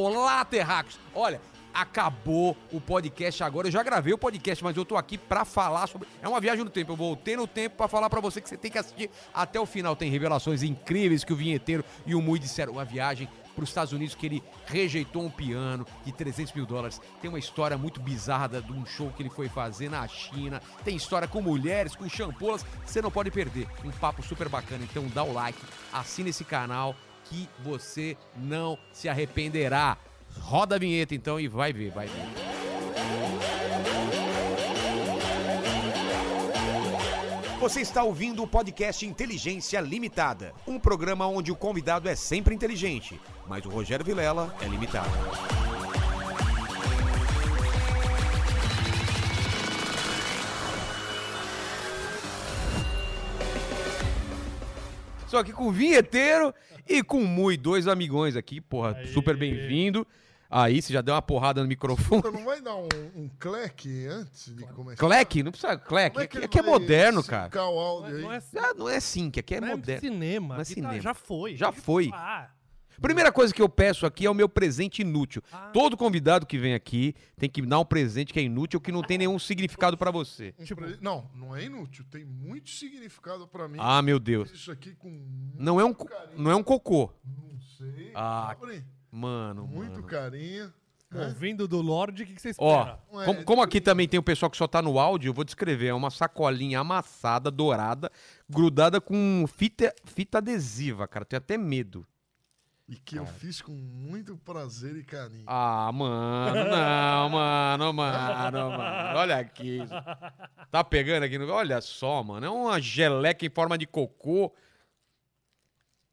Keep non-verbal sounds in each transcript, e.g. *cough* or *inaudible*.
Olá, terráqueos! Olha, acabou o podcast agora. Eu já gravei o podcast, mas eu tô aqui pra falar sobre. É uma viagem no tempo. Eu voltei no tempo pra falar pra você que você tem que assistir até o final. Tem revelações incríveis que o vinheteiro e o Mui disseram. Uma viagem pros Estados Unidos que ele rejeitou um piano de 300 mil dólares. Tem uma história muito bizarra de um show que ele foi fazer na China. Tem história com mulheres, com champolas. Você não pode perder. Um papo super bacana. Então dá o like, assina esse canal que você não se arrependerá. Roda a vinheta então e vai ver, vai ver. Você está ouvindo o podcast Inteligência Limitada, um programa onde o convidado é sempre inteligente, mas o Rogério Vilela é limitado. Estou aqui com o vinheteiro e com o Mui, dois amigões aqui, porra, Aê. super bem-vindo. Aí, você já deu uma porrada no microfone. Não vai dar um, um cleque antes de começar? Cleque? Não precisa cleque. Aqui, ele aqui é moderno, cara. Não é, Ah, não é sync, aqui é não é moderno. cinema. Não é tá- cinema. já foi. Já foi. falar. Primeira coisa que eu peço aqui é o meu presente inútil. Ah. Todo convidado que vem aqui tem que dar um presente que é inútil, que não tem nenhum significado pra você. Um pre- Não, não é inútil. Tem muito significado pra mim. Ah, meu Deus. Isso aqui com Não é um, não é um cocô. Não sei. Ah, Abre. Mano, Muito mano. carinho. Bom, vindo do Lorde, o que, que você Ó, espera? Não é- como, como aqui também tem o pessoal que só tá no áudio, eu vou descrever. É uma sacolinha amassada, dourada, grudada com fita, fita adesiva, cara. Tenho até medo. E que eu fiz com muito prazer e carinho. Ah, mano, não, *laughs* mano, mano, mano. Olha aqui. Tá pegando aqui? no- Olha só, mano. É uma geleca em forma de cocô.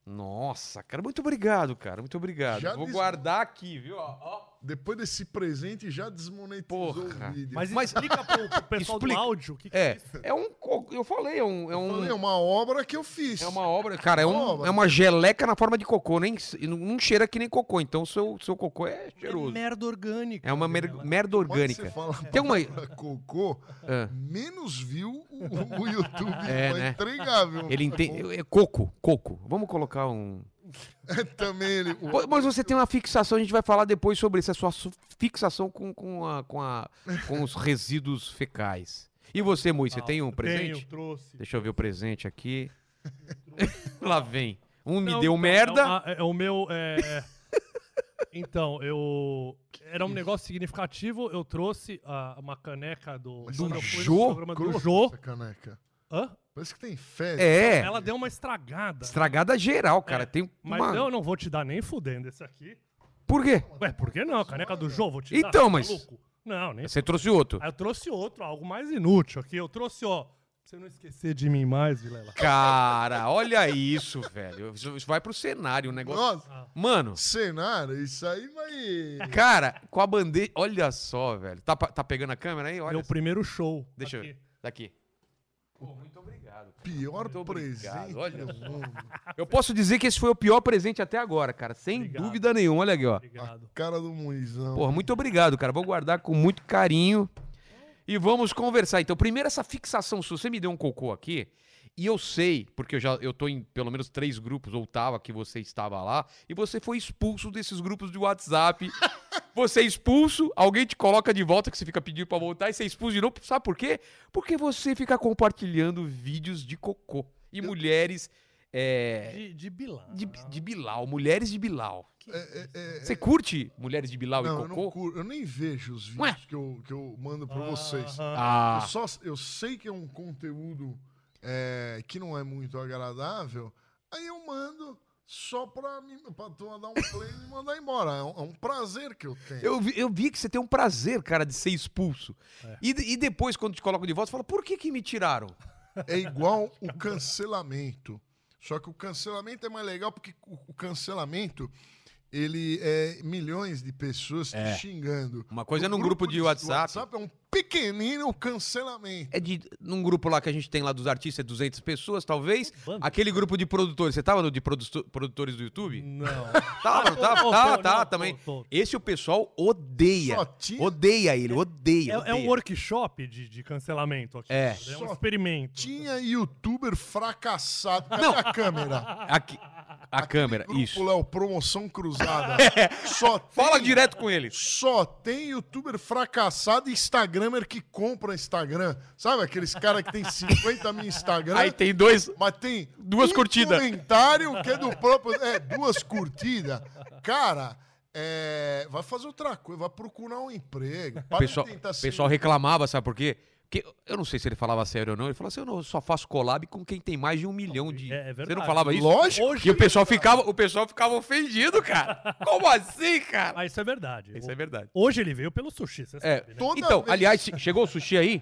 Nossa, cara, muito obrigado, cara. Muito obrigado. Já Vou des- guardar aqui, viu? Ó, ó. Depois desse presente, já desmonetizou Porra. o vídeo. Mas, explica pro, pro pessoal Explica. do áudio o que, que É, isso. é um. co- Eu falei, é um. É, um, Falei, é uma obra que eu fiz. é uma obra. Cara, é, um, Obra. é uma geleca na forma de cocô. Nem, não, não cheira que nem cocô. Então o seu, seu cocô é É cheiroso. merda orgânica. É uma mer- Vilela. merda Quando orgânica. você fala Tem uma. cocô, Ah. menos viu o, o YouTube É, vai né? entregar, viu? Ele entende. É coco, coco. Vamos colocar um. *laughs* Também ele. Mas você tem uma fixação, a gente vai falar depois sobre isso, a sua su- fixação com, com, a, com, a, com os resíduos fecais. E você, Mui, você Ah, tem um Tenho, presente? trouxe. Deixa eu ver o presente aqui. *laughs* Lá vem. Um me Não, deu então, merda. É, uma- é o meu. é, Então, eu. Era um negócio significativo. Eu trouxe ah, uma caneca do. No Jô? programa do Jô. essa caneca. Hã? Parece que tem fé. É, Ela deu uma estragada. estragada geral, cara. É, Tem Mas uma... eu não vou te dar nem fudendo esse aqui. Por quê? Ué, por que não? A caneca do Jô, vou te dar. Então, tá mas- maluco? Não, nem. Você trouxe outro. Aí eu trouxe outro, algo mais inútil aqui. Eu trouxe, ó. Pra você não esquecer de mim mais, Vilela. Cara, olha isso, velho. Isso vai pro cenário, o negócio. Nossa, Mano, cenário, isso aí vai. cara, com a bandeja. Olha só, velho. Tá, tá pegando a câmera aí? Olha. Meu primeiro show. Deixa eu aqui. ver. Daqui. Pô, muito obrigado. cara. Pior Muito obrigado, presente olha do mundo. Eu posso dizer que esse foi o pior presente até agora, cara. Sem Obrigado. dúvida nenhuma. Olha aqui, ó. Obrigado. Cara do Muizão. Porra, muito obrigado, cara. Vou guardar com muito carinho. E vamos conversar. Então, primeiro essa fixação sua. Você me deu um cocô aqui. E eu sei, porque eu já eu tô em pelo menos três grupos, ou tava que você estava lá, e você foi expulso desses grupos de WhatsApp. *laughs* você é expulso, alguém te coloca de volta, que você fica pedindo pra voltar, e você é expulso de novo. Sabe por quê? Porque você fica compartilhando vídeos de cocô. E mulheres. É, De, de Bilal. de, de Bilal, mulheres de Bilal. É, é, é, Você curte mulheres de Bilal não, e eu, não cocô? cur- eu nem vejo os vídeos Ué? que eu, que eu mando pra vocês. Aham. Ah, Eu, só, eu sei que é um conteúdo é, que não é muito agradável, aí eu mando só pra, mim, pra tu dar um play e me mandar embora. É um, é um prazer que eu tenho. eu vi, eu vi que você tem um prazer, cara, de ser expulso. É. E, e depois, quando te colocam de volta, você fala, por que que me tiraram? É igual o cancelamento. Só que o cancelamento é mais legal porque o, o cancelamento ele é milhões de pessoas te É. xingando. Uma coisa é No num grupo de do WhatsApp. é um pequenino cancelamento. É de num grupo lá que a gente tem lá dos artistas, é 200 pessoas, talvez. Aquele grupo de produtores. Você tava no de produ- produtores do YouTube? Não. *laughs* Tava, não tava? Tô, Tá, tô, tá, não, também. tô, tô. Esse o pessoal odeia. Só tinha- Odeia ele, odeia. É, é um odeia. workshop de, de cancelamento aqui. É. É um Só experimento. Tinha youtuber fracassado. Cadê a câmera? Aqui, a câmera, Grupo, isso. Léo, promoção cruzada. *laughs* Só tem, Fala direto com ele. Só tem youtuber fracassado e instagramer que compra Instagram. Sabe aqueles caras que tem 50 mil Instagram? Aí tem dois. Mas tem Duas um curtidas. comentário que é do próprio. É, duas curtidas. Cara, é, vai fazer outra coisa, vai procurar um emprego. Para pessoal, tentar pessoal reclamava, sabe por quê? Porque eu não sei se ele falava sério ou não. Ele falou assim: eu não, eu só faço collab com quem tem mais de um milhão de. É- é Você verdade. não falava isso? Lógico. Hoje- E o pessoal ficava, o pessoal ficava ofendido, cara. Como assim, cara? Mas isso é verdade. Isso é verdade. Hoje ele veio pelo sushi, você É, sabe, né? Então, vez- aliás, chegou o sushi aí?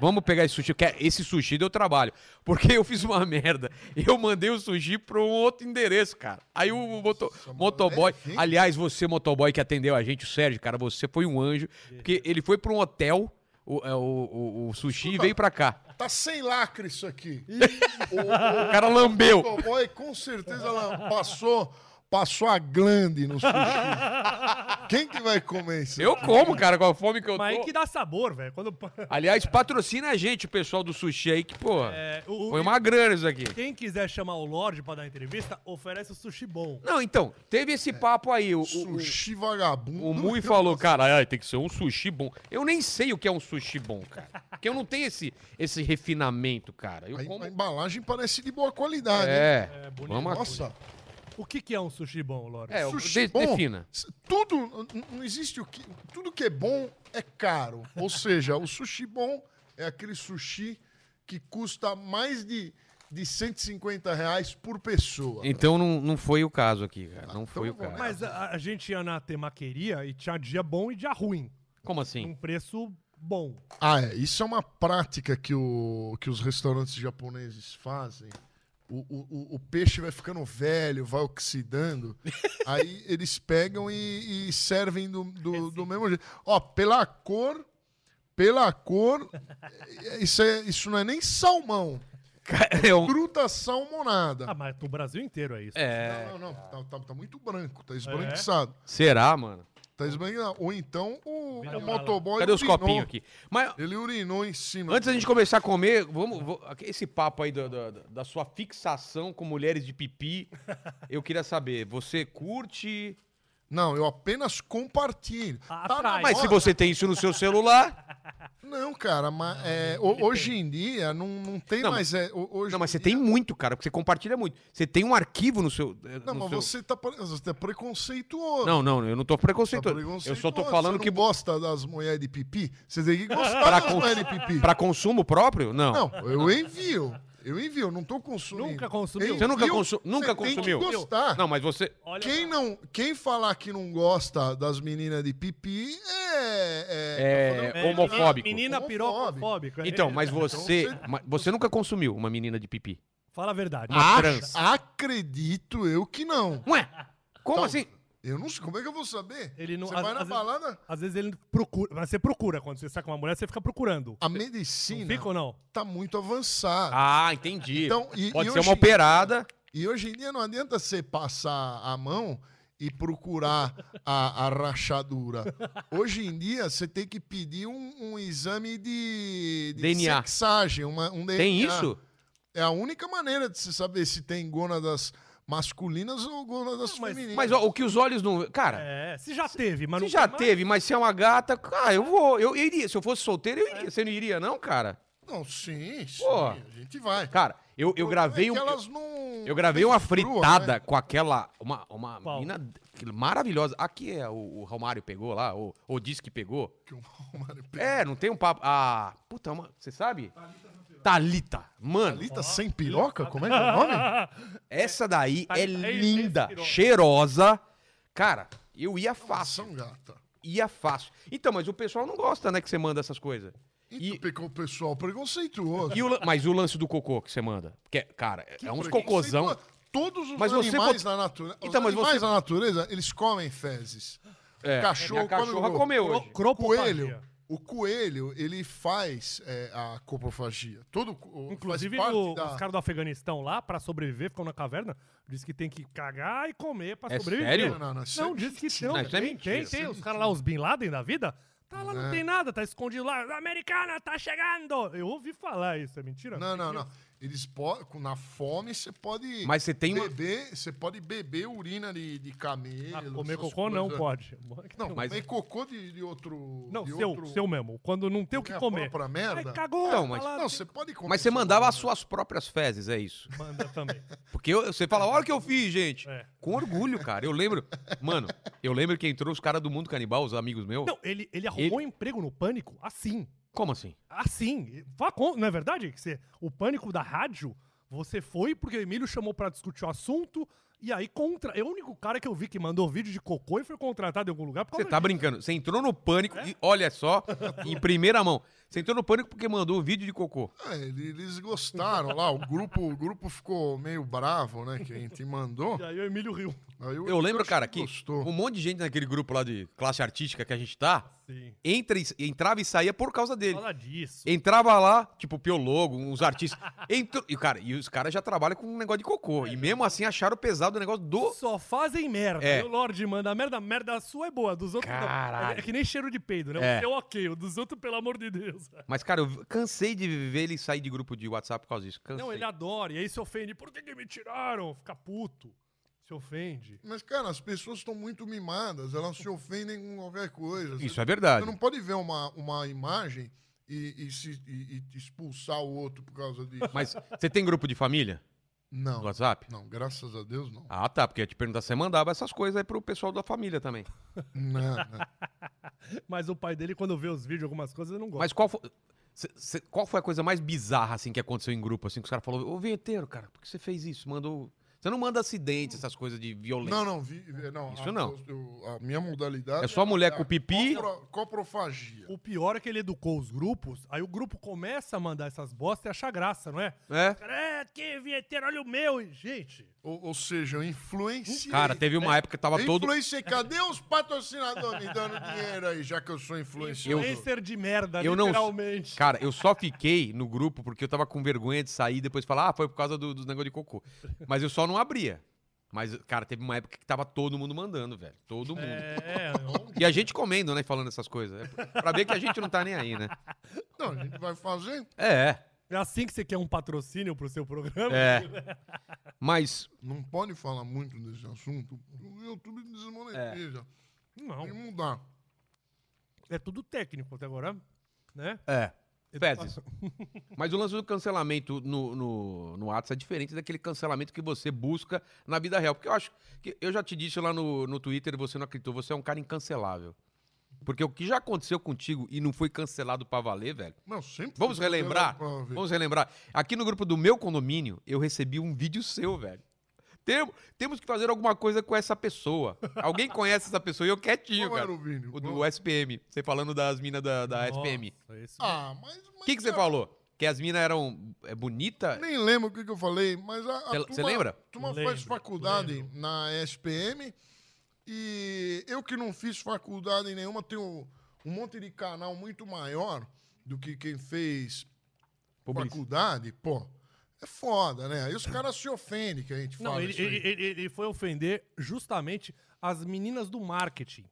Vamos pegar esse sushi, que é- esse sushi deu trabalho. Porque eu fiz uma merda. Eu mandei o sushi para um outro endereço, cara. Aí o moto, motoboy, leve, hein? aliás, você motoboy que atendeu a gente, o Sérgio, cara, você foi um anjo, porque ele foi para um hotel, o, é, o, o- o sushi e veio para cá. Tá sem lacre isso aqui. *laughs* O cara lambeu. O boy com certeza passou, passou a glande no sushi. Quem que vai comer isso? Eu como, cara, com a fome que eu Mas aí tô. que dá sabor, velho. Quando... Aliás, patrocina a gente, o pessoal do sushi aí, que, pô, É, o- foi uma grana isso aqui. Quem quiser chamar o Lorde pra dar entrevista, oferece o sushi bom. Não, então, teve esse papo aí. O, o, o- Sushi vagabundo. O Mui falou, cara, ai, tem que ser um sushi bom. Eu nem sei o que é um sushi bom, cara. Porque eu não tenho esse, esse refinamento, cara. Eu A, como... a embalagem parece de boa qualidade. hein? É, É, bonito. vamos aqui. Nossa, O que, que é um sushi bom, Lorde? É, sushi de- bom. defina. Tudo, não existe o que. Tudo que é bom é caro. Ou *laughs* seja, o sushi bom é aquele sushi que custa mais de, de 150 reais por pessoa. Então não, não foi o caso aqui, cara. Não foi o caso. Mas a, a gente ia na temaqueria e tinha dia bom e dia ruim. Como Um assim? preço bom. Ah, é. Isso é uma prática que, o, que os restaurantes japoneses fazem. O, o, o- o peixe vai ficando velho, vai oxidando. *laughs* aí eles pegam e, e servem do, do, do mesmo jeito. Ó, pela cor, pela cor, é- *laughs* isso, é, isso não é nem salmão. É um... Fruta salmonada. Ah, mas no Brasil inteiro é isso. É. Não, não, não. Tá, tá- tá muito branco, tá esbranquiçado. Será, mano? Tá esbranquiçado. Ou então o, o motoboy Cadê os urinou. copinhos aqui? Mas Ele urinou em cima. antes da gente começar a comer, vamos. vo- Esse papo aí da, da, da sua fixação com mulheres de pipi. Eu queria saber, você curte. Não, eu apenas compartilho. Ah, Tá na. Mas se você tem isso no seu celular. Não, cara, mas é, ho- hoje em dia não, não tem Não, mais. É, ho- hoje Não, mas você dia- tem muito, cara, porque você compartilha muito. Você tem um arquivo no seu. eh, Não, no mas seu- você tá, você é preconceituoso. Não, não, eu não tô Tá preconceituoso. Eu preconceituoso. só tô Você falando não que gosta das mulheres de pipi? Você tem que gostar Pra das cons- mulheres de pipi. pra consumo próprio? Não. Não, eu envio. Eu envio, eu não tô consumindo. Nunca consumiu? Eu Você nunca, consu- nunca você tem que consumiu? gostar. Não, mas você. Olha Quem, não, quem falar que não gosta das meninas de pipi é. É, tá É, homofóbico. Menina pirocofóbica. Então, mas Então você. você- nunca consumiu uma menina de pipi? Fala a verdade. Uma Acho- trans. acredito eu que não. Ué? Como Então, assim? Eu não sei. Como é que eu vou saber? Ele não- Você às- vai na às vezes- balada, Às vezes ele procura. Mas você procura. Quando você sai com uma mulher, você fica procurando. a Não medicina fica ou não? tá muito avançada. Ah, entendi. Então, e- Pode e ser hoje- uma operada. E hoje em dia não adianta você passar a mão e procurar a, a rachadura. Hoje em dia você tem que pedir um, um exame de, de DNA. sexagem, uma, um DNA. Tem isso? É a única maneira de você saber se tem gônadas masculinas ou Não, mas- femininas. Mas ó, o que os olhos não. Cara, É, se já teve, mas se não já tem mais- teve, mas se é uma gata, cara, eu vou. Eu iria. Se eu fosse solteiro, eu iria. Você não iria, não, cara? Não, sim, sim. Pô. A gente vai. Cara, eu, eu gravei um. é que elas não- Eu gravei uma crua, fritada né? com aquela. Uma, uma Qual? menina maravilhosa. Aqui é o, o Romário pegou lá, ou, ou disse que pegou. Que o Mário pegou. É, não tem um papo. Ah, puta, uma, você sabe? Thalita. Mano, Thalita sem piroca? Como é que é o nome? *laughs* essa daí é é linda, cheirosa. Cara, eu ia fácil. São gata. Ia fácil. Então, mas o pessoal não gosta, né, que você manda essas coisas. E- E o pessoal preconceituoso. E o mas o lance do cocô que você manda? Que é, cara, é uns cocôzão. Todos os Mas você animais co- na natureza. Então, os mas animais você- na natureza, eles comem fezes. É, Cachorro minha cachorra come comeu Cro- hoje. Coelho. O coelho, ele faz é, a coprofagia. Todo, Inclusive, faz parte o- da- os caras do Afeganistão lá, pra sobreviver, ficam na caverna, diz que tem que cagar e comer pra É sobreviver. sério? Não, não, não, Não, é diz que não. Não, é tem, mentira. tem, Isso tem. é Os caras lá, os Bin Laden da vida, tá lá, não É. tem nada, tá escondido lá. A americana tá chegando! Eu ouvi falar isso, é mentira? Não, não, não. Eles podem, na fome, você pode Mas você tem uma. beber, você pode beber urina de, de camelo. Ah, comer essas cocô não coisas. pode. Não, Mas- comer cocô de, de outro. Não, de seu, outro... seu mesmo. Quando não tem o que Minha comer. própria merda? Ai, cagou! Não, mas- tá lá, Não, você pode comer. Mas você mandava as suas próprias fezes, é isso. Manda também. Porque eu- você fala, olha o que eu fiz, gente. É. Com orgulho, cara. Eu lembro. Mano, eu lembro que entrou os caras do mundo canibal, os amigos meus. Não, ele, ele arrumou um emprego no Pânico assim. Como assim? Assim. Não é verdade? Que você, o Pânico da rádio, você foi porque o Emílio chamou pra discutir o assunto e aí contra... É o único cara que eu vi que mandou vídeo de cocô e foi contratado em algum lugar. Você tá disso. brincando. Você entrou no pânico e olha só, em primeira mão. Você entrou no pânico porque mandou o vídeo de cocô. É, ele- eles gostaram lá, o grupo, o grupo ficou meio bravo, né? Que a gente mandou. E aí o Emílio riu. Aí o Eu lembro, cara, que gostou. um monte de gente naquele grupo lá de classe artística que a gente tá, Sim. entra e, entrava e saía por causa dele. Fala disso. Entrava lá, tipo, o Piologo, uns artistas. *laughs* Entrou, e, cara, e os caras já trabalham com um negócio de cocô. E mesmo assim acharam pesado o negócio do. Só fazem merda. É. O Lorde manda merda, merda sua é boa, dos outros não. Caralho. É que nem cheiro de peido, né? É. O seu ok, o dos outros, pelo amor de Deus. Mas, cara, eu cansei de ver ele sair de grupo de WhatsApp por causa disso. Cansei. Não, ele adora, e aí se ofende. Por que, que me tiraram? Fica puto. Se ofende. Mas, cara, as pessoas estão muito mimadas, elas se ofendem com qualquer coisa. Isso Você- é verdade. Você não pode ver uma, uma imagem e, e se, e- e expulsar o outro por causa disso. Mas você tem grupo de família Não. no WhatsApp? Não, graças a Deus não. Ah, tá. Porque eu ia te perguntar se você mandava essas coisas aí pro pessoal da família também. Não, não. *laughs* Mas o pai dele, quando vê os vídeos, algumas coisas, ele não gosta. Mas qual foi. cê- cê- qual foi a coisa mais bizarra, assim, que aconteceu em grupo, assim, que os caras falaram, ô vinheteiro, cara, por que você fez isso? Mandou. Você não manda acidentes, essas coisas de violência. Não, não, vi, vi- não. Isso a, não. eu- a minha modalidade. É só mulher com a pipi. copro- coprofagia. O pior é que ele educou os grupos, aí o grupo começa a mandar essas bostas e achar graça, não é? É. Cara, é, que vinheteiro, olha o meu. Gente, Ou, ou seja, eu influenciei. Cara, teve uma época que tava Eu todo. influenciei. Cadê os patrocinadores me dando dinheiro aí, já que eu sou influenciador? influencer de merda, Eu não- literalmente. Cara, eu só fiquei no grupo porque eu tava com vergonha de sair e depois falar, ah, foi por causa do- dos negócios de cocô. Mas eu só não abria. Mas, cara, teve uma época que tava todo mundo mandando, velho. Todo mundo. É, E a gente comendo, né? Falando essas coisas. É pra- ver que a gente não tá nem aí, né? Não, a gente vai fazer. É, é assim que você quer um patrocínio pro seu programa? é. *laughs* Mas, Não pode falar muito desse assunto. O YouTube desmonetiza. Não, Tem que mudar. é tudo técnico até agora, né? é. Fezes. Mas o lance do cancelamento no, no, no WhatsApp é diferente daquele cancelamento que você busca na vida real. Porque eu acho que. Eu já te disse lá no, no Twitter você não acreditou, você é um cara incancelável. Porque o que já aconteceu contigo e não foi cancelado pra valer, velho. Não, sempre. Vamos foi relembrar? Vamos relembrar. Aqui no grupo do meu condomínio, eu recebi um vídeo seu, velho. Tem- temos que fazer alguma coisa com essa pessoa. Alguém conhece essa pessoa? E eu quietinho, Qual cara. era o vídeo? O do Qual? SPM. Você falando das minas da, da SPM. Nossa, esse- Ah, mas. O que, que você falou? Que as minas eram é, bonita? Nem lembro o que, que eu falei, mas a, a Cê- turma, cê lembra? a turma Lembro, faz faculdade lembro. na SPM e eu que não fiz faculdade nenhuma tenho um monte de canal muito maior do que quem fez faculdade, pô. É foda, né? Aí os *laughs* caras se ofendem que a gente Não, fala ele, ele, ele- ele foi ofender justamente as meninas do marketing.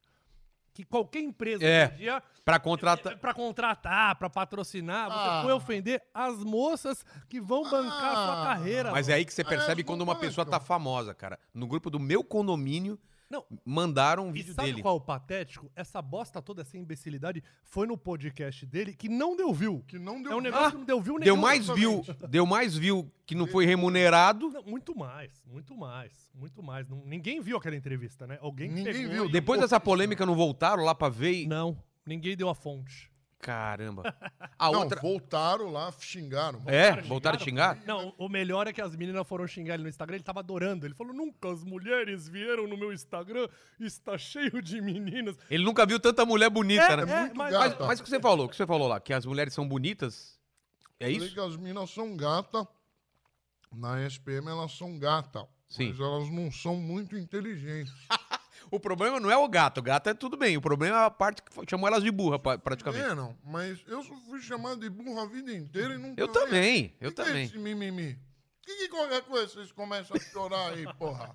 Que qualquer empresa É. hoje em dia Pra contratar. Pra contratar, pra patrocinar, você Ah. foi ofender as moças que vão bancar a sua Ah. carreira. Mas é aí que você Ah, percebe é, quando uma pessoa tá famosa, cara. No grupo do meu condomínio, Não. mandaram um E vídeo sabe dele. qual é o patético? Essa bosta toda, essa imbecilidade, foi no podcast dele que não deu view. Que não deu É um negócio Ah, que não deu view Deu nenhum. mais view, deu mais view que não foi remunerado. Não, muito mais, muito mais, muito mais. Não- ninguém viu aquela entrevista, né? Alguém Ninguém pegou viu. e- Depois dessa polêmica, não voltaram lá pra ver e... Não, ninguém deu a fonte. Caramba. *laughs* A não, outra... voltaram lá, xingaram. É, voltaram a xingar? Não, o melhor é que as meninas foram xingar ele no Instagram, ele tava adorando. Ele falou: nunca as mulheres vieram no meu Instagram, está cheio de meninas. Ele nunca viu tanta mulher bonita, É, né? é, muito mas-. Mas, mas o que você falou? O que você falou lá? Que as mulheres são bonitas? É Falei isso? que as minas são gata. Na SPM elas são gata. Sim. Mas elas não são muito inteligentes. *laughs* O problema não é o gato. O gato é tudo bem. O problema é a parte que chamou elas de burra, pra- praticamente. É, não. Mas eu fui chamado de burro a vida inteira e não Eu também, eu que que é também. esse mimimi? Que, que qualquer coisa vocês começam a chorar aí, porra?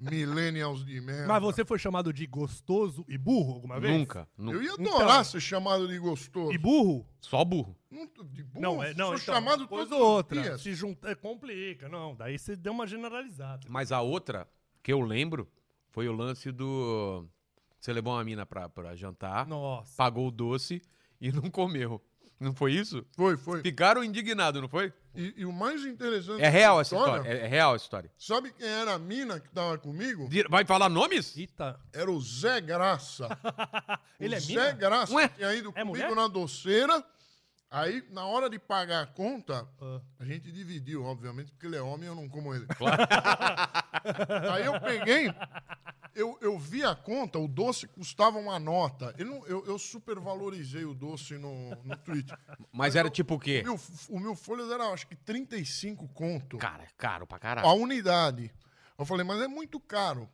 Millennials de merda. Mas você foi chamado de gostoso e burro alguma vez? Nunca. nunca. Eu ia Então- adorar ser chamado de gostoso. E burro? Só burro. Não, de burro, Não, é, não, sou então, chamado coisa todos os outra. dias. Se junta, é, complica. Não, daí você deu uma generalizada. Mas a outra que eu lembro foi o lance do. Você levou uma mina pra, pra jantar, Nossa. pagou o doce e *laughs* não comeu. Não foi isso? Foi, foi. Ficaram indignados, não foi? E, e o mais interessante É real essa dessa história. É, é real essa história. Sabe quem era a mina que tava comigo? Vai falar nomes? Eita. Era o Zé Graça. *laughs* Ele o é Zé mina? Graça Ué? tinha ido É comigo mulher? na doceira. Aí, na hora de pagar a conta, Ah. a gente dividiu, obviamente, porque ele é homem e eu não como ele. *laughs* Aí eu peguei, eu, eu vi a conta, o doce custava uma nota. Eu, não- eu, eu supervalorizei o doce no, no Twitter. Mas era tipo o O quê? meu, o meu folhas era, acho que 35 conto. Cara, é caro pra a caralho. unidade. Eu falei, mas é muito caro.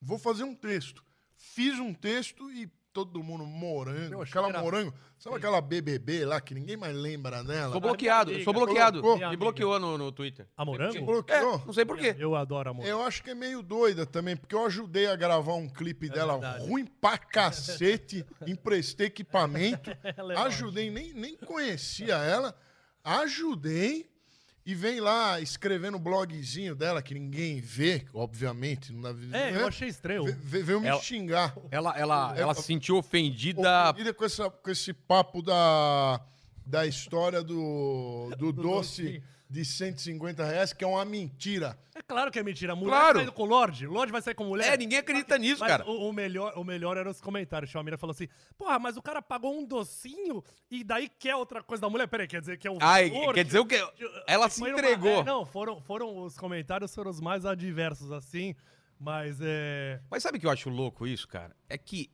Vou fazer um texto. Fiz um texto e todo mundo morango. Eu achei aquela que era- morango. Sabe aquela BBB lá que ninguém mais lembra dela? Sou bloqueado, sou bloqueado. Me bloqueou no, no Twitter. A morango? Bloqueou? É, não sei por quê. Eu adoro a morango. Eu acho que é meio doida também, porque eu ajudei a gravar um clipe dela É verdade. ruim pra cacete, *laughs* emprestei equipamento, é ajudei, nem, nem conhecia ela, ajudei e vem lá escrevendo o blogzinho dela, que ninguém vê, obviamente. Não dá, É, né? eu achei estranho. Ve- ve- Veio me Ela- xingar. Ela, ela, ela se sentiu ofendida. Ofendida com, essa, com esse papo da, da história do, do, doce docinho. De 150 reais, que é uma mentira. É claro que é mentira. A mulher Claro. sai com o Lorde. Lorde vai sair com mulher. É, ninguém acredita nisso, Mas cara. O, o melhor, o melhor eram os comentários. A Mira falou assim: Porra, mas o cara pagou um docinho e daí quer outra coisa da mulher. Peraí, quer dizer que é o. Ai, valor quer que- dizer o quê? Ela se Foi numa- entregou. é, não, foram, foram os comentários foram os mais adversos, assim. Mas é. Mas sabe o que eu acho louco isso, cara? É que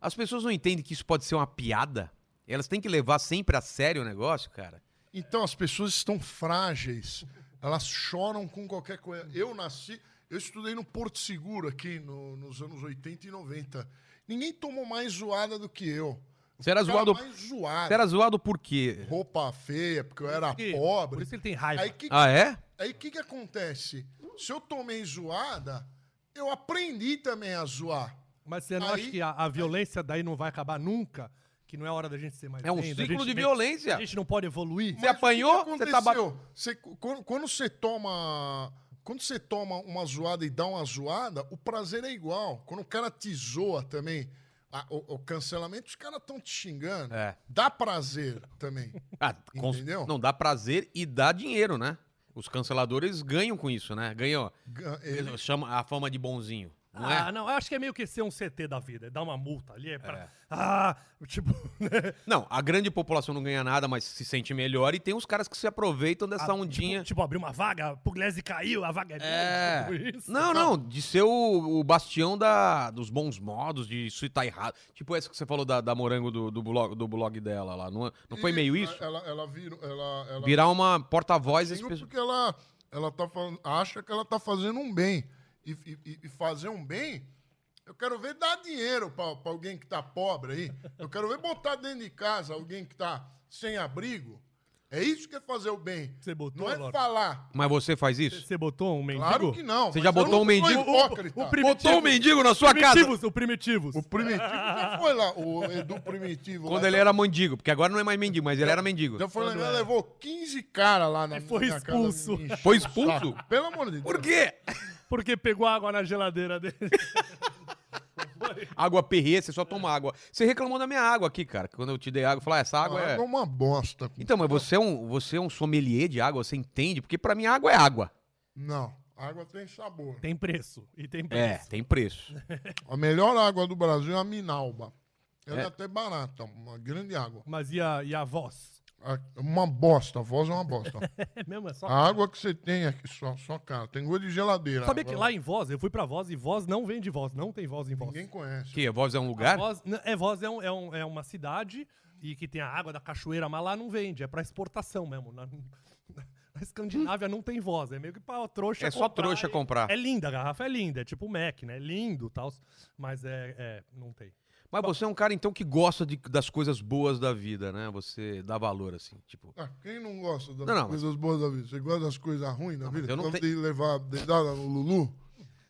as pessoas não entendem que isso pode ser uma piada. Elas têm que levar sempre a sério o negócio, cara. Então as pessoas estão frágeis. Elas choram com qualquer coisa. Eu nasci, eu estudei no Porto Seguro aqui no- nos anos 80 e 90. Ninguém tomou mais zoada do que eu. Você era zoado. mais zoado. Você era zoado por quê? Roupa feia, porque eu era pobre. Por isso ele tem raiva. Aí o que, Ah, é? aí que, que acontece? Se eu tomei zoada, eu aprendi também a zoar. Mas você não Aí- acha que a, a violência daí não vai acabar nunca? Que não é hora da gente ser mais É um ciclo de violência. A gente não pode evoluir? Você apanhou, você tá quando, quando você toma. Quando você toma uma zoada e dá uma zoada, o prazer é igual. Quando o cara te zoa também, a- o, o cancelamento, os caras estão te xingando. É. Dá prazer também. Ah, *laughs* Entendeu? Não dá prazer e dá dinheiro, né? Os canceladores ganham com isso, né? Ganham. Ga- ele- Chama a fama de bonzinho. Não ah, é? não, eu acho que é meio que ser um CT da vida, é dar uma multa ali, é pra... Ah, tipo... *laughs* né? Não, a grande população não ganha nada, mas se sente melhor. E tem uns caras que se aproveitam dessa Ah, ondinha. Tipo, tipo, abrir uma vaga, Pugliese caiu, a vaga é É. tipo isso. Não, não, de ser o, o bastião da, dos bons modos, de isso tá errado. Tipo essa que você falou da, da morango do, do, blog, do blog dela lá. Não, não foi meio isso? Ela, ela, virou, ela, ela Virar uma porta-voz. Porque ela, ela tá falando, acha que ela tá fazendo um bem. E, e- e fazer um bem, eu quero ver dar dinheiro pra pra alguém que tá pobre aí. Eu quero ver botar dentro de casa alguém que tá sem abrigo. É isso que é fazer o bem. Você botou, Não é falar. Mas você faz isso? Você botou um mendigo? Claro que não. Você já botou um mendigo? O- o primitivo. Botou um mendigo na sua casa? Primitivos, o primitivos. O primitivo já foi lá, o Edu Primitivo. Quando lá, ele era mendigo, porque agora não é mais mendigo, mas ele era mendigo. Já foi lá, era. levou 15 caras lá na E foi minha casa, expulso. encheu Foi o expulso? saco. Pelo amor de Deus. Por quê? Porque pegou água na geladeira dele. *laughs* Água perrê, você só toma água. Você reclamou da minha água aqui, cara. Quando eu te dei água, eu falei, ah, essa água é. Água é uma bosta. Então, mas você é, um, você é um sommelier de água, você entende? Porque pra mim água é água. Não, água tem sabor. tem preço. E tem É, preço. tem preço. *laughs* A melhor água do Brasil é a Minalba. Ela é, É. até barata, uma grande água. Mas e a, e a voz? Uma bosta, a voz é uma bosta. É *laughs* mesmo? É só... A água que você tem aqui, só, só cara, tem gosto de geladeira. Sabia que lá em Voz, eu fui pra Voz e Voz não vem de Voz, não tem Voz em Voz. Ninguém conhece. Que a voz é um lugar? Voz, é, Voz é, um- é um- é uma cidade e que tem a água da cachoeira, mas lá não vende, é pra exportação mesmo. Na, *laughs* a Escandinávia não tem voz. É meio que pra trouxa É só comprar. trouxa É- comprar. É linda, a garrafa é linda. É tipo o Mac, né? É lindo e tal. Mas é, é, não tem. Mas você é um cara, então, que gosta de- das coisas boas da vida, né? Você dá valor, assim, tipo... Ah, quem não gosta das Não, não, coisas boas da vida? Você gosta das coisas ruins da vida? eu não tenho- de levar dedada no Lulu?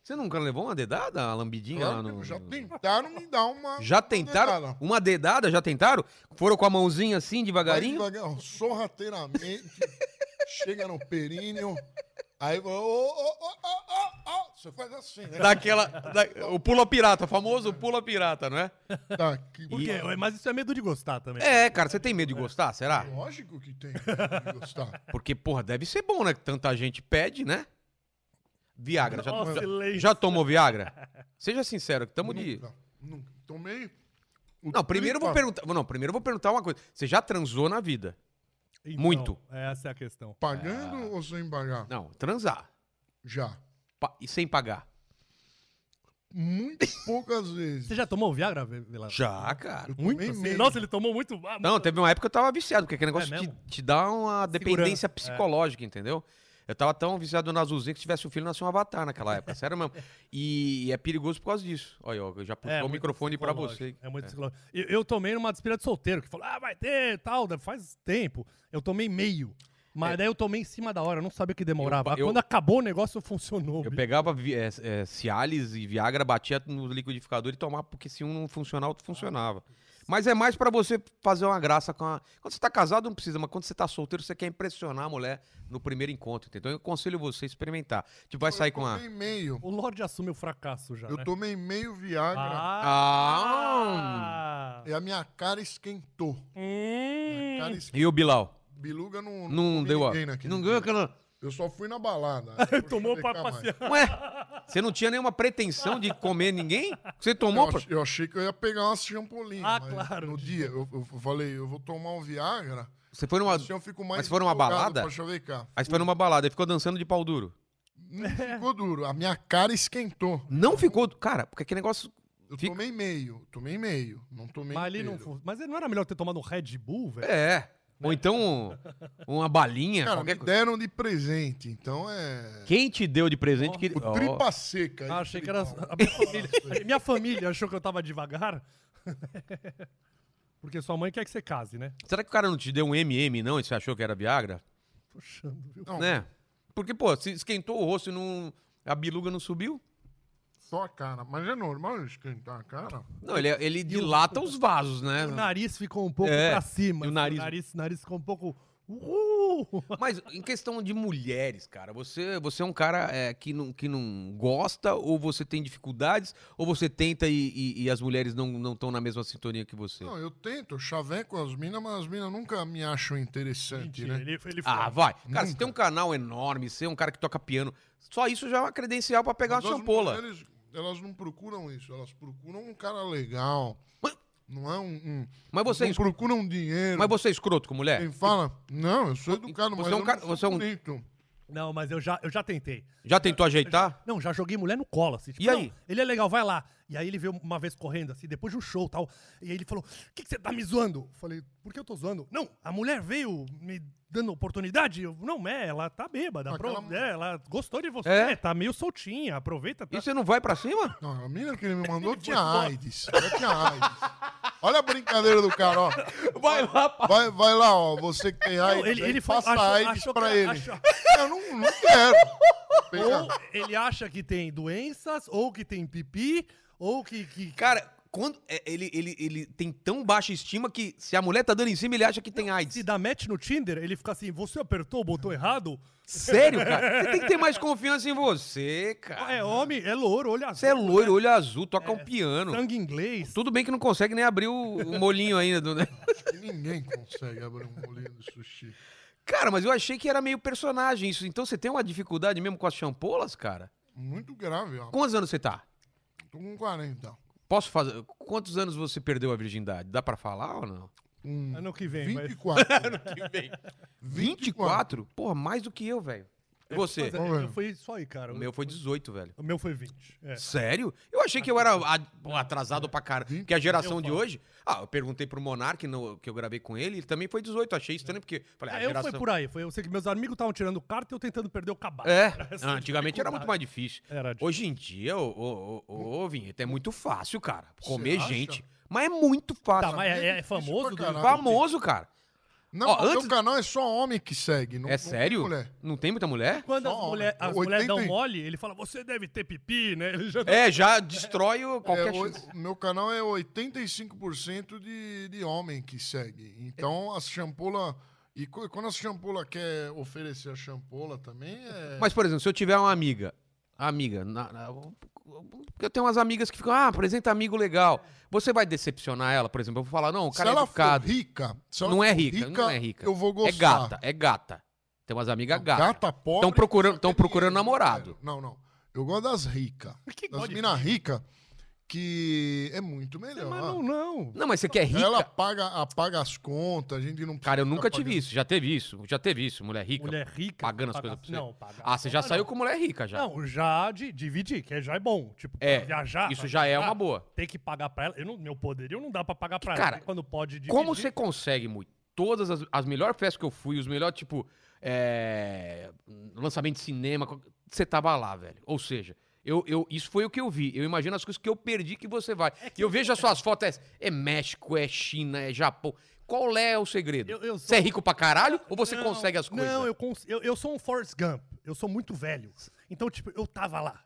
Você nunca levou uma dedada, uma lambidinha lá Claro no... já tentaram me dar uma. Já uma tentaram? dedada. Uma dedada, já tentaram? Foram com a mãozinha assim, Vai devagarinho? devagar, ó, sorrateiramente, *laughs* chega no períneo, aí ô, ô, ô, ô, ô, ô, você faz assim, né? Daquela... da- o pula pirata, o famoso pula pirata, não é? Tá, que- Por quê? Mas isso é medo de gostar também. É, cara, você tem medo de gostar, será? Lógico que tem que gostar. *laughs* Porque, porra, deve ser bom, né? Que tanta gente pede, né? Viagra, já, Ó, já, já tomou Viagra? Seja sincero, que tamo de... Nunca, nunca. Tomei. o Não, primeiro eu vou perguntar. Não, primeiro eu vou perguntar uma coisa. Você já transou na vida? Então, muito. Essa é a questão. Pagando ou sem pagar? Não, transar. Já. Pa- E sem pagar. Muito *laughs* poucas vezes. Você já tomou Viagra? Já, cara. Eu Muito? assim? Nossa, ele tomou muito. Ah, Não, teve uma época que eu tava viciado, porque aquele negócio É te, te dá uma dependência é. psicológica, entendeu? Eu tava tão viciado na Azulzinha que se tivesse um filho, nasceu um avatar naquela época. Sério mesmo. *laughs* E é perigoso por causa disso. Olha, eu já puxou o muito microfone pra psicológico, você. É muito psicológico. Eu, eu tomei numa despedida de solteiro, que falou, ah, vai ter tal, faz tempo. Eu tomei meio. Mas É. daí eu tomei em cima da hora, eu não sabia que demorava. Eu- eu- Quando acabou o negócio, funcionou. Eu bicho. pegava é, é, Cialis e Viagra, batia no liquidificador e tomava, porque se um não funcionar, outro funcionava. Mas é mais pra você fazer uma graça com a. Quando você tá casado, não precisa, mas quando você tá solteiro, você quer impressionar a mulher no primeiro encontro, entendeu? Eu aconselho você a experimentar. Tipo, vai sair eu com a. tomei meio. O Lorde assume o fracasso já, Eu né? tomei meio Viagra Ah! e a minha cara esquentou. Hum. Cara esquentou. E o Bilal? Biluga não, Não comi deu a. Não ganhou aquela. Eu só fui na balada. *laughs* Tomou ver cá mais. passear. Ué, você não tinha nenhuma pretensão de comer ninguém? Você tomou? Eu, pra- eu achei que eu ia pegar umas champolinhas. Ah, mas claro. No dia, eu, eu falei, eu vou tomar um Viagra. Você foi numa. Assim eu fico mais Mas foi numa balada? Pra chavecar. Aí você foi numa balada e ficou dançando de pau duro. Não ficou duro. A minha cara esquentou. Não ficou. Cara, porque aquele negócio. Eu Fica- tomei meio. Tomei meio. Não tomei Mas ali não inteiro. Mas não era melhor ter tomado um Red Bull, velho? É. Ou então uma balinha, Cara, qualquer me coisa. deram de presente. Então é... Quem te deu de presente que. O tripa seca. Ah, achei que era. A minha, família, a minha família achou que eu tava devagar. Porque sua mãe quer que você case, né? Será que o cara não te deu um MM, não? E você achou que era Viagra? Puxando, viu? Não, Né? Porque, pô, se esquentou o rosto e não. A biluga não subiu? Só a cara. Mas é normal esquentar a cara? Não, ele, ele dilata os vasos, né? O nariz ficou um pouco É, pra cima. e o assim, nariz- O nariz, nariz ficou um pouco. *laughs* Uhul! Mas em questão de mulheres, cara, você, você é um cara é, que, não, que não gosta, ou você tem dificuldades, ou você tenta e, e- e as mulheres não estão na mesma sintonia que você? Não, eu tento, eu chaveco as minas, mas as minas nunca me acham interessante, Mentira, né? ele, ele Ah, vai. Cara, você tem um canal enorme, você é um cara que toca piano. Só isso já é uma credencial pra pegar Mas uma as champola. mulheres, elas não procuram isso, elas procuram um cara legal. Mas- Não é um. um Mas você, é não procuram dinheiro. mas você é escroto com mulher? Quem fala, não, eu sou educado, Você mas é um eu cara- não sou você é um- bonito. Não, mas eu já, eu já tentei. Já tentou ajeitar? Não, já joguei mulher no colo, assim. tipo, E não, aí? ele é legal, vai lá. E aí ele veio uma vez correndo, assim, depois de um show e tal. E aí ele falou: O que, que você tá me zoando? Eu falei, por que eu tô zoando? Não, a mulher veio me dando oportunidade. Eu, não, é, ela tá bêbada. Aquela é, ela gostou de você, É? tá meio soltinha, aproveita. Tá... E você não vai pra cima? Não, a menina que ele me mandou Ele *laughs* tinha. AIDS. Ela tinha AIDS. Olha a brincadeira do cara, ó. *laughs* Vai lá, pá. Vai, vai lá, ó. Você que tem AIDS, ele- ele foi- passa achou- AIDS achou pra que- ele. achou- *laughs* Eu não, não quero. Ou ele acha que tem doenças, ou que tem pipi, ou que. que... Cara, quando é, ele, ele, ele tem tão baixa estima que se a mulher tá dando em cima, ele acha que tem AIDS. Se dá match no Tinder, ele fica assim: você apertou o botão errado? Sério, cara? *laughs* Você tem que ter mais confiança em você, cara. É homem, é louro, olha Você é loiro, olho azul, toca um piano. sangue inglês. Tudo bem que não consegue nem abrir o, o molinho ainda. do- né? E ninguém consegue abrir um molinho de sushi. Cara, mas eu achei que era meio personagem isso. Então você tem uma dificuldade mesmo com as champolas, cara? Muito grave, ó. Quantos anos você tá? Tô com 40. Posso fazer. Quantos anos você perdeu a virgindade? Dá pra falar ou não? Um Ano que vem, mas- 24. 24? *laughs* Porra, mais do que eu, velho. E você? É, Vamos ver. eu fui só aí, cara. O meu foi 18, velho. O meu foi 20. É. Sério? Eu achei que eu era atrasado pra cara. Porque a geração Eu de hoje. Ah, eu perguntei pro Monark, no, que eu gravei com ele, ele também foi 18. Achei estranho, porque. Falei, a É, eu geração. fui por aí. Foi, eu sei que meus amigos estavam tirando carta e eu tentando perder o cabalo. É, ah, antigamente era muito mais difícil. Era difícil. Hoje em dia, ô, ô, ô, ô, Vinheta, é muito fácil, cara. Comer gente. Mas é muito fácil. Tá, mas é, é famoso? do- caralho. Famoso, cara. Não, Ó, o antes- meu canal é só homem que segue. Não, É não tem sério? mulher. Não tem muita mulher? Quando as, Só mulher, homem. as mulheres dão 80 mole, ele fala, você deve ter pipi, né? Ele já É, *laughs* já destrói o- É, qualquer o- chance. meu canal é 85% de, de homem que segue. Então, as champola... E quando as champola quer oferecer a champola também, é... Mas, por exemplo, se eu tiver uma amiga, amiga, na- na- eu tenho umas amigas que ficam, ah, apresenta amigo legal. Você vai decepcionar ela, por exemplo, eu vou falar, não, o se cara é ela for educado. rica... se ela Não é for rica, não é rica. Eu vou gostar. É gata, é gata. Tem umas amigas Não, gatas. Gata pobre... Tão procurando- tão procurando dinheiro, namorado. velho. Não, não. Eu gosto das ricas. Que Das minas ricas, que é muito melhor. Mas não, não. Não, mas você quer rica? Ela paga, apaga as contas, a gente não Cara, eu nunca tive isso. Já teve isso. Já teve isso, mulher rica. Mulher rica. Pagando as paga- coisas pra você. Não, paga. Ah, você já não. saiu com mulher rica já. Não, já de dividir, que já é bom. Tipo, É, viajar. isso já é viajar, uma boa. Tem que pagar pra ela. Eu não, meu poderio não dá pra pagar pra Cara, ela. Quando pode dividir. Como você consegue muito? Todas as, as melhores festas que eu fui, os melhores, tipo, é, lançamento de cinema, você tava lá, velho. Ou seja, eu, eu, isso foi o que eu vi. Eu imagino as coisas que eu perdi que você vai. E eu vejo as suas fotos, é, é México, é China, é Japão. Qual é o segredo? Eu- eu Você é sou- rico pra caralho ou você Não, consegue as coisas? Não, eu, eu, eu sou um Forrest Gump. Eu sou muito velho. Então, tipo, eu tava lá.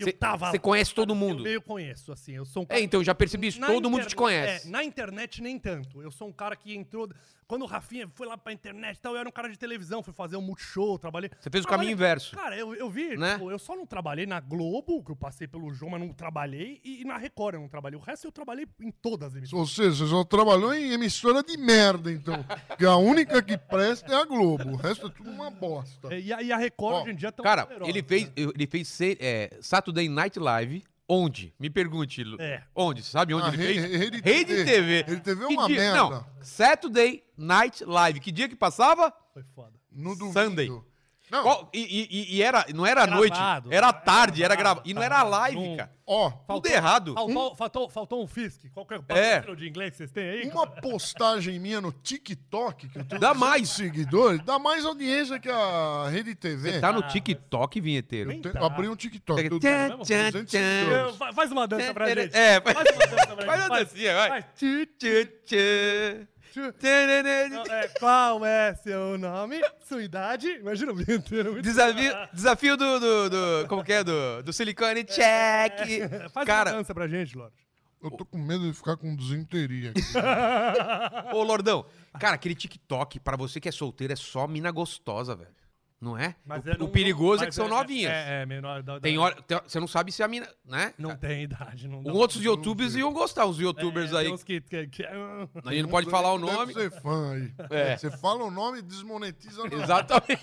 Eu Cê- tava Você conhece todo mundo. Eu meio conheço, assim. Eu sou um É, então, eu já percebi isso. Na Todo mundo te conhece. é, na internet, nem tanto. Eu sou um cara que entrou. Quando o Rafinha foi lá pra internet e tal, eu era um cara de televisão, fui fazer um multishow, trabalhei. Você fez o Trabalhei- caminho inverso. Cara, eu, eu vi, Né? tipo, eu só não trabalhei na Globo, que eu passei pelo João, mas não trabalhei, e, e na Record eu não trabalhei. O resto eu trabalhei em todas as emissoras. Ou seja, você só trabalhou em emissora de merda, então. Porque a única que presta é a Globo. O resto é tudo uma bosta. E, a, e a Record Ó, hoje em dia tá Cara, poderosa, ele fez, né? ele fez se- é, Saturday Night Live. Onde? Me pergunte. Lu- É. Onde? Sabe onde Ah, ele Re- fez? Rede Rede TV. TV. Rede TV é uma dia- merda. Não, Saturday Night Live. Que dia que passava? Foi foda. No domingo. Sunday. Não, Qual- e, e- e era, não era à noite, Gravado. era tarde, era Gravado. gravado. E não era live, Não- cara. ó, Tudo errado. Faltou, faltou, faltou um FISC. Qual que é É. de inglês que vocês têm aí? uma postagem minha no TikTok, que eu tenho Dá 200 mais. seguidores, dá mais audiência que a Rede TV. Você tá no TikTok, vinheteiro. Eu te- tá. abri um TikTok. Tchan, tchan, 200 tchan. Fa- Faz uma dança pra gente. É, faz Faz uma dança pra *laughs* faz gente. uma dancinha, vai. Faz. Tchu, tchu, Tchan, É, qual é seu nome? Sua idade? Imagina o dia inteiro. muito- Desafio, desafio do, do, do- Como que é? Do, do silicone check. Faz Cara, uma dança pra gente, Lorde. Eu tô com medo de ficar com desinteria aqui. ô Lordão, cara, aquele TikTok, pra você que é solteiro, é só mina gostosa, velho. Não é? Mas o, é, o não- perigoso é que são novinhas. É, é menor. da- da- Tem hora. tem- você não sabe se a mina. Né? Não tem idade. Não dá. Outros youtubers iam gostar, os youtubers É, aí. que, que, que- A gente não pode *laughs* falar o nome. Deve ser fã aí. É. Você fala o nome e desmonetiza não. Exatamente.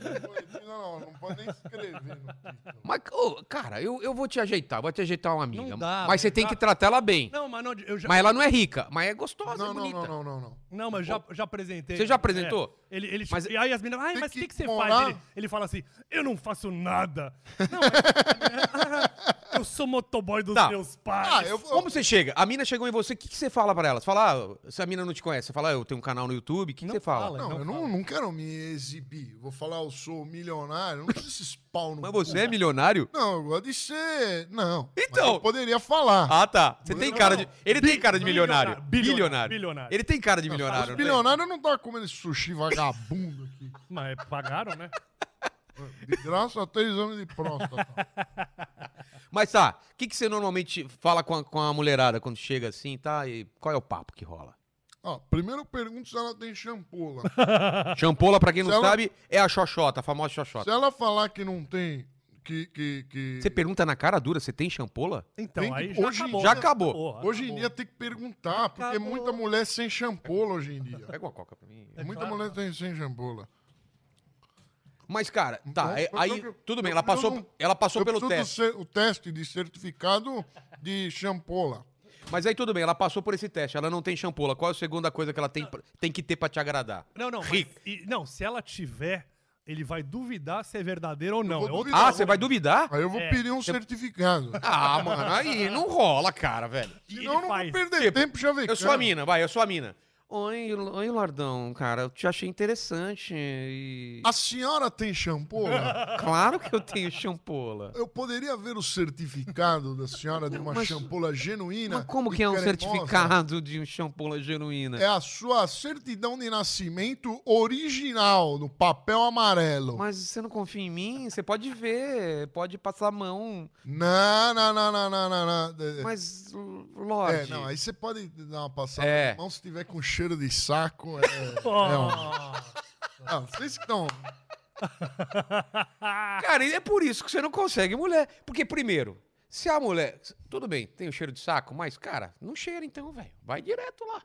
Desmonetiza não, não pode nem escrever. no. Mas, ô, cara, eu, eu vou te ajeitar, vou te ajeitar uma amiga. Não dá, mas você não tem dá. que tratar ela bem. Não, mas não, eu já. Mas ela não é rica, mas é gostosa, Não, é não, bonita. não, não, não, não. Não, mas já, já apresentei. Você já apresentou? É, ele, ele, Mas- e aí as meninas, ai, mas o que que, que você morar- faz? Ele, ele fala assim, eu não faço nada. Não, mas- *laughs* eu sou motoboy dos Tá. meus pais. Ah, eu Como você chega? A mina chegou em você, o que, que você fala pra ela? Você fala, ah, se a mina não te conhece, você fala, ah, eu tenho um canal no YouTube, o que, que Não você fala? fala. Não, Não eu não, fala. não quero me exibir. Eu Vou falar, eu sou milionário. Não preciso esses pau no Mas cu. você é milionário? Não, eu gosto de ser. Não. mas Então. eu poderia falar. Ah, tá. Você tem cara de. Ele tem cara de milionário. bilionário, bilionário, Bilionário. bilionário. Ele tem cara de Os milionário. não tem? bilionários não tá comendo esse sushi vagabundo aqui. Mas pagaram, né? De graça até exame de próstata. *laughs* Mas tá, o que, que você normalmente fala com a, com a mulherada quando chega assim, tá? E qual é o papo que rola? Ó, primeiro eu pergunto se ela tem shampoo lá. *laughs* Champola, pra quem não Se ela- sabe, é a xoxota, a famosa Se xoxota. ela falar que não tem, que... que, que... Você pergunta na cara dura, você tem champola? Então, Tem que- aí já hoje acabou. já acabou. Hoje em dia tem que perguntar, porque Acabou. muita mulher sem shampoo hoje em dia. Pega uma coca pra mim. É muita claro. mulher tem sem shampoo lá. Mas, cara, tá, Então, é- eu- aí, eu- tudo bem, eu- ela eu passou, não- ela passou Eu pelo teste. cer- o teste de certificado de shampoo lá. Mas aí tudo bem, ela passou por esse teste, ela não tem champola. Qual é a segunda coisa que ela tem, pra- tem que ter pra te agradar? Não, não. mas- e- não, se ela tiver, ele vai duvidar se é verdadeiro ou não. É. Ah, você vai duvidar? Aí eu vou É. pedir um certificado. Ah, mano, aí não rola, cara, velho. Senão eu não faz. vou perder Tipo, tempo chavecando. Eu sou a mina, vai, eu sou a mina. Oi, oi, Lardão, cara, eu te achei interessante e... A senhora tem shampoo? *laughs* Claro que eu tenho champola. Eu poderia ver o certificado da senhora de uma Mas- champola genuína? Mas como que é um cremosa? certificado de um champola genuína? É a sua certidão de nascimento original, no papel amarelo. Mas você não confia em mim? Você pode ver, pode passar a mão. Não, não, não, não, não, não. não. É, Mas, Lorde... É, não, aí você pode dar uma passada É. na mão se tiver com cheiro de saco. É, Oh. *laughs* é um- Não, vocês que estão. *laughs* Cara, e é por isso que você não consegue mulher. Porque, primeiro, se a mulher. Tudo bem, tem o cheiro de saco, mas, cara, não cheira então, velho. Vai direto lá.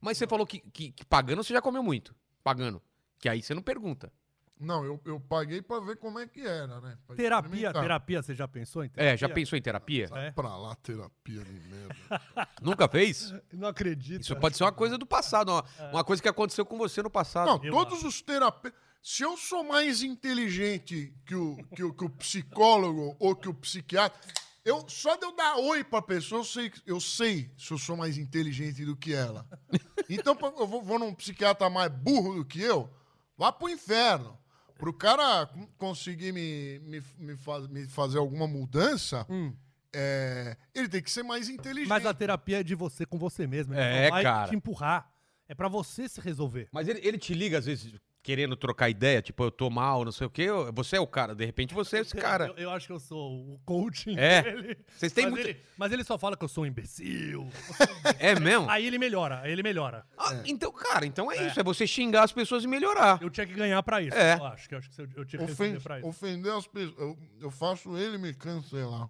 Mas você falou que, que- que pagando você já comeu muito. Pagando. Que aí você não pergunta. Não, eu, eu paguei pra ver como é que era, né? Pra Terapia, terapia, você já pensou em É, terapia? já pensou em terapia? É. Pra lá, terapia de merda. *laughs* Nunca fez? Não acredito. Isso pode ser uma coisa do passado, uma, uma coisa que aconteceu com você no passado. Não, Eu todos os terapeutas. Se eu sou mais inteligente que o, que, o, que o psicólogo ou que o psiquiatra, eu, só de eu dar oi pra pessoa, eu sei, eu sei se eu sou mais inteligente do que ela. *laughs* Então, eu vou, vou num psiquiatra mais burro do que eu, vá pro inferno. Pro cara con- conseguir me, me, me, faz- me fazer alguma mudança, Hum. é, ele tem que ser mais inteligente. Mas a terapia é de você com você mesmo. ele É, não vai cara. te empurrar. É pra você se resolver. Mas ele, ele te liga, às vezes, querendo trocar ideia, tipo, eu tô mal, não sei o quê. eu- Você é o cara, de repente você é esse cara. Eu, eu acho que eu sou o coaching É. dele. Vocês têm mas, muito. ele, mas ele só fala que eu sou um imbecil. *laughs* É mesmo? Aí ele melhora, aí ele melhora. Ah, Então, cara, então é, isso. É você xingar as pessoas e melhorar. Eu tinha que ganhar pra isso. É. Eu acho que eu, acho que eu, eu tinha que Ofen- receber pra isso. ofender as pessoas. Eu, eu faço ele me cancelar.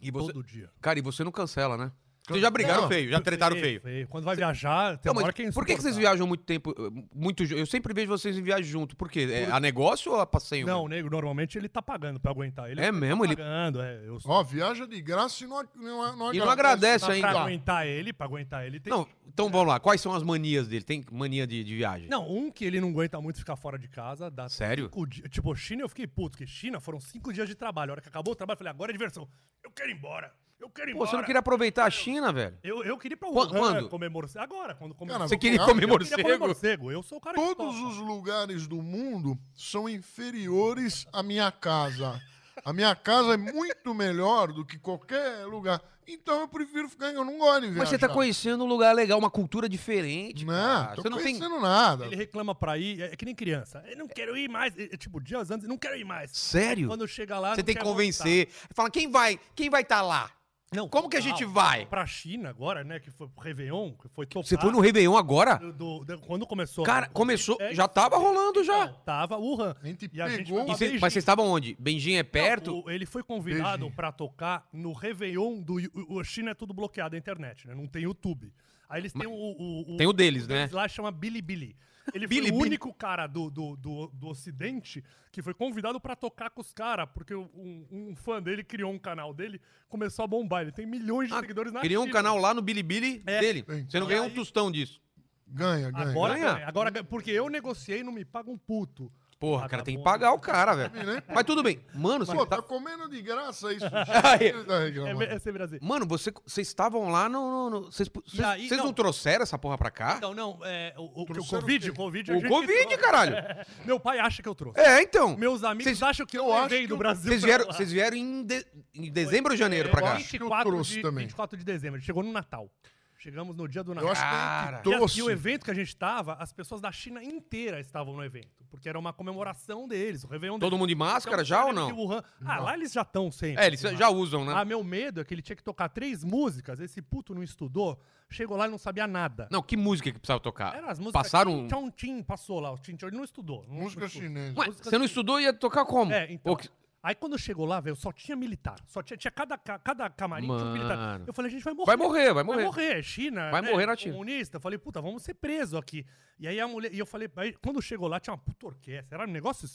E você, Todo dia. cara, e você não cancela, né? Vocês já brigaram Não, feio, já tretaram feio. Quando vai viajar, tem Não, hora que é por que, que vocês viajam muito tempo? eh, Muito, eu sempre vejo vocês em viagem junto. Por quê? É a negócio ou a passeio? Não, o nego, normalmente ele tá pagando pra aguentar. Ele É mesmo? Tá Ele- pagando, é. Eu Ó, viaja de graça e não, não, não E não agradece ainda. pra aguentar ele, pra aguentar ele tem. Não, então vamos lá. Quais são as manias dele? Tem mania de, de viagem? Não, um que ele não aguenta muito ficar fora de casa. Dá Sério? cinco dias. Tipo, China eu fiquei puto, porque China foram cinco dias de trabalho. A hora que acabou o trabalho, eu falei, agora é diversão. Eu quero ir embora. Eu quero ir Pô, embora. você não queria aproveitar a China, velho? Eu, eu queria ir pra Quando- Wuhan quando? comer morcego. Agora, quando comer Cara, Você queria comer Eu queria comer morcego? morcego. Eu sou o cara Todos os lugares do mundo são inferiores à minha casa. A minha casa é muito melhor do que qualquer lugar. Então eu prefiro ficar. Eu não gosto de viajar. Mas você tá conhecendo um lugar legal, uma cultura diferente. Não, cara. tô Você não tem. conhecendo nada. Ele reclama pra ir, é, é que nem criança. Eu não quero ir mais. É, é tipo, dias antes, eu não quero ir mais. Sério? Quando chega lá, Você tem que convencer. Fala, quem vai? Quem vai estar lá? Não, Como que a gente total. vai? Pra China agora, né? Que foi pro Réveillon, que foi topar. Você foi no Réveillon agora? do, do- do- quando começou. Cara, começou. é, Já tava rolando já. Não, Tava Wuhan. A gente E a gente pegou- E cê- Beijing. mas vocês estavam onde? Benjinho é perto? Não, o- ele foi convidado Beijing. pra tocar no Réveillon do. O, o China é tudo bloqueado a internet, né? Não tem YouTube. Aí eles têm o. o, o Tem o deles, né? lá chama Bilibili. Ele Billy foi o Billy. único cara do, do, do, do Ocidente que foi convidado pra tocar com os caras, porque um, um fã dele criou um canal dele, começou a bombar. Ele tem milhões de Ah, seguidores na Criou um China. canal lá no Bilibili É. dele. Você não ganhou um aí- tostão disso. Ganha, ganha. Agora Ganha? ganha. Agora ganha. Porque eu negociei e não me paga um puto. Porra, Ah, cara, tem que pagar o cara, velho. né? Mas tudo bem. Mano, você Pô, tá- tá comendo de graça isso. *laughs* É, é Brasil. Mano, você- vocês estavam lá no. Vocês não não. trouxeram essa porra pra cá? Então, não, é, o, o, o Covid, o o? Covid... O Covid, caralho! *laughs* Meu pai acha que eu trouxe. É, então. Meus amigos Vocês- acham que eu, eu levei do Brasil Vocês vieram, vocês vieram em, de- em dezembro ou janeiro É, pra cá? acho que eu 24 trouxe de, também. 24 de dezembro. Chegou no Natal. Chegamos no dia do Natal. Eu acho que E, trouxe. e o evento que a gente tava, as pessoas da China inteira estavam no evento. Porque era uma comemoração deles, o Réveillon Todo deles. mundo de máscara Então, já ou não? Wuhan. Ah, lá eles já estão sempre. É, eles já usam, né? Ah, meu medo é que ele tinha que tocar três músicas, esse puto não estudou, chegou lá e não sabia nada. Não, que música que precisava tocar? Era as músicas. Passaram. tchau, tim, passou lá, o Tim, tchau, ele não estudou. Não- Música não estudou. chinesa. Ué, música você não estudou e ia tocar como? É, então. Ou que- Aí quando chegou lá, velho, só tinha militar. Só tinha, tinha cada, ca- cada camarim tinha um militar. Eu falei, a gente vai morrer. Vai morrer, vai Vai morrer. morrer, China. Vai né, morrer na China. Comunista. Eu falei, puta, vamos ser presos aqui. E aí a mulher. E eu falei, aí, quando chegou lá, tinha uma puta orquestra. Era um negócio.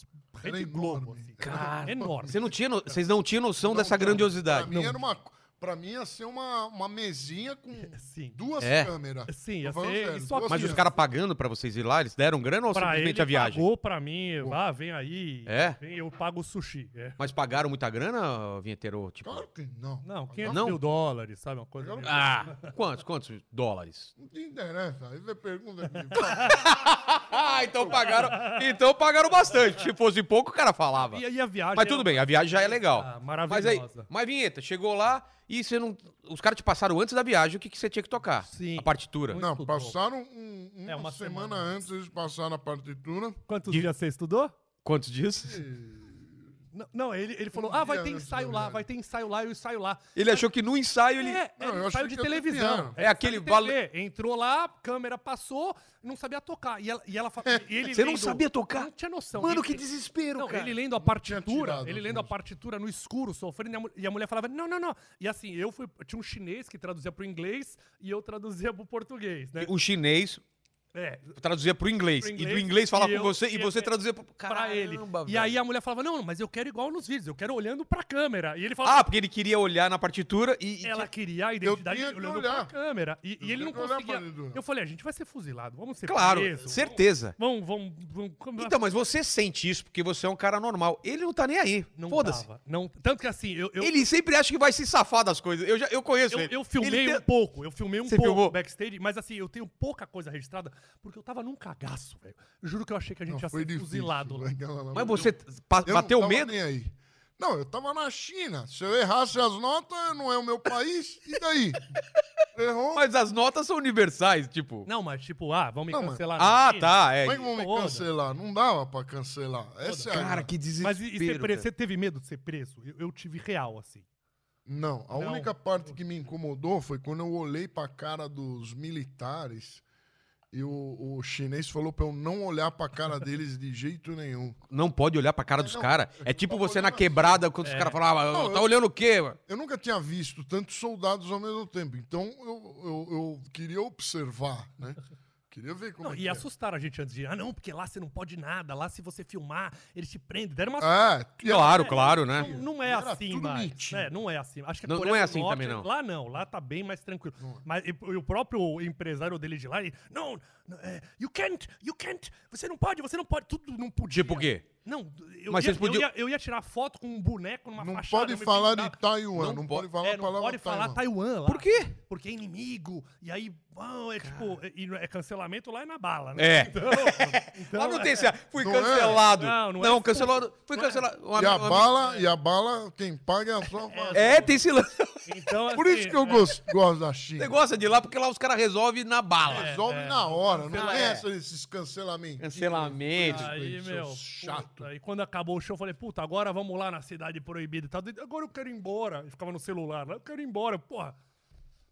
Rede Globo, enorme. assim. Cara, enorme. Você não tinha, no- vocês não tinham noção dessa Pra grandiosidade. mim era uma. Pra mim ia ser uma, uma mesinha com *laughs* Sim. duas É. câmeras. Sim, ia Tô falando ser sério, isso duas aqui, Mas os caras pagando pra vocês ir lá, eles deram grana ou Pra simplesmente ele a viagem? pagou pra mim, ah, vem aí. É? Vem, eu pago o sushi. É. Mas pagaram muita grana, vinheteiro? Tipo... Claro que não. Não, 500 Não? mil dólares, sabe? Uma coisa. meio- Ah, *laughs* quantos? Quantos dólares? Não te interessa. Aí você pergunta aqui. *laughs* Ah, então pagaram. Então pagaram bastante. Se fosse pouco, o cara falava. E aí a viagem. Mas é tudo bem, a viagem já é legal. Ah, Mas aí, maravilhosa. mas vinheta, chegou lá e você não. Os caras te passaram antes da viagem o que, que você tinha que tocar. Sim. A partitura. Muito Não, estudou. passaram um- uma, É, uma semana, semana antes eles passaram a partitura. Quantos dias você estudou? Quantos dias? Não, não, ele, ele falou: ah, vai ter ensaio lá, vai ter ensaio lá, eu ensaio lá. Ele achou que no ensaio ele. É, Não, era eu achei ensaio de que televisão. É aquele ensaio de TV. Entrou lá, câmera passou, não sabia tocar. E ela, e ela fa- e ele Você não lendo- sabia tocar? Não tinha noção. Mano, Ele- que desespero, Não, cara. ele lendo a partitura, tirado ele as lendo a músicas. partitura no escuro, sofrendo, e a, mu- e a mulher falava, não, não, não. E assim, eu fui, tinha um chinês que traduzia pro inglês e eu traduzia pro português, né? O chinês É, traduzia pro inglês. Pro E do inglês, inglês falava e com você e você é, traduzia pro. pra ele. Caramba, E velho. aí a mulher falava, não, mas eu quero igual nos vídeos, eu quero olhando pra câmera. E ele falava, Ah, porque ele queria olhar na partitura e. e ela tinha- queria a identidade olhando olhar. pra câmera. E, e ele não olhar conseguia. Eu falei, a gente vai ser fuzilado, vamos ser Claro, preso, certeza. Vamos, vamos, vamos. vamos Então, mas você sente isso porque você é um cara normal. Ele não tá nem aí. não Foda-se. Não, tanto que assim, eu, eu, Ele sempre acha que vai se safar das coisas. Eu, já, eu conheço Eu, ele. eu filmei Ele um tem- pouco, eu filmei um Você pouco filmou? backstage, mas assim, eu tenho pouca coisa registrada, porque eu tava num cagaço, velho. Juro que eu achei que a gente Não, ia ser difícil. fuzilado lá. Aquela lá. Mas você Eu bateu não tava medo? nem aí. Não, eu tava na China. Se eu errasse as notas, não é o meu país. E daí? *laughs* Errou? Mas as notas são universais, tipo. Não, mas tipo, ah, vamos me Não, mas- cancelar. na Ah, China? tá. É. Como é que vão me Foda. cancelar? Não dava pra cancelar. Essa é a Cara, que desespero. Mas e, e. Você teve medo de ser preso? Eu, eu tive real, assim. Não, a Não. única parte que me incomodou foi quando eu olhei pra cara dos militares e o, o chinês falou pra eu não olhar pra cara deles de jeito nenhum. Não pode olhar pra cara dos não, caras. É tipo você na quebrada quando os É. caras falavam, Não, tá eu- olhando o quê? mano?" Eu nunca tinha visto tantos soldados ao mesmo tempo, então eu, eu, eu queria observar, né? Queria ver como Não, é que e é. assustaram a gente antes de ir. Ah, não, porque lá você não pode nada. Lá, se você filmar, eles te prendem. Deram uma É, Claro, É, claro, né? Não, não é Era assim, mentira. É, não é assim. Acho que a Não- não é assim Norte- também, não. Lá não, lá tá bem mais tranquilo. É. Mas e, e o próprio empresário dele de lá, ele, não, não, é, you can't, you can't, você não pode, você não pode, tudo não podia. Tipo o quê? Não, eu, Mas ia, vocês podiam- eu, ia, eu ia tirar foto com um boneco numa Não fachada. pode eu me falar de pintava. Taiwan, Não pode- falar É, a não palavra pode falar Taiwan. Lá. Por quê? Porque é inimigo. E aí, bom, é tipo, é, e é cancelamento lá é na bala, né? É. Então, então, *laughs* Lá não tem é. esse. Fui Não é? cancelado. Não, não é Não, expulso. cancelado. Fui Não é. cancelado. Uma- E a uma- bala, e a bala, quem paga é a sua *laughs* família. É, tem esse lance. Então, Por assim, isso que eu é, gosto, gosto da China. Você gosta de lá porque lá os caras resolvem na bala. Resolve é. na hora, não Cancela- tem é. essa desses cancelamentos. Cancelamento. Aí, meu, chato. aí quando acabou o show, eu falei, puta, agora vamos lá na cidade proibida e tal. Agora eu quero ir embora. E ficava no celular, eu quero ir embora. Porra,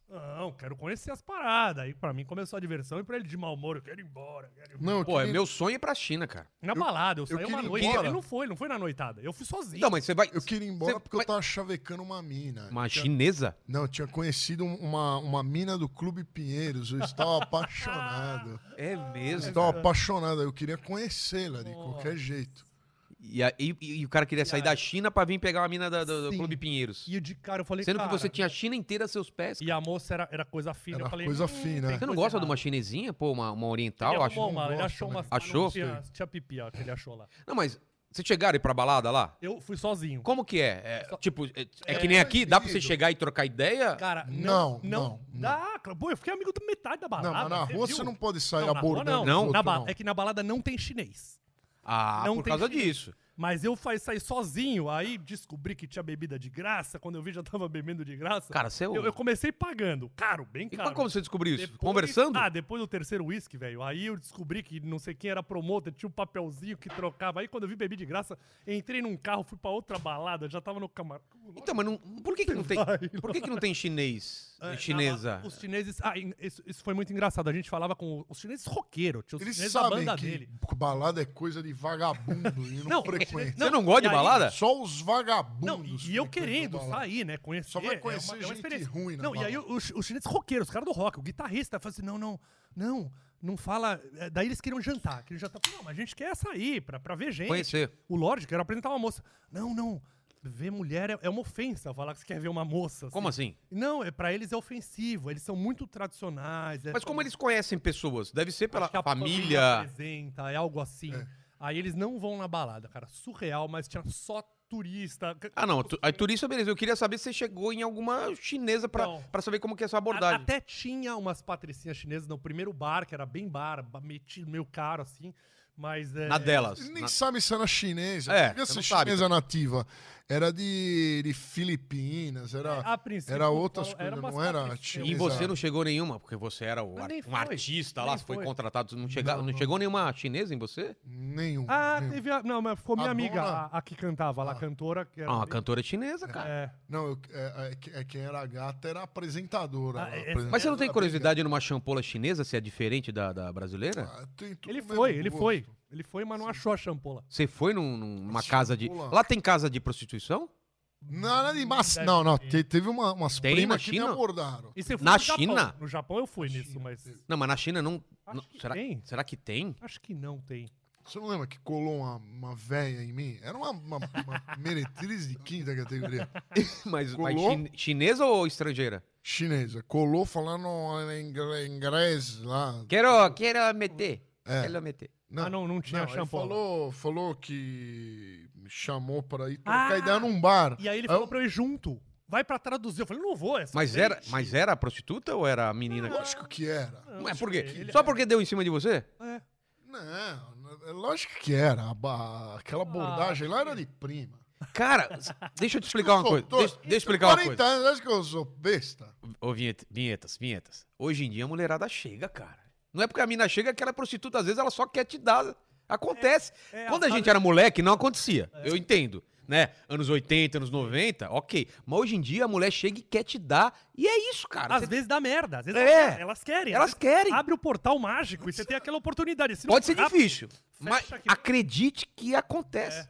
não, quero conhecer as paradas. Aí pra mim começou a diversão e pra ele de mau humor, eu quero ir embora. Quero ir embora. Não, eu Pô, é queria- meu sonho ir pra China, cara. Na balada, eu saí queria uma noite. embora. Ele não foi, não foi na noitada. Eu fui sozinho. Não, mas você vai. eu queria ir embora Você porque vai- eu tava chavecando uma mina. Uma Eu tinha- chinesa? Não, eu tinha conhecido um- uma, uma mina do Clube Pinheiros. Eu estava *laughs* apaixonado. É Eu mesmo. estava apaixonado. Eu queria conhecê-la de qualquer jeito. E, a- e- e o cara queria sair da China pra vir pegar uma mina da- do, do. Clube Pinheiros. E de cara eu falei, Sendo que cara, você tinha a China inteira a seus pés. E a moça era, era coisa fina. Era eu falei, coisa "Hum, fina. Você não gosta de uma errada." chinesinha? Pô, uma, uma oriental, Ele acho. arrumou uma, ele achou uma. Achou? Não, tinha, tinha pipi, ó, que ele achou lá. Não, mas vocês chegaram ir pra balada lá? Eu fui sozinho. Como que é? É, tipo, é, é que É nem aqui? Dá pra você chegar e trocar ideia? Cara, Não, não, não, não, não. dá. claro. Pô, eu fiquei amigo da metade da balada. Não, mas na rua viu? você não pode sair Não, na rua abordando. não. Não? bala- É que na balada não tem chinês. Ah, Não por causa chinês. disso. Mas eu faz sair sozinho, aí descobri que tinha bebida de graça. Quando eu vi, já tava bebendo de graça. Cara, você é eu, eu comecei pagando. Caro, bem E caro. como você descobriu isso? Depois- Conversando? Ah, depois do terceiro uísque, velho. Aí eu descobri que não sei quem era promotor, tinha um papelzinho que trocava. Aí quando eu vi bebi de graça, entrei num carro, fui pra outra balada, já tava no camarão. Então, mas não, por que, que não tem. Por que, que não tem chinês? É, chinesa? na- Os chineses. Ah, isso, isso foi muito engraçado. A gente falava com os chineses roqueiros. Tinha os Eles chineses da sabem banda que dele. balada é coisa de vagabundo e não, Não, frequenta. Você não gosta de aí- balada? Só os Não, vagabundos. e, e eu querendo balada. sair, né? Conhecer. Só vai conhecer é uma, é uma gente experiência. ruim na Não, e aí balada. os, os chineses roqueiros, os caras do rock, o guitarrista, fala assim: não, não, não, não fala. é, Daí eles queriam jantar. Queriam jantar. Não, mas a gente quer sair pra, pra ver gente. Conhecer. O Lorde, quero apresentar uma moça. Não, não. Ver mulher é, é uma ofensa falar que você quer ver uma moça. Como assim? Não, é para eles é ofensivo. Eles são muito tradicionais. é Mas como eles conhecem pessoas? Deve ser pela acho que a família. apresenta, é algo assim. Aí eles não vão na balada, cara. Surreal, mas tinha só turista. Ah, não. Tu, aí turista, beleza. Eu queria saber se você chegou em alguma chinesa pra saber como que é essa A- abordagem. Até tinha umas patricinhas chinesas no primeiro bar, que era bem bar, ba- metido, meio caro, assim. Mas. É, Na delas. Ele nem Na- sabe se era chinesa. É, devia você ser não sabe. chinesa nativa. Era de, de Filipinas, era... Era outras era coisas, não era. E chinesa. você não chegou nenhuma, porque você era o ar- um foi. artista lá, Nem foi foi. contratado. Não, chega, não, Não, não. chegou nenhuma chinesa em você? Nenhum. Ah, nenhum. teve a. Não, mas ficou minha A amiga, dona- a, a que cantava lá, a cantora. Que era Ah, uma cantora chinesa, cara. É. Não, eu- é, é que- é quem era gata era a apresentadora. Ah, é- apresentadora Mas você não tem da curiosidade numa champola chinesa, se é diferente da, da brasileira? Ah, tem tudo Ele foi, ele gosto. foi. Ele foi, mas não achou a champola. Você foi num- numa Mas casa de. Lá tem casa de prostituição? Nada de mas, Deve Não, não. ter. te- teve uma, umas Tem primas na que me China? abordaram. E você foi Na no Japão. China? No Japão eu fui Na nisso, China, mas. Não, mas na China não. Acho não- que será, tem. será que tem? Acho que não tem. Você não lembra que colou uma, uma véia em mim? Era uma, uma, uma *laughs* meretriz de quinta categoria. *laughs* Mas, mas Colou? chin- chinesa ou estrangeira? Chinesa. Colou falando em inglês lá. Quero, quero meter. É. Quero meter. Ah, não, não tinha ele shampoo. falou, falou que me chamou pra ir trocar Ah! ideia num bar. E aí ele Aí falou eu- pra eu ir junto. Vai pra traduzir. Eu falei, não vou, é só Mas era, mas era a prostituta ou era a menina? que- Lógico que era. Não, Mas por quê? ele- Só porque deu em cima de você? É. Não, é lógico que era. Aquela abordagem lá era de prima. Cara, *laughs* deixa eu te explicar uma coisa. Deixa, deixa eu explicar uma 40 coisa. anos, acho que eu sou besta. Ô, vinheta- vinhetas, vinhetas. Hoje em dia a mulherada chega, cara. Não é porque a mina chega que ela é prostituta, às vezes ela só quer te dar. Acontece. É, Quando a a- gente era moleque, não acontecia. Eu entendo. Né? Anos 80, anos 90, ok. Mas hoje em dia a mulher chega e quer te dar. E é isso, cara. Às Você- vezes dá merda. Às vezes É. elas- elas querem. Elas querem. Abre o portal mágico e você tem aquela oportunidade. Se Pode ser rápido, difícil. Mas aqui. acredite que acontece. É.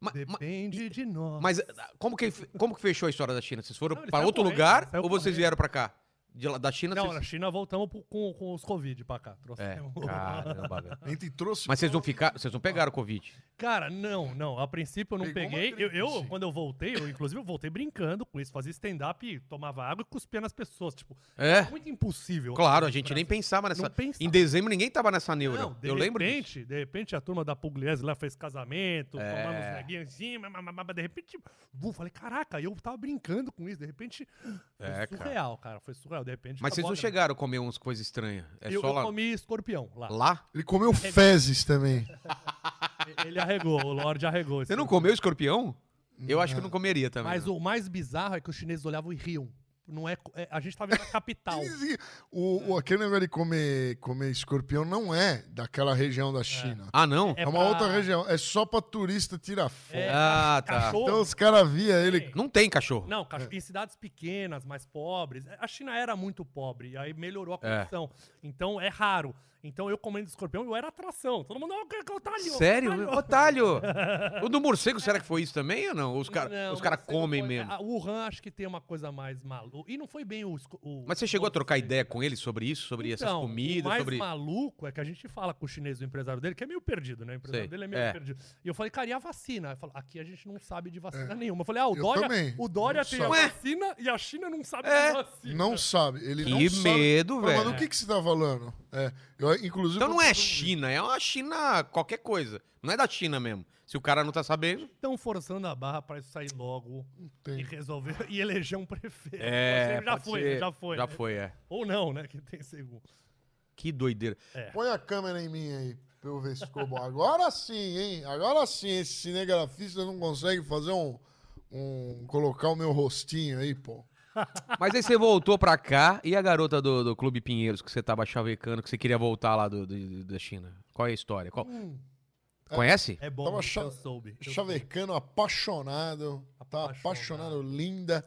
Ma- ma- Depende de nós. Mas ah, como que, como que fechou a história da China? Vocês foram para outro correndo, lugar ou vocês correndo. vieram para cá? De da China Não, vocês... na China voltamos pro- com, com os Covid pra cá. É, Trouxemos. *laughs* caramba, *laughs* trouxe. Mas vocês não ficaram, vocês não pegaram Covid. Cara, não, não. A princípio eu não Pegou peguei. Eu, eu, quando eu voltei, eu, inclusive, eu voltei brincando com isso. Fazia stand-up, tomava água e cuspia nas pessoas. Tipo, É. muito impossível. Claro, a gente nem pensava nessa. Não pensava. Em dezembro ninguém tava nessa neura. Não, de Eu lembro disso. repente, de repente a turma da Pugliese lá fez casamento, É. tomando uns neguinhos em cima, mamamá, de repente, vum, falei, caraca, eu tava brincando com isso, de repente, foi É, cara. surreal, cara. foi surreal, de repente. Mas vocês acabou não a- chegaram a comer umas coisas estranhas. É eu, só eu lá. comi escorpião lá. Lá? Ele comeu fezes também. *laughs* Ele arregou, o Lorde arregou. Você não comeu escorpião? Eu acho que eu não comeria também. Mas o mais bizarro é que os chineses olhavam e riam. Não é, é- a gente tá vendo a capital. *laughs* O, o, aquele negócio de comer, comer escorpião não é daquela região da China. Ah, não? É, É uma pra- outra região. É só pra turista tirar foto. É, Ah, tá. cachorro. Então os caras via ele. Não tem cachorro. Não, cachorro, em cidades pequenas, mais pobres. A China era muito pobre, e aí melhorou a É. condição. Então é raro. Então eu comendo escorpião, eu era atração. Todo mundo, que otário. Sério? otário." *laughs* O do morcego, será que foi isso também ou não? Os caras Não, os cara comem foi- mesmo. A Wuhan acho que tem uma coisa mais maluca. E não foi bem o. o Mas você chegou a trocar ideia com ele sobre isso? Sobre essas Então, comidas? O mais sobre... maluco é que a gente fala com o chinês, o empresário dele, que é meio perdido, né? O empresário Sei, dele é meio é. perdido. E eu falei, cara, e a vacina? Ele falou, aqui a gente não sabe de vacina nenhuma. Eu falei, ah, o Eu Dória, também. o Dória Não tem sabe. a vacina e a China não sabe É. de vacina. Não sabe. Ele não Que sabe. medo, Fala, velho. Mas do que, que você tá falando? É, eu, inclusive, Então não é China, é uma China qualquer coisa. Não é da China mesmo. Se o cara não tá sabendo. Estão forçando a barra pra isso sair logo e Tem. resolver *laughs* e eleger um prefeito. É, já foi, ser. já foi. Já né? foi, é. Ou não, né? Que tem segundo. Que doideira. Põe a câmera em mim aí, pra eu ver se ficou bom. Agora sim, hein? Agora sim, esse cinegrafista não consegue fazer um. um colocar o meu rostinho aí, pô. Mas aí você voltou pra cá e a garota do, do Clube Pinheiros que você tava chavecando, que você queria voltar lá do, do- da China? Qual é a história? Qual- Conhece? É bom, Tava eu cha- soube. eu Chavecano, apaixonado. Tá Apaixonado. apaixonado, linda.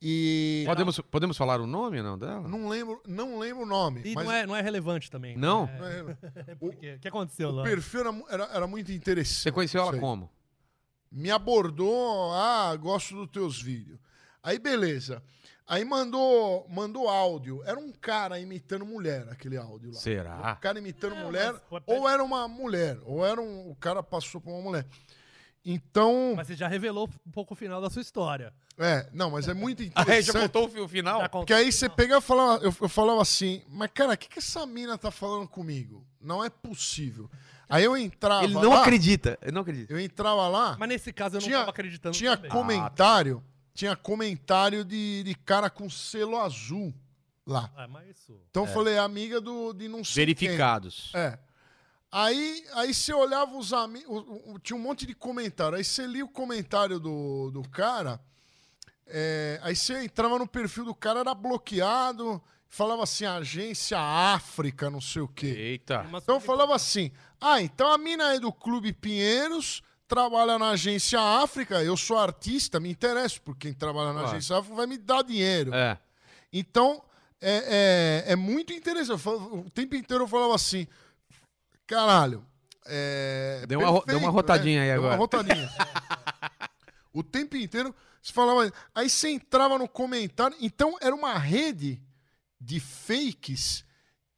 E. Podemos, podemos falar o nome não dela? Não lembro, não lembro o nome. E mas não, é, não é relevante também. né? Não? *laughs* É, porque- O que aconteceu o lá? perfil era, era, era muito interessante. Você conheceu ela como? me abordou, ah, gosto dos teus vídeos. Aí beleza. Aí mandou, mandou áudio. Era um cara imitando mulher, aquele áudio lá. Será? Um cara imitando Não, mulher, mas- ou era uma mulher, ou era um, o cara passou por uma mulher. Então, Mas você já revelou um pouco o final da sua história. é, não, mas é muito *laughs* Ah, já interessante. contou o fi- o final? Já contou Porque aí você pegava e falava, eu, eu falava assim, mas cara, o que, que essa mina tá falando comigo? Não é possível. Aí eu entrava Ele não lá, acredita. Ele não acredita. eu entrava lá, Mas nesse caso eu não Tinha- tava acreditando tinha também. comentário, tinha comentário de, de cara com selo azul lá. Ah, mas isso... Então eu falei, amiga do, de não sei quem. Verificados. É. Aí, aí você olhava os amigos. Tinha um monte de comentário. Aí você lia o comentário do, do cara. é, aí você entrava no perfil do cara, era bloqueado. Falava assim, agência África, não sei o quê. Eita. Então eu falava assim: ah, então a mina é do Clube Pinheiros, trabalha na agência África, eu sou artista, me interessa, porque quem trabalha na Claro. agência África vai me dar dinheiro. É. Então, é, é, é muito interessante. Falo- o tempo inteiro eu falava assim, caralho. É, Deu uma ro- deu uma rotadinha aí Deu agora. Uma rotadinha. *laughs* o tempo inteiro você falava. Aí você entrava no comentário. Então era uma rede de fakes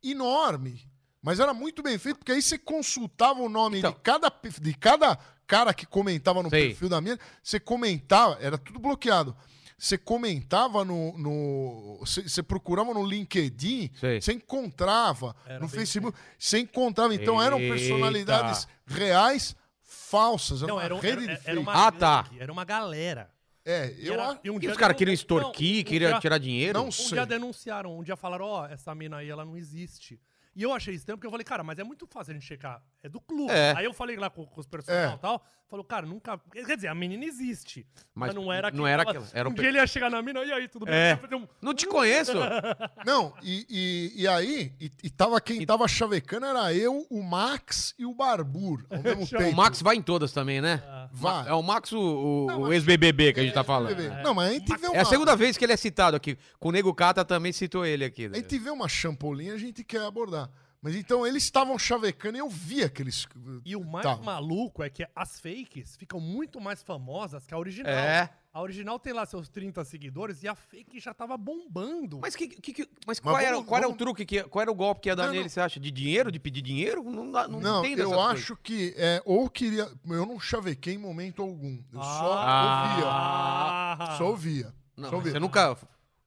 enorme. Mas era muito bem feito, porque aí você consultava o nome Então. de, cada, de cada cara que comentava no Sei. perfil da minha. Você comentava, era tudo bloqueado. Você comentava no. no você, você procurava no LinkedIn, Sei. você encontrava. Era no bem Facebook, você encontrava. Então eram Eita. personalidades reais falsas. Era Não, uma era, um- rede era, era fake. uma Ah, tá. Era uma galera. É, E eu era- e um E dia os caras queriam extorquir, um queriam tirar dinheiro? Não Um sei. dia denunciaram, um dia falaram, ó, essa mina aí, ela não existe. E eu achei estranho, porque eu falei, cara, mas é muito fácil a gente checar. É do clube. É. Aí eu falei lá com, com os personagens É. e tal, falou, cara, nunca... Quer dizer, a menina existe. Mas Mas, não era não era aquela, era um um dia ele ia chegar na mina, e aí, tudo bem? É. Um- Não te conheço. *laughs* Não, e, e, e aí, e, e tava, quem tava chavecando era eu, o Max e o Barbur ao *laughs* mesmo O tempo. Max vai em todas também, né? Vai. É o Max, o, o- Não, o ex-BBB que a gente tá falando. Não, mas a gente vê uma, É a segunda vez que ele é citado aqui. Com o Nego Cata também citou ele aqui. a gente vê uma champolinha, a gente quer abordar. Mas então eles estavam chavecando e eu vi aqueles. E o mais Tá. maluco é que as fakes ficam muito mais famosas que a original. É. A original tem lá seus 30 seguidores e a fake já tava bombando. Mas, que, que, que- mas Mas qual, era, vamos- qual era o vamos- truque? Que, qual era o golpe que ia dar Não, nele, não. você acha? De dinheiro? De pedir dinheiro? Não, dá- não, Não, entendo eu acho que é, ou queria. Eu não chavequei em momento algum. Eu Ah. só ouvia. Só ouvia. Não, só ouvia. você nunca...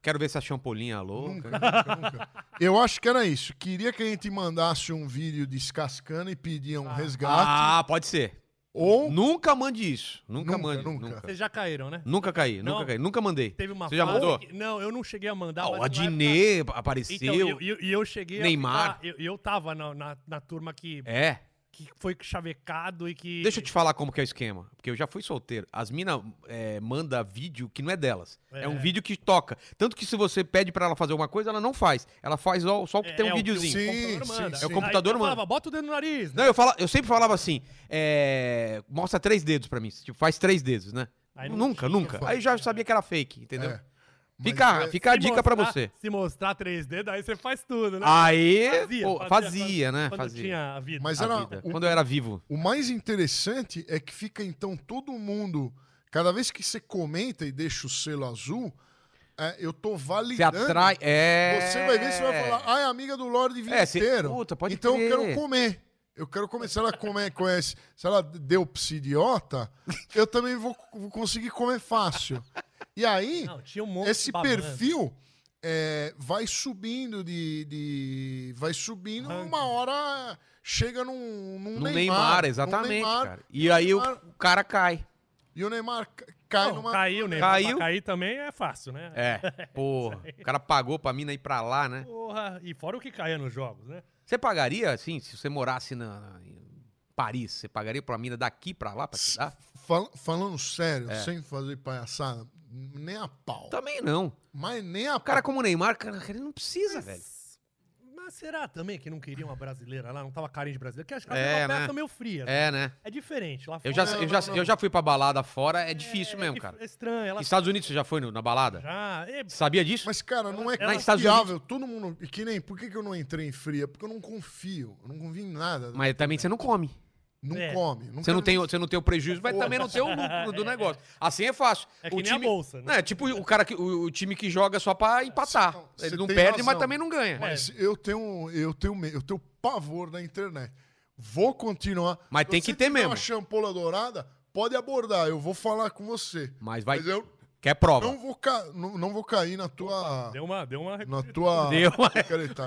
Quero ver essa champolinha louca. Nunca, nunca, nunca. Eu acho que era isso. Queria que a gente mandasse um vídeo descascando e pedia um resgate. Ah, pode ser. ou. Nunca mande isso. Nunca, Nunca, mande. nunca. Nunca. Vocês já caíram, né? Nunca caí, Não. nunca caí. Nunca mandei. Teve uma Você já mandou? que- Não, eu não cheguei a mandar. Ah, mas o uma Adnet época- apareceu. Então, e eu, eu- e eu cheguei Neymar. a ficar- eu, eu tava na, na, na turma que, É. que foi chavecado e que... Deixa eu te falar como que é o esquema. Porque eu já fui solteiro. As minas é, mandam vídeo que não é delas. É. um É. vídeo que toca. Tanto que se você pede pra ela fazer alguma coisa, ela não faz. Ela faz só, só o que É, tem um é o que o videozinho. Sim, computador sim, manda. sim. É o Aí computador eu manda. falava, bota o dedo no nariz. né? Não, eu, fala, eu sempre falava assim: é, mostra três dedos pra mim. Tipo, faz três dedos, né? Aí nunca, nunca. Aí já sabia que era fake, entendeu? É. Mas Fica, é- fica a dica pra mostrar- você. Se mostrar três dedos, aí você faz tudo, né? Aí, Fazia, pô, fazia, fazia, né? Quando Fazia. tinha a vida. Mas A era vida. o- Quando eu era vivo. O mais interessante é que fica então todo mundo. Cada vez que você comenta e deixa o selo azul, é, eu tô Você validando. atrai. É. Você vai ver, você vai falar, ah, é amiga do Lorde É, cê- Vinteiro. puta, pode então eu crer. quero comer. Eu quero comer. Se ela come, conhece, se ela deu psidiota, eu também vou, vou conseguir comer fácil. E aí, Não, tinha um esse perfil é, vai subindo de, de- vai subindo uma hora chega num, num No Neymar, Neymar, num exatamente, Neymar, cara. E aí o, Neymar- o cara cai. e o Neymar cai Não, numa Caiu, né? Caiu. Pra cair também é fácil, né? É, *laughs* porra. O cara pagou pra mina ir pra lá, né? Porra, e fora o que caía nos jogos, né? Você pagaria, assim, se você morasse na, em Paris, você pagaria pra mina daqui pra lá pra te dar? Fal- falando sério, É. sem fazer palhaçada, nem a pau. Também não. Mas nem a O cara como o Neymar, cara, ele não precisa, Mas- velho. Mas será também que não queria uma brasileira lá? Não tava carinho de brasileira? Porque acho que É, é, uma né? peça meio fria. É, né? É diferente. Lá Eu fora já, é- eu, já, não, não. eu já fui pra balada fora, é difícil mesmo, é, cara. É estranho. Ela Estados Unidos, você já foi no- na balada? já... É, Sabia disso? Mas, cara, não é Ela- Estados confiável. Todo mundo. E que nem. Por que, que eu não entrei em fria? Porque eu não confio. Eu não confio em nada. Mas também você não come. Não É. come. Não Você não, tem, você não tem o prejuízo, mas também não tem o lucro do *laughs* negócio. Assim é fácil. É que o nem a time, bolsa, né? né? Tipo o cara que o, o time que joga só pra empatar. Não, Ele você não perde, mas razão. também não ganha. Mas eu tenho, eu tenho, me- eu tenho pavor da internet. Vou continuar. Mas tem que ter mesmo. uma champola dourada, pode abordar, eu vou falar com você. Mas vai. Mas eu Quer prova? não vou, ca... não, não vou cair na tua. Deu uma. Deu uma... Na tua. Deu uma-.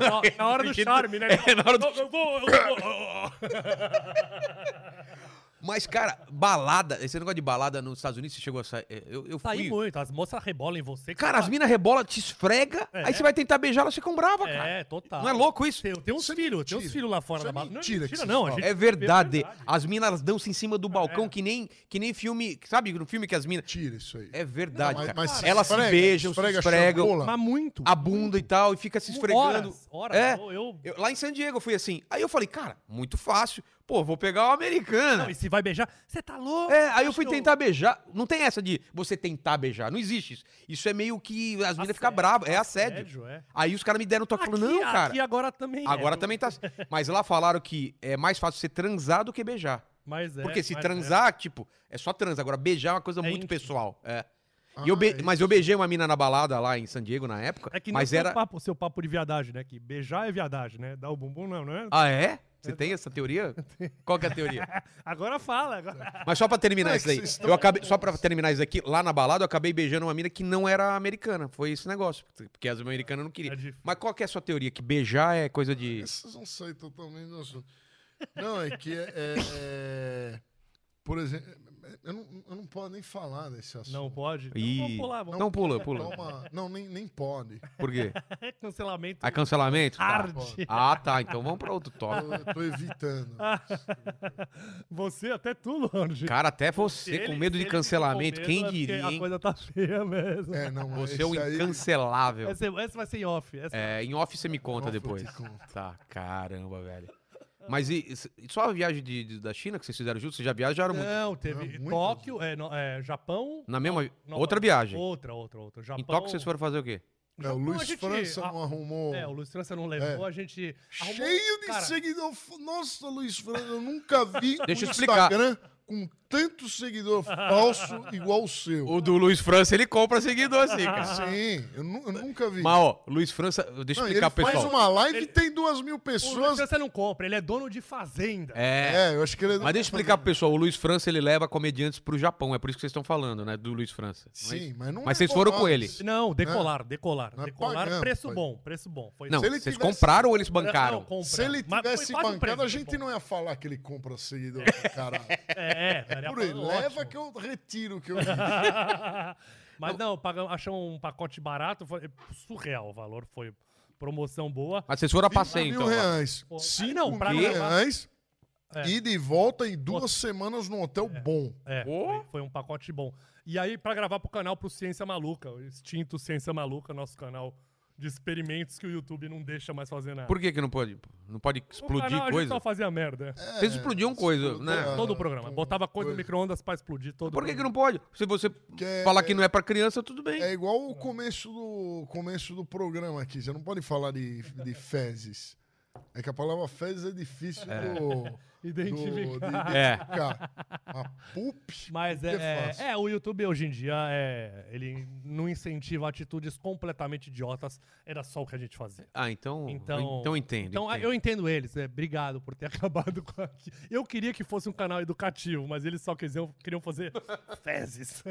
Na, na hora do charme, né? É, *laughs* na hora do- eu vou. Eu vou. *laughs* Mas, cara, balada. Esse negócio de balada nos Estados Unidos, você chegou a sair. Eu, eu Saí fui. muito. As moças rebolam em você. Cara, as minas rebola, te esfrega, É. aí você vai tentar beijar, elas ficam bravas, cara. É, total. Não é louco isso? Tem, tem uns é filhos, tem uns filhos lá fora Isso da é bala. Não é mentira que vocês não. A falam. gente É verdade. As minas elas dançam em cima do balcão, É. que, nem, que nem filme. Sabe, no filme que as minas. Tira isso aí. É verdade, Mas- cara. mas se elas se esfrega, beijam, se esfrega a esfregam. Mas muito. a bunda e tal, e fica se esfregando. Horas, horas. É. Eu, eu- Eu- lá em San Diego eu fui assim. Aí eu falei, cara, muito fácil. Pô, vou pegar uma americana. Não, e se vai beijar, você tá louco? É, aí eu fui tentar beijar. Não tem essa de você tentar beijar. Não existe isso. Isso é meio que as meninas ficam bravas. É assédio. assédio, é. Aí os caras me deram toque. Falando, não, cara. Aqui agora também é. Agora também tá. *laughs* Mas lá falaram que é mais fácil você transar do que beijar. Mas é, Porque se mas transar, tipo, é só trans. Agora, beijar é uma coisa É muito íntimo. pessoal. É. Ah, E eu be- é Mas eu beijei uma mina na balada lá em San Diego na época. É, é que não mas era. papo, seu papo de viadagem, né? Que beijar é viadagem, né? Dar o bumbum não, não é? Ah, é? Você tem essa teoria? Qual que é a teoria? *laughs* Agora fala. Agora... Mas só pra terminar Não, é isso que aí. vocês estão- Eu acabei, só pra terminar isso aqui, lá na balada eu acabei beijando uma mina que não era americana. Foi esse negócio. Porque as americanas não queriam. É difícil. Mas qual que é a sua teoria? Que beijar é coisa de. Essas não saem totalmente do assunto. Não, é que é. é- é- Por exemplo, eu não, eu não posso nem falar desse assunto. Não pode? Então, Ih. vamos pular, vamos Não, pula, pula. Toma- Não, nem, nem pode. Por quê? É *laughs* cancelamento. É cancelamento? Tá. Hard. Ah, tá. Então vamos pra outro tópico. Eu tô evitando. *laughs* Você, até tu, Longe. Cara, até você com medo de cancelamento, quem diria, A hein? coisa tá feia mesmo. É, não, Você é um esse aí- incancelável. Essa, essa vai ser em off. Essa... É, em off você me conta Off eu depois. Tá, caramba, velho. Mas e, e só a viagem de- de- da China que vocês fizeram juntos? Vocês já viajaram muito? Não, teve Não, Tóquio, é, no- é, Japão. Na mesma. Outra viagem. Outra, outra, outra. Japão, Em Tóquio vocês foram fazer o quê? É, o Japão, Luiz a gente- França a- não arrumou. É, o Luiz França não levou, É. a gente. arrumou- Cheio de Cara, seguidor. Nossa, Luiz França, eu nunca vi *laughs* Deixa eu explicar. Instagram com tanto seguidor falso igual o seu. O do Luiz França, ele compra seguidor assim, cara. Sim, eu, nu- eu nunca vi. Mas, ó, Luiz França, deixa eu Não, explicar ele pro faz pessoal. uma live e Ele- tem duas mil O Luiz pessoas. França não compra, ele é dono de fazenda. É. É, eu acho que ele. Mas deixa eu explicar pro pessoal, o Luiz França, ele leva comediantes pro Japão, é por isso que vocês estão falando, né, do Luiz França. Não é? Sim, mas não. Mas é vocês foram com ele? Não, decolar, decolar. Decolar, pagamos, preço pai. bom, preço bom. Foi Não, vocês tivesse- compraram ou eles Não, bancaram? compra. Se ele tivesse bancado, a gente não ia falar que ele compra seguidor *laughs* caralho. É, daria Por ele, pra- leva que eu retiro o que eu disse. *laughs* Mas não, pagamos, achamos um pacote barato, foi surreal o valor, foi promoção boa. Mas vocês foram a passeio, mil então. ó. reais. Pô, Cinco não, pra mil reais. É. Ida e volta em duas semanas num hotel bom. É, foi, foi um pacote bom. E aí, pra gravar pro canal pro Ciência Maluca, o extinto Ciência Maluca, nosso canal de experimentos que o YouTube não deixa mais fazer nada. Por que que não pode? Não pode explodir canal, A gente coisa? só fazia merda. Vocês explodiam coisa, explodiu, né? é. Todo o programa. Botava coisa no coisa. micro-ondas pra explodir todo Por que que não pode? Se você Que é- falar que não é pra criança, tudo bem. É igual o começo do, começo do programa aqui. Você não pode falar de, de fezes. É que a palavra fezes é difícil do, *laughs* Identificar. do- de É. identificar. A pup. Mas é, é é, fácil. é, o YouTube hoje em dia é, ele não incentiva atitudes completamente idiotas. Era só o que a gente fazia. Ah, então. Então, Então, entendo. Então entendo. eu entendo eles. é, obrigado por ter *laughs* acabado com a... Eu queria que fosse um canal educativo, mas eles só queriam, queriam fazer *laughs* fezes.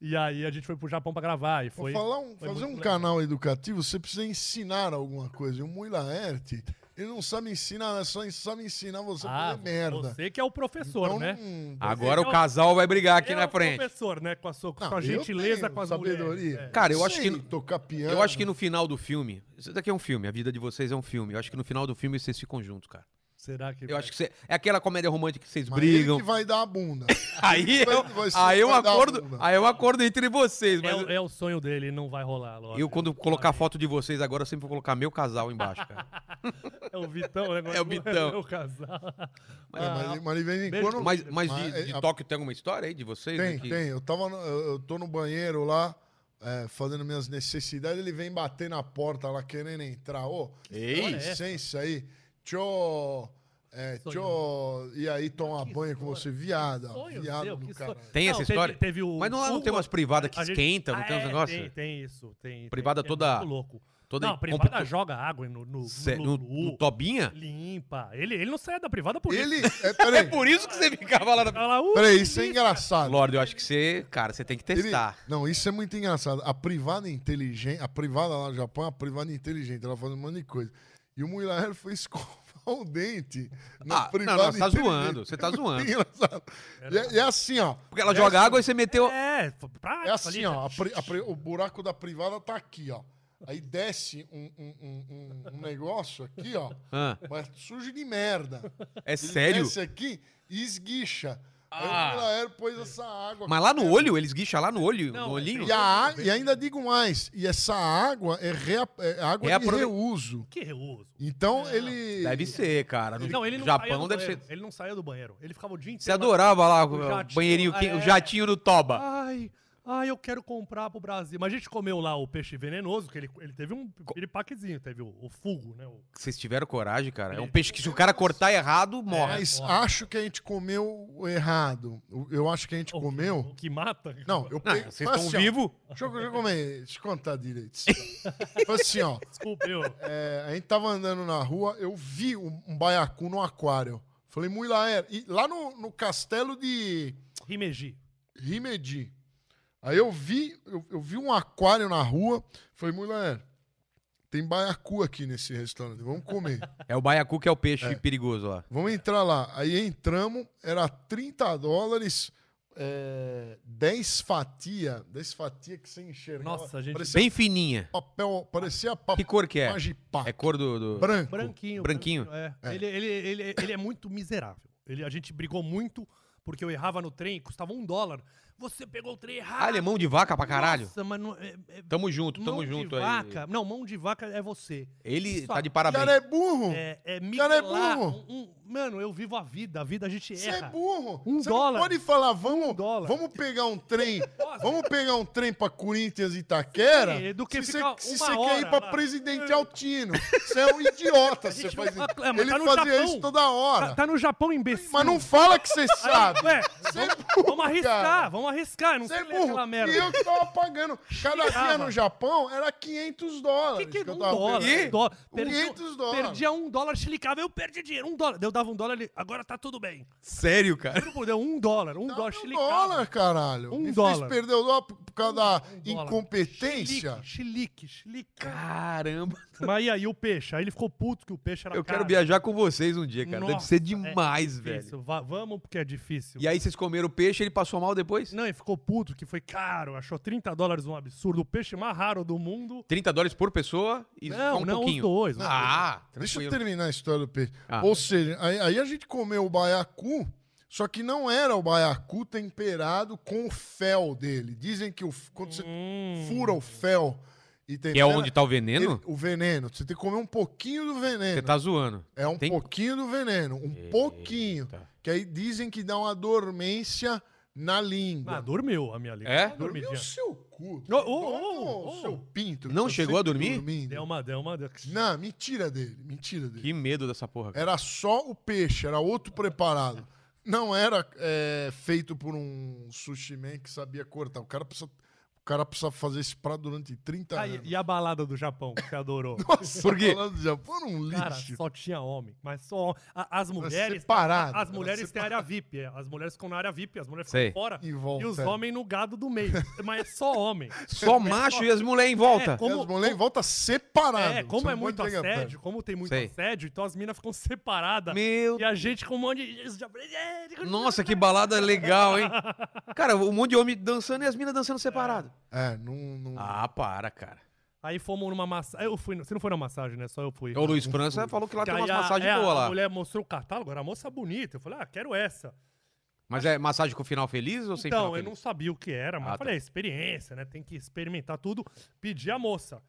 e aí a gente foi pro Japão pra gravar e foi. falar um- foi fazer um legal. canal educativo, você precisa ensinar alguma coisa. E o Mui Laerte, ele não sabe ensinar, é só sabe ensinar você a Ah, fazer merda. você que é o professor, Então, né? Agora é o o- casal vai brigar aqui é na o frente. professor, né? Com a, sua, com Não, a eu gentileza com as sabedoria. mulheres. É. Cara, eu acho que. tocar piano. Eu acho que no final do filme. Isso daqui é um filme, a vida de vocês é um filme. Eu acho que no final do filme vocês ficam juntos, cara. Será que. Eu acho que você, é aquela comédia romântica que vocês Mas brigam. Ele que vai dar a bunda. *laughs* Aí, vai- é, vai ser aí é um vai dar a acordo, aí é um acordo entre vocês. É, Mas o- é o sonho dele, não vai rolar. lógico. eu, quando colocar foto de vocês agora, eu sempre vou colocar meu casal embaixo, cara. *laughs* É o Vitão, né? É o Vitão. É o casal. É, Ah, mas, mas de vez em quando. Mas, mas Mas, de, de é, a- Tóquio tem alguma história aí de vocês? Tem, aqui? tem. Eu, tava no- eu eu tô no banheiro lá, é, fazendo minhas necessidades, ele vem bater na porta lá, querendo entrar. Ô, Ei. dá licença aí. Tchô. É, tchô. E aí tomar Que banho com sonho. você, viada. Sonho viado seu, do cara. Tem Não, essa teve- história? Teve o, Mas não, lá não o- tem umas privadas que gente- esquentam, não Ah, tem uns é, negócios? Tem, tem isso, tem. Privada tem, toda- É muito louco. Toda Não, a privada joga água no, no, Cê- no no, no Tobinha? limpa. Ele, ele não sai da privada por Ele. isso. É, peraí, *laughs* por isso que você ficava lá na. Uh, peraí, isso é engraçado. Lorde, eu acho que você, cara, você tem que Ele- testar. não, isso é muito engraçado. A privada inteligente, a privada lá no Japão é a privada inteligente, ela faz um monte de coisa. E o Muilaher foi *laughs* escovar o dente na Ah, não, privada não, você tá zoando, você tá zoando. E é, e é assim, ó. Porque ela É joga assim, água e você meteu. É, pra, É assim, ali, ó. a pri- a pri- o buraco da privada tá aqui, ó. Aí desce um, um- um- um- um negócio aqui, ó. Ah, Mas sujo de merda. é Ele sério? desce aqui e esguicha. Ah. o Muilaher pôs essa água. Mas lá no olho, eles guicham lá no olho, Não, no olhinho? E, a, e ainda digo mais, e essa água é, rea- é água de Reaprove- reuso. Que reuso. Então ele. Deve ser, cara. No Não, ele não saía Japão do deve banheiro. ser. Ele não saía do banheiro. Ele ficava o dia inteiro. Você adorava lá O o jatinho, banheirinho, que- é. o jatinho no Toba. Ai, ai, eu quero comprar pro Brasil. Mas a gente comeu lá o peixe venenoso, que ele, ele teve um piripaquezinho, teve o, o fugo, né? O- Vocês tiveram coragem, cara. É um peixe que se o cara cortar errado, morre. Mas Morre. acho que a gente comeu errado. Eu acho que a gente o- comeu. O que mata. Não, eu vocês estão assim, vivos? Deixa eu, deixa eu comer, deixa eu contar direito. *laughs* Foi assim, ó. Desculpa, eu. é, a gente tava andando na rua, eu vi um, um baiacu no aquário. Falei, muito lá era. E lá no, no castelo de Himeji. Rimedi. Aí eu vi, eu, eu vi um aquário na rua. Falei, mulher, tem baiacu aqui nesse restaurante, vamos comer. *laughs* É o baiacu que é o peixe perigoso lá. vamos entrar lá. Aí entramos, era 30 dólares, é, 10 fatia, 10 fatia que você enxergava. Nossa, gente- Parecia Bem fininha. papel, parecia Que papel cor que é? magipá. É cor do... do- branco. Branquinho. Branquinho. É. Ele, ele, ele, ele é muito miserável. Ele, a gente brigou muito porque eu errava no trem, custava um dólar. Você pegou o trem errado. Ah, ele é mão de vaca pra caralho? Nossa, mas não, é, é- Tamo junto, mão tamo de junto aí. vaca. Não, mão de vaca é você. Ele Isso tá de parabéns. cara é burro. É, é cara é burro. um- um- mano, eu vivo a vida. A vida a gente Você é erra. burro. Um Você dólar. não pode falar, vamos, dólar. vamos pegar um trem, vamos pegar um trem pra Corinthians e Itaquera, Sim, do que se você você quer ir pra lá. Presidente Altino. Você é um idiota, você *laughs* faz isso. é, Ele tá fazia Japão. isso toda hora. Tá, tá no Japão, imbecil. Mas não fala que você *laughs* sabe. Ué, Você é vamos, burro, vamos arriscar, cara. vamos arriscar. Não Você sei é burro. aquela merda. E eu que tava pagando. Cada dia no Japão era 500 Que dólares. que é que eu um tava dólar? Um. Perdi, 500 dólares. Perdia um dólar, chilicava, eu perdi dinheiro. Um dólar. Eu dava um dólar, ele, agora tá tudo bem. Sério, cara? Juro Deus, um dólar, um Dá dólar, um chilicava. dólar, caralho. Um Me dólar. o dólar por causa da Um incompetência. Chilique, chilique, chilique. Caramba. Mas e aí o peixe? Aí ele ficou puto que o peixe era Eu quero caro. viajar com vocês um dia, cara. Deve Nossa, ser é demais, velho. difícil. Va- vamos porque é difícil. E aí vocês comeram peixe, ele passou mal depois? Não, ele ficou puto que foi caro, achou 30 dólares um absurdo. O peixe mais raro do mundo. 30 dólares por pessoa e Não, um não, pouquinho. os dois. os Ah, Deixa eu terminar a história do peixe. Ah. Ou seja, aí, aí a gente comeu o baiacu, só que não era o baiacu temperado com o fel dele. Dizem que o, quando você Hum. fura o fel. Que é onde tá o veneno? ele- o veneno. Você tem que comer um pouquinho do veneno. Você tá zoando. É um Tem- pouquinho do veneno. Um pouquinho. Eita. Que aí dizem que dá uma dormência na língua. Ah, dormiu a minha língua. É? Dormiu o Dormidinha. seu cu. Ô, ô, Não, ô, o seu pinto. Não tá chegou a dormir? dormindo. Deu uma, deu uma. Não, mentira dele. Mentira dele. Que medo dessa porra. cara. Era só o peixe, era outro preparado. Não era é, feito por um sushi man que sabia cortar. O cara precisa, o cara precisa fazer esse prato durante 30 Ah, anos. e, a balada do Japão, que você adorou? *laughs* Nossa, Por quê? falando de Japão, era um Cara, lixo. só tinha homem. Mas só. a- as mulheres. separado, As mulheres têm área VIP. é, As mulheres ficam na área VIP, as mulheres Sei. ficam fora. Em volta, E os é. homens no gado do meio. *laughs* Mas é só homem. Só macho e as mulheres em volta. É, como- e as mulheres em volta separadas. É, como Você é não muito assédio, como tem muito Sei. assédio, então as minas ficam separadas. Meu E a gente com um monte de. É, Nossa, que *laughs* balada legal, hein? Cara, um monte de homem dançando e as minas dançando separado. É, não. não... Ah, para, cara. Aí fomos numa massagem. Eu fui. Você não foi na massagem, né? Só eu fui. O Luiz França falou que lá tem umas a- massagens é, boas A lá. mulher mostrou o catálogo, era moça bonita. Eu falei, ah, quero essa. Mas é massagem com final feliz ou sem Então, final eu feliz? não sabia o que era, mas Ah, eu falei, é experiência, né? Tem que experimentar tudo. Pedi a moça.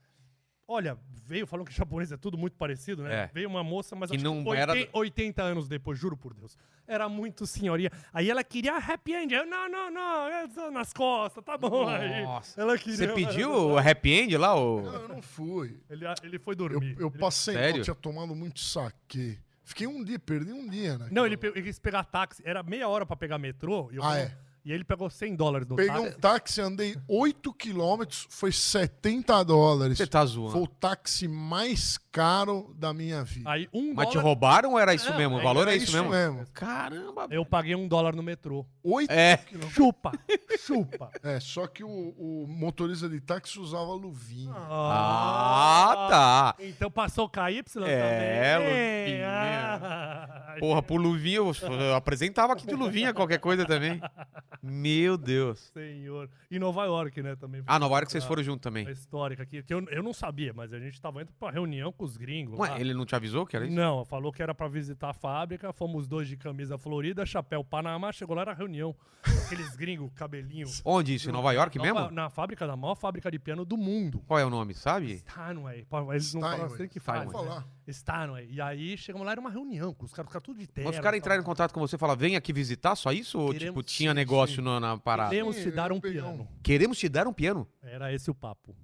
Olha, veio, falando que japonês é tudo muito parecido, né? É. Veio uma moça, mas Que acho não que 80, era- 80 anos depois, juro por Deus. Era muito senhoria. Aí ela queria happy end. Eu, não, não, não, eu tô nas costas, tá bom aí. Nossa. Ela queria. Você pediu o happy end lá? Não, O... eu não fui. Ele, ele foi Eu, dormir. eu Ele- passei Sério? mal, tinha tomado muito saque. Fiquei um dia, perdi um dia, né? Não, ele, pe- ele quis pegar táxi. Era meia hora pra pegar metrô. E eu, Ah, é? E ele pegou 100 dólares no Peguei um táxi. andei 8 quilômetros, foi 70 dólares. Você tá zoando. Foi o táxi mais caro da minha vida. Aí um Mas te dólar... roubaram ou era isso Não, mesmo? O é- valor Era é isso, mesmo? Caramba. Eu paguei um dólar no metrô. 8 É. quilômetros. Chupa! Chupa! *laughs* É, só que o, o motorista de táxi usava luvinha. Ah, tá. Então passou o KY É, também. Lufinha. Ah, Porra, por luvinha, eu, eu apresentava aqui de luvinha qualquer coisa também. *laughs* Meu Deus. Senhor. E Nova York, né, também. Ah, Nova York vocês foram junto também. Histórica aqui, que eu, eu não sabia, mas a gente tava indo pra reunião com os gringos. Ué, lá. ele não te avisou que era isso? Não, falou que era pra visitar a fábrica, fomos dois de camisa florida, chapéu Panamá, chegou lá, era reunião. Aqueles *laughs* gringos, cabelinho. Onde isso? Em Nova York Nova- mesmo? Na fábrica da maior fábrica de piano do mundo. Qual é o nome, sabe? Steinway. Pô, Eles não falam assim que Steinway. fala. Vou falar. Steinway. E aí chegamos lá, era uma reunião com os caras, os caras tudo de terra. Mas os caras entraram em contato com você e falaram, vem aqui visitar, só isso? Ou, Queremos- tipo, tinha sim, negócio na, na parada? Queremos te dar um um. piano. Queremos te dar um piano. Era esse o papo.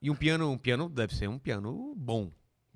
E um piano, um piano deve ser um piano bom.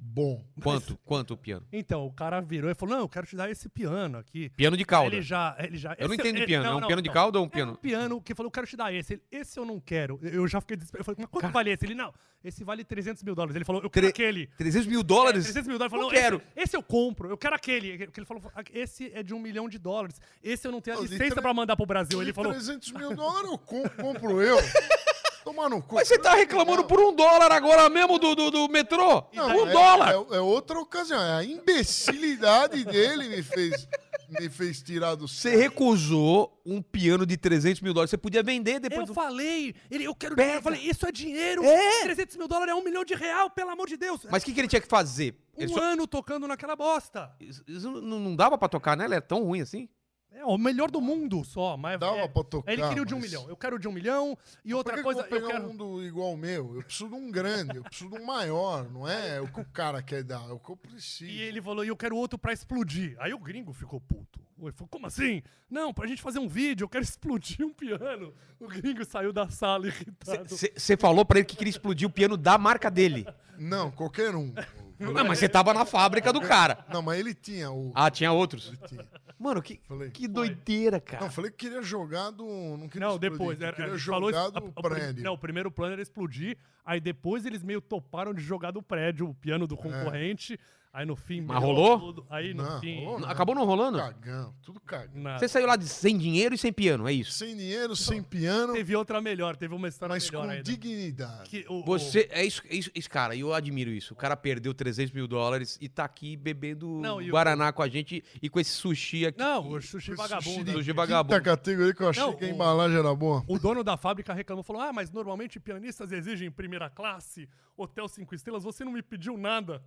Bom. Quanto? Quanto o piano? Então, o cara virou e falou: Não, eu quero te dar esse piano aqui. Piano de cauda. Ele já. Ele já Eu não entendo de ele- piano. não, é um não, piano de não. cauda ou um piano? um piano que falou, eu quero te dar esse. Ele, esse eu não quero. Eu já fiquei desesperado. Eu falei, mas quanto Cara- vale esse? Ele, não, esse vale 300 mil dólares. Ele falou, eu quero Tre- aquele. 300 mil É, dólares? 300 mil dólares. Ele falou, quero. Esse, esse eu compro, eu quero aquele. Que ele falou, esse é de um milhão de dólares. Esse eu não tenho a licença tre- pra mandar pro Brasil. Ele falou, 300 mil dólares eu com- compro eu. *laughs* Tomar no cu. Mas você tá reclamando por um dólar agora mesmo do, do, do metrô? Não, um é- dólar! É, é outra ocasião. É a imbecilidade dele me fez, me fez tirar do Você recusou um piano de 300 mil dólares. Você podia vender depois eu do... falei, ele, eu quero Pega. dinheiro. Eu falei, isso é dinheiro. É. 300 mil dólares é um milhão de real, pelo amor de Deus. Mas o que, que ele tinha que fazer? um Ele só- ano tocando naquela bosta. Isso isso não não dava pra tocar, né? Ele é tão ruim assim? É o melhor do mundo só. Mas Dava é, pra tocar, Ele queria o de um mas- milhão. Eu quero o de um milhão. E outra que coisa, eu vou eu pegar quero. um do igual ao meu? Eu preciso de um grande, eu preciso de um maior, não é o que o cara quer dar, é o que eu preciso. E ele falou, e eu quero outro pra explodir. Aí o gringo ficou puto. Ele falou, como assim? Não, pra gente fazer um vídeo, eu quero *laughs* explodir um piano. O gringo saiu da sala irritado. Você falou pra ele que queria explodir o piano da marca dele. Não, qualquer um. Não, mas você tava na fábrica do cara. Não, mas ele tinha o. Ah, tinha outros. ele tinha. Mano, que, Falei. que doideira, Não, cara. falei que queria jogar do. Não queria Não, explodir, depois. Era, queria ele falou jogar do a- prédio. Não, o primeiro plano era explodir. Aí depois eles meio toparam de jogar do prédio o piano do concorrente. Aí no fim. Mas rolou? tudo. Aí no Não, fim. rolou não. Acabou não rolando? Cagão, tudo cagão. nada. Você saiu lá de sem dinheiro e sem piano, é isso? Sem dinheiro, sem piano, Teve outra melhor, teve uma história mas melhor com ainda. dignidade. Que o- o- Você, é isso, é isso, isso, cara, e eu admiro isso. O cara perdeu 300 mil dólares e tá aqui bebendo Não, o- Guaraná com a gente e com esse sushi aqui. Não, o sushi vagabundo. sushi quinta vagabundo. categoria que eu achei Não, que a o- embalagem era boa. O dono da fábrica reclamou, falou: Ah, mas normalmente pianistas exigem primeira classe, hotel cinco estrelas, você não me pediu nada.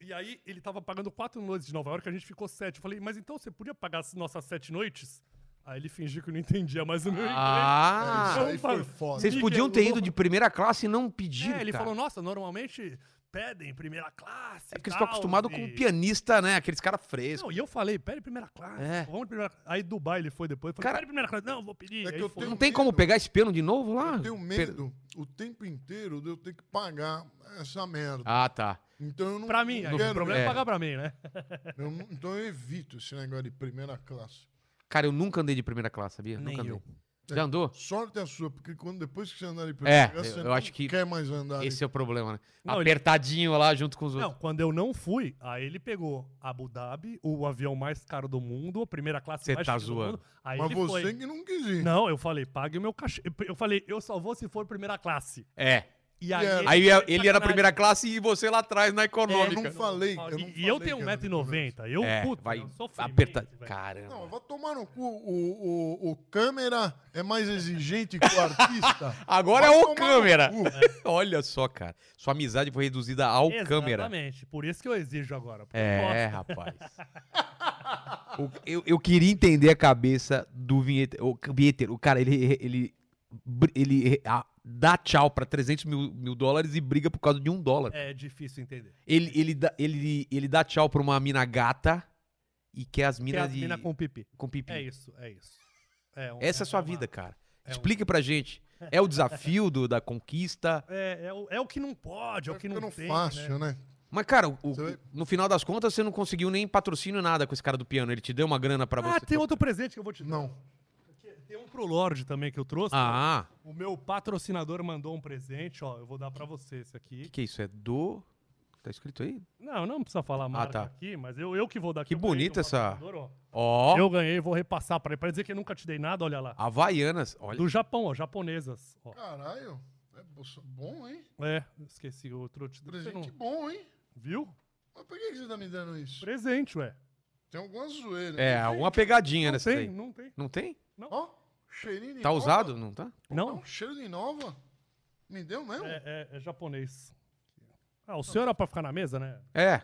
E aí ele tava pagando quatro noites de Nova York, a gente ficou sete. Eu falei, mas então você podia pagar as nossas sete noites? Aí ele fingiu que não entendia mais o meu inglês. Ah! Aí Então, foi foda. Vocês podiam ter ido de primeira classe e não pediram, É, ele cara. falou, nossa, normalmente pedem primeira classe. É porque e eles estão tal, acostumados e- com pianista, né? Aqueles caras frescos. Não, e eu falei, pede primeira classe. É. Vamos primeira Aí Dubai ele foi depois. Falei, Cara- pede primeira classe. Não, vou pedir. É Não tem como medo. pegar esse piano de novo lá? Eu tenho medo o tempo inteiro de eu ter que pagar essa merda. Ah, tá. Então eu não. Pra mim, não aí, o quero- problema é é. pagar pra mim, né? eu não- então eu evito esse negócio de primeira classe. Cara, eu nunca andei de primeira classe, sabia? Nem nunca eu. andei. Já andou? Sorte é a sua, porque quando depois que você andar de É, primeira classe, eu- você eu não acho que quer mais andar. Esse é o problema, né? Não, ele- Apertadinho lá junto com os Não, outros. quando eu não fui, aí ele pegou Abu Dhabi, o avião mais caro do mundo, a primeira classe Cê mais tá chique do zoando. mundo. Aí Mas ele você foi. que não quis ir. Não, eu falei, pague o meu cachê. Eu falei, eu só vou se for primeira classe. É. E aí, era- Aí foi ele, ele era sacanagem. primeira classe e você lá atrás na eu econômica. não falei. Eu e- não e eu falei tenho que era 1,90m. Eu, é, puto, vai eu apertar. Caramba. Não, vai tomar no cu. O, o, o câmera é mais exigente que o artista. *laughs* Agora Vai é o câmera. cu. *laughs* Olha só, cara. Sua amizade foi reduzida ao câmera. Exatamente. Por isso que eu exijo agora. eu É, rapaz. *laughs* O- eu, eu queria entender a cabeça do vinheteiro. O vinheteiro, o cara, ele, ele, ele ah, dá tchau pra 300 mil, mil dólares e briga por causa de um dólar. É difícil entender. Ele, ele, dá, ele, ele dá tchau pra uma mina gata e quer as minas as de, mina com pipi. com pipi. É isso, é isso. É um- Essa é a sua uma- vida, cara. é um- Explique pra gente. É o desafio do, da conquista. *laughs* É, é, o, é o que não pode, é o Vai que não ficando tem. fácil, né? né? Mas, cara, o- vai- no final das contas, você não conseguiu nem patrocínio nada com esse cara do piano. Ele te deu uma grana pra você. Ah, tem outro presente que eu vou te dar. Não. Tem um pro Lorde também que eu trouxe. Ah, O meu patrocinador mandou um presente, ó. Eu vou dar pra você esse o aqui. que, que é isso? É do. Tá escrito aí? Não, não precisa falar a marca tá. aqui, mas eu, eu que vou dar aqui. Que bonita essa- Ó, ó. Eu ganhei e vou repassar pra ele. Pra dizer que eu nunca te dei nada, olha lá. Havaianas. Olha. Do Japão, ó. Japonesas. Ó. Caralho. É bo- bom, hein? É, esqueci outro. Você não- Presente bom, hein? Viu? Mas por que você tá me dando isso? Presente, ué. Tem alguma zoeira. É, alguma pegadinha Não nessa tem, daí. não tem. Não tem? Ó, cheirinho de Tá nova. usado? Não tá? Não? Não, cheiro de nova. Me deu mesmo? É, é- é japonês. Ah, o senhor era pra ficar na mesa, né? É.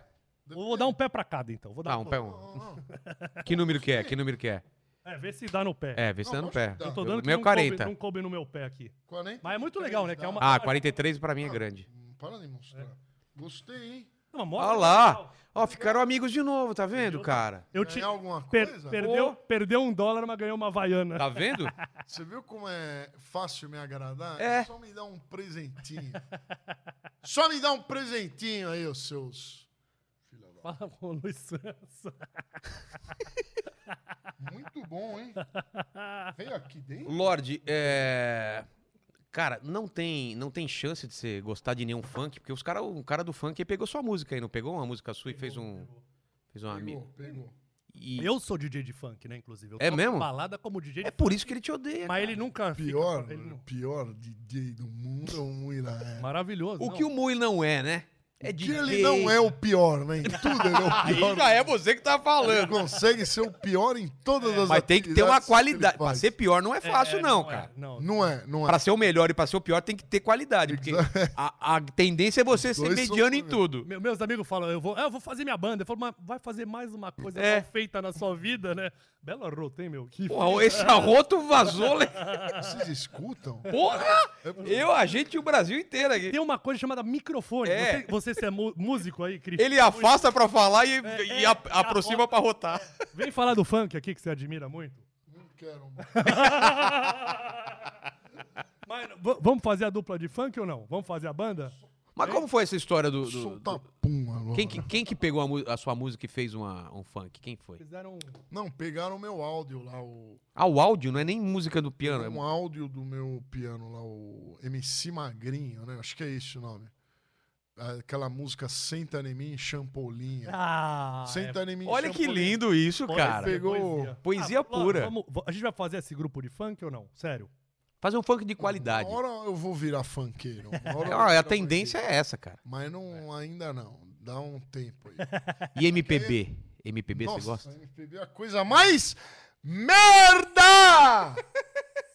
Eu vou dar um pé pra cada, então. Vou dar Tá, um pé. Um. não, não. *laughs* Que número que é? Que número que é? É, vê se dá no pé. É, vê se Não, dá no pé. Eu tô dando que Meu não 40. coube, não coube no meu pé aqui. 40. Mas é muito legal, né? Que é uma- Ah, 43 pra mim é grande. Hum, Para de mostrar. Gostei, hein? Não, mostra Olha lá. Ó, ficaram amigos de novo, tá vendo, cara? Eu te... Ganhar alguma per- coisa? perdeu, perdeu um dólar, mas ganhou uma havaiana. Tá vendo? *laughs* Você viu como é fácil me agradar? É. Só me dá um presentinho. *laughs* Só me dá um presentinho aí, os seus. Filha da- Fala com o Luiz Santos. *laughs* Muito bom, hein? Veio aqui dentro? Lorde, é. Cara, não tem, não tem chance de você gostar de nenhum funk, porque os cara, o cara do funk ele pegou sua música aí, não pegou uma música sua e fez um. Fez uma Pegou, amiga. pegou. E Eu sou DJ de funk, né, inclusive. Eu É toco mesmo? balada como DJ de é por isso que ele te odeia. Mas ele nunca fica- Pior, ele não- pior DJ do mundo é o Muira. É. Maravilhoso. O não. que o Mui não é, né? É Que ele não é o pior, né? Em tudo ele é o *laughs* Aí pior. já é você que tá Ele falando. consegue ser o pior em todas as Mas tem que ter uma ele qualidade. Pra ser pior não é fácil, É, não, é, cara. não. Não é, não é. Pra ser o melhor e pra ser o pior tem que ter qualidade. Porque *laughs* a, a tendência é você ser mediano em tudo. Me- Meus amigos falam, eu vou, ah, eu vou fazer minha banda. Eu falo, mas vai fazer mais uma coisa É. feita na sua vida, né? Bela rota, hein, meu? Que Porra, esse arroto vazou. le- *laughs* Vocês escutam? Porra! Eu, a gente e o Brasil inteiro aqui. Tem uma coisa chamada microfone. É. Você, você se é músico aí, Cris. Ele afasta pra falar e, É, e é, a- é, aproxima pra rotar. Vem falar do funk aqui que você admira muito. Não quero. *laughs* Mas, vamos fazer a dupla de funk ou não? Vamos fazer a banda? Mas como foi essa história do. do- Solta do- pum agora. Quem, que, quem que pegou a, a sua música e fez uma, um funk? Quem foi? Fizeram um... Não, pegaram o meu áudio lá, o, Ah, o áudio não é nem música do piano. é um áudio do meu piano lá, o MC Magrinho, né? Acho que é esse o nome. Aquela música Senta em mim, Champolinha. Ah, Senta em mim, Olha que lindo isso, Poesia, cara. pegou- Poesia Ah, pura. vamos- a gente vai fazer esse grupo de funk ou não? Sério? Fazer um funk de qualidade. Uma hora eu vou virar funkeiro. Ah, a tendência é essa, cara. Mas não, ainda não. Dá um tempo aí. *laughs* E MPB? MPB Nossa, você gosta? MPB é a coisa mais merda! *laughs*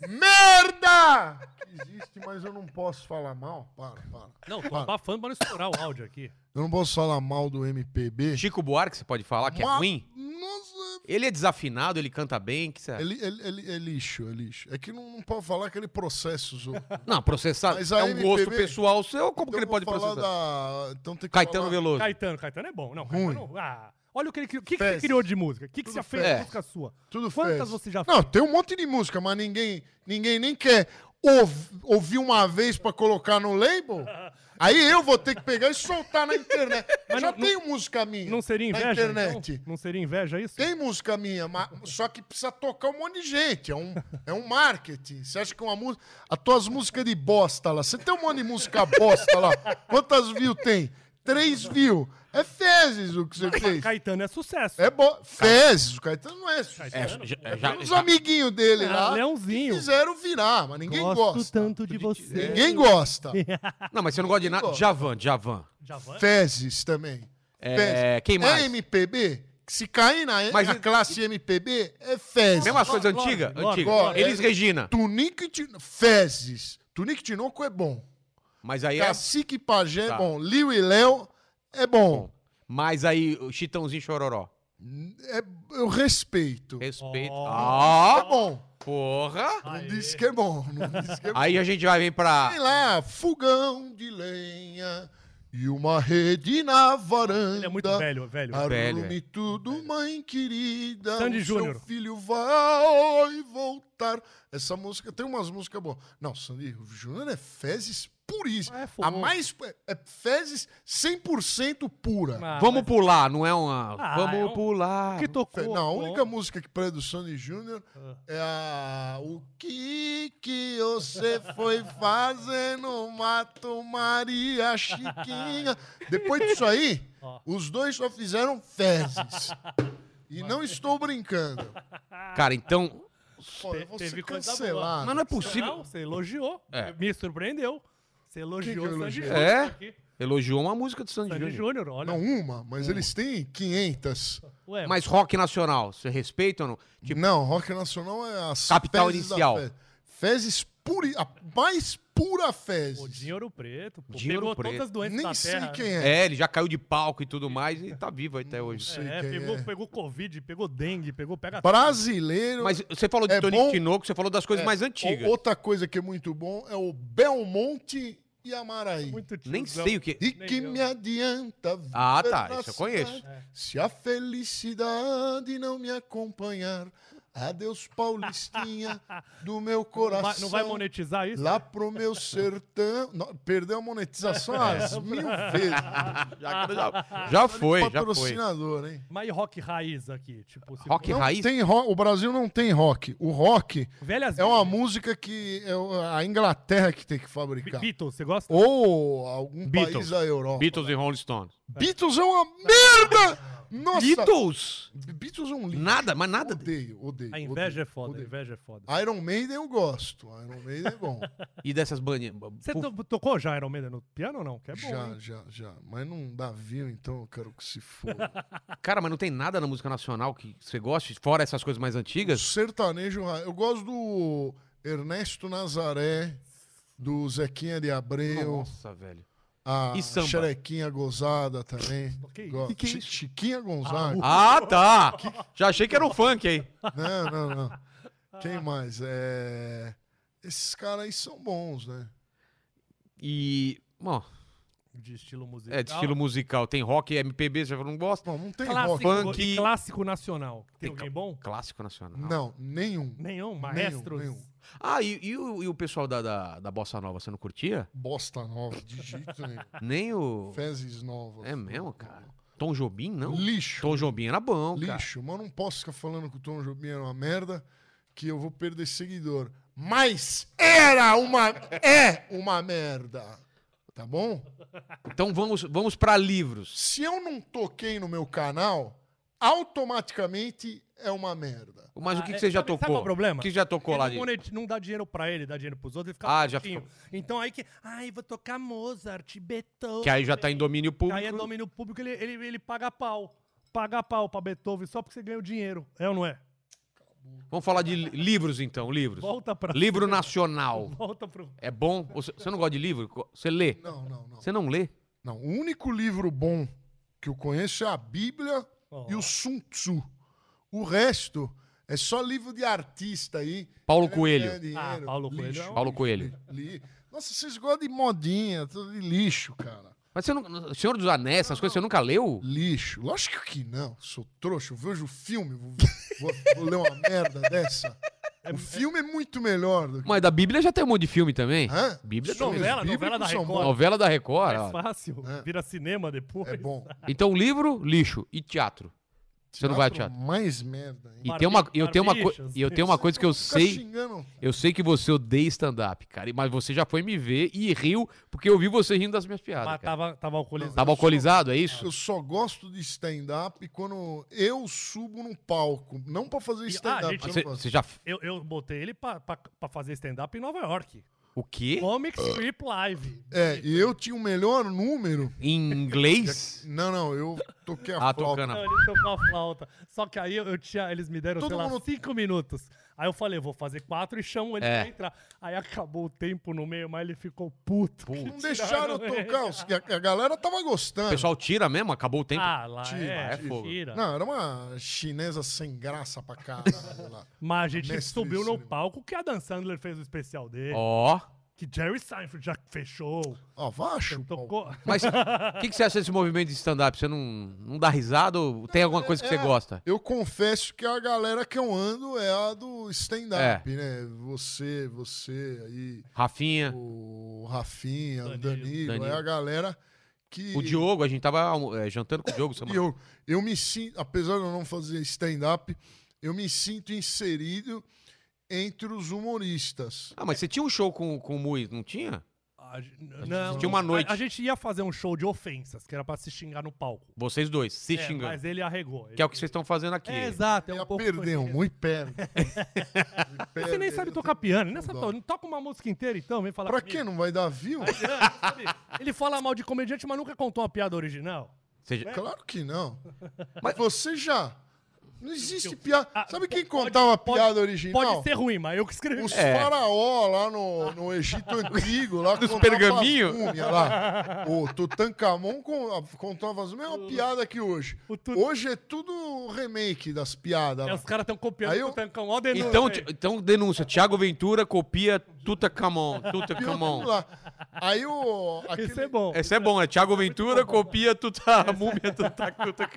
merda! Que existe, mas eu não posso falar mal. Para, para. Não, tô Para. abafando pra não estourar o áudio aqui. Eu não posso falar mal do MPB. Chico Buarque, você pode falar que é ruim? Nossa, Ele é desafinado, ele canta bem. Que você... ele, ele, ele é lixo, é lixo. É que não, não pode falar que ele processa os outros. Não, processar Mas é um gosto MPB pessoal seu, como Então que ele eu vou pode falar processar? da... Então tem que Caetano falar... Veloso. Caetano, Caetano é bom. Não, Ruim. Caetano... Ah, olha o que ele criou. O que, que você criou de música? O que, que você fez de música sua? Tudo Quantas fez. você já Não, tem um monte de música, mas ninguém, ninguém nem quer ouv- ouvir uma vez pra colocar no label. *laughs* Aí eu vou ter que pegar e soltar na internet. *laughs* Mas já não- tenho música minha Não seria na inveja? internet. então? Não seria inveja isso? Tem música minha, mas, só que precisa tocar um monte de gente. É um, é um marketing. Você acha que uma música. As tuas músicas de bosta lá. Você tem um monte de música bosta lá. Quantas views tem? Três views. É fezes o que você fez. Caetano é sucesso. É bo... Fezes. O Caetano não é sucesso. É, Caetano, já- é já- Os já- amiguinhos dele Ah, lá Leãozinho. fizeram virar, mas ninguém Gosto gosta. tanto de você. Ninguém gosta. *laughs* Não, mas você não gosta de nada. Javan, Javan. Javan? Fezes também. É, Fezes. quem mais? É MPB? Se cair na, Mas na ele- classe MPB, é Fezes. Mesma coisa Lorde, antiga? Lorde. Elis Regina. Tunico e Tinoco. Fezes. Tunico e Tinoco é bom. Mas aí é. Cacique e Pajé Tá. é bom. Liu e Léo é bom. Mas aí o Chitãozinho Chororó. É- eu respeito. Respeito. Oh. É Ah, bom. porra. Não disse que é bom. Não disse que é *laughs* bom. Aí a gente vai vir pra. Sei lá, fogão de lenha e uma rede na varanda. Ele é muito velho, velho. Velho, Arrume tudo, mãe querida. Sandy o Júnior. Seu filho vai voltar. Essa música tem umas músicas boas. Não, Sandy Júnior é fezes puríssima. É a mais. É fezes 100% pura. Ah, Vamos mas- pular, não é uma. Ah, Vamos é um- pular. que tocou. Não, a bom. única música que presta do Sandy Júnior Ah. é a. O que que você foi fazer no Mato Maria Chiquinha? Depois disso aí, Ó. os dois só fizeram fezes. E não estou brincando. Cara, então. Pô, eu vou ser cancelado. Mas não é possível. Não, você elogiou. É. Me surpreendeu. Você elogiou que eu o Sandy? Júnior É? aqui. Elogiou uma música do Sandy Sandy Júnior. Olha. Não uma, mas eles têm 500. Ué, Mas rock nacional, você respeita ou não? Tipo, Não, rock nacional é as Capital Inicial. fe- Fezes puri, a mais pura fezes. o Dinheiro Preto, pô, Dinheiro pegou Preto. todas as doenças Nem da sei terra. quem é. é, ele já caiu de palco e tudo mais e tá vivo até hoje. sei É, quem pegou, é. pegou Covid, pegou dengue, pegou pega Brasileiro. Mas você falou de É Tony bom- Tinoco, você falou das coisas É, mais antigas. o- Outra coisa que é muito bom é o Belmonte e Amaraí. muito Nem sei o que. E Nem que eu. me adianta viver Ah, tá, na isso eu conheço. cidade Se a felicidade não me acompanhar, adeus Paulistinha *laughs* do meu Não coração. vai, não vai monetizar isso? Lá pro meu sertão. Não, perdeu a monetização às mil *laughs* vezes. Já, já- já foi, já foi. Patrocinador, hein? Mas e rock raiz aqui? Tipo, se Rock for- Não raiz? tem ro- o Brasil não tem rock. O rock Velhas é uma música que é a Inglaterra que tem que fabricar. Beatles, você gosta? Ou algum Beatles. país da Europa. Beatles e Rolling Stones. Beatles é uma merda! Nossa! Beatles? Beatles é um lixo. Nada, mas nada. Odeio, odeio. A inveja odeio, é foda, a odeio. inveja é foda. Iron Maiden eu gosto. Iron Maiden é bom. *laughs* E dessas bandinhas. Você Puf, to- tocou já Iron Maiden no piano ou não? Que é bom, já, hein? já, já. Mas não dá view, então eu quero que se foda. *laughs* Cara, mas não tem nada na música nacional que você goste, fora essas coisas mais antigas? Sertanejo, eu gosto do Ernesto Nazaré, do Zequinha de Abreu, Nossa, velho. A E samba? Xerequinha Gozada também. Que. Que que é? Chiquinha Gonzaga. Ah, tá! Já achei que era um funk aí. Não, não, não. Quem mais? É... Esses caras aí são bons, né? E. Bom, De estilo musical. é de estilo musical. Tem rock, MPB, você não gosta? Bom, não tem Clássico, rock. Funk. e clássico nacional. Tem, Tem alguém bom? Clássico nacional. Não, nenhum. Nenhum, maestros. nenhum. Ah, e, e o, e o pessoal da, da, da Bossa Nova, você não curtia? Bosta nova, de jeito nenhum. *laughs* Nem o. Fezes novas. É mesmo, cara? Tom Jobim, não? Lixo. Tom Jobim era bom, cara. Lixo. Mas eu não posso ficar falando que o Tom Jobim era uma merda, que eu vou perder seguidor. Mas era uma. É uma merda. Tá bom? Então vamos, vamos para livros. Se eu não toquei no meu canal, automaticamente é uma merda. Mas o Ah, que, que é, você já sabe- sabe tocou? qual é o problema? O que já tocou Ele lá não, de. não dá dinheiro pra ele, dá dinheiro pros outros, ele fica Ah, já putinho. Então aí que, ai, vou tocar Mozart, Beethoven. Que aí já tá em domínio público. Aí é domínio público, ele, ele, ele paga pau. Paga pau pra Beethoven só porque você ganha o dinheiro. É ou não é? Vamos falar de li- livros então, livros. Volta pra. Livro *laughs* nacional. Volta pro. É bom? Você, você não gosta de livro? Você lê? Não, não, não. Você não lê? Não, o único livro bom que eu conheço é a Bíblia Ó. e o Sun Tzu. O resto é só livro de artista aí. Paulo Querendo Coelho. dinheiro. Ah, Paulo Coelho Lixo, é Paulo Coelho. li- Nossa, vocês gostam de modinha, tudo de lixo, cara. Mas você não. Senhor dos Anéis, essas coisas, você nunca leu? Lixo. Lógico que não. Sou trouxa. Eu vejo o filme, vou, vou- vou ler uma merda dessa. O filme é muito melhor do que. Mas da Bíblia já tem um monte de filme também. Hã? Bíblia filmes Novela, novela da Record. Novela da Record. É fácil. É. Vira cinema depois. É bom. Então, livro, lixo. E teatro. Você não vai ao teatro. Mais merda. Hein? E Barbi- tem uma, eu tenho uma, e eu tenho uma coisa que eu sei. Eu sei que você odeia stand-up, cara. Mas você já foi me ver e riu porque eu vi você rindo das minhas piadas. Mas cara. tava, tava alcoolizado. Tava alcoolizado, é isso? Eu só gosto de stand-up quando eu subo no palco. Não pra fazer ah, stand-up. gente, eu Você, você já. Eu, eu botei ele pra, pra, pra fazer stand-up em Nova York. O quê? Comic Strip Live. É, e eu tinha o melhor número. Em inglês? *laughs* Não, não, eu toquei a Ah, flauta. tocando. Não, ele tocou a flauta. Só que aí eu, eu tinha, eles me deram, Todo sei lá, mundo- cinco minutos. Aí eu falei, vou fazer quatro e chamo ele É. pra entrar. Aí acabou o tempo no meio, mas ele ficou puto. Não deixaram tocar. os- A, a galera tava O gostando. pessoal tira mesmo? Acabou o tempo? Ah, lá Tira, é, é fogo. tira. Não, era uma chinesa sem graça pra caralho lá. Mas a gente Mestre subiu no palco que a Dan Sandler fez o especial dele. Ó. que Jerry Seinfeld já fechou. Ó, vá chupar o Tocou. Mas o *laughs* que, que você acha desse movimento de stand-up? Você não, não dá risada ou tem alguma coisa que você É, gosta? Eu confesso que a galera que eu ando é a do stand-up, É. né? Você, você aí, Rafinha, o Rafinha, o Danilo. Danilo, Danilo. é a galera que. o Diogo, a gente tava é, jantando com o Diogo semana. eu, eu me sinto, apesar de eu não fazer stand-up, eu me sinto inserido entre os humoristas. Ah, mas você tinha um show com, com o Mui, não tinha? A não, tinha uma a- noite. A, gente ia fazer um show de ofensas, que era pra se xingar no palco. Vocês dois, se É, xingando. mas ele arregou. Que é o que vocês estão fazendo aqui. É, exato. É um Ia pouco perder, um muito perde. *laughs* Você nem sabe tocar piano, nem sabe to- não toca uma música inteira então, vem falar Pra comigo. quê? Não vai dar view? *laughs* Sabe? Ele fala mal de comediante, mas nunca contou uma piada original. Já- Claro que não. Mas você já. Não existe piada. Ah, Sabe quem pode- contar uma pode- piada original? Pode ser ruim, mas eu que escrevi. Os É. faraó lá no, no Egito Antigo, lá *laughs* Dos contavam pergaminho? as múmias lá. O Tutankhamon con- contava as mesmas piadas que hoje. o Tut- Hoje é tudo remake das piadas. É, os caras estão copiando eu- o a denúncia Então, então denúncia. Tiago Ventura copia Tutankhamon. lá. Aí o. Aquele, Isso é bom. Esse é bom, né? Tiago Ventura copia tuta, a múmia Tuta- Tuta-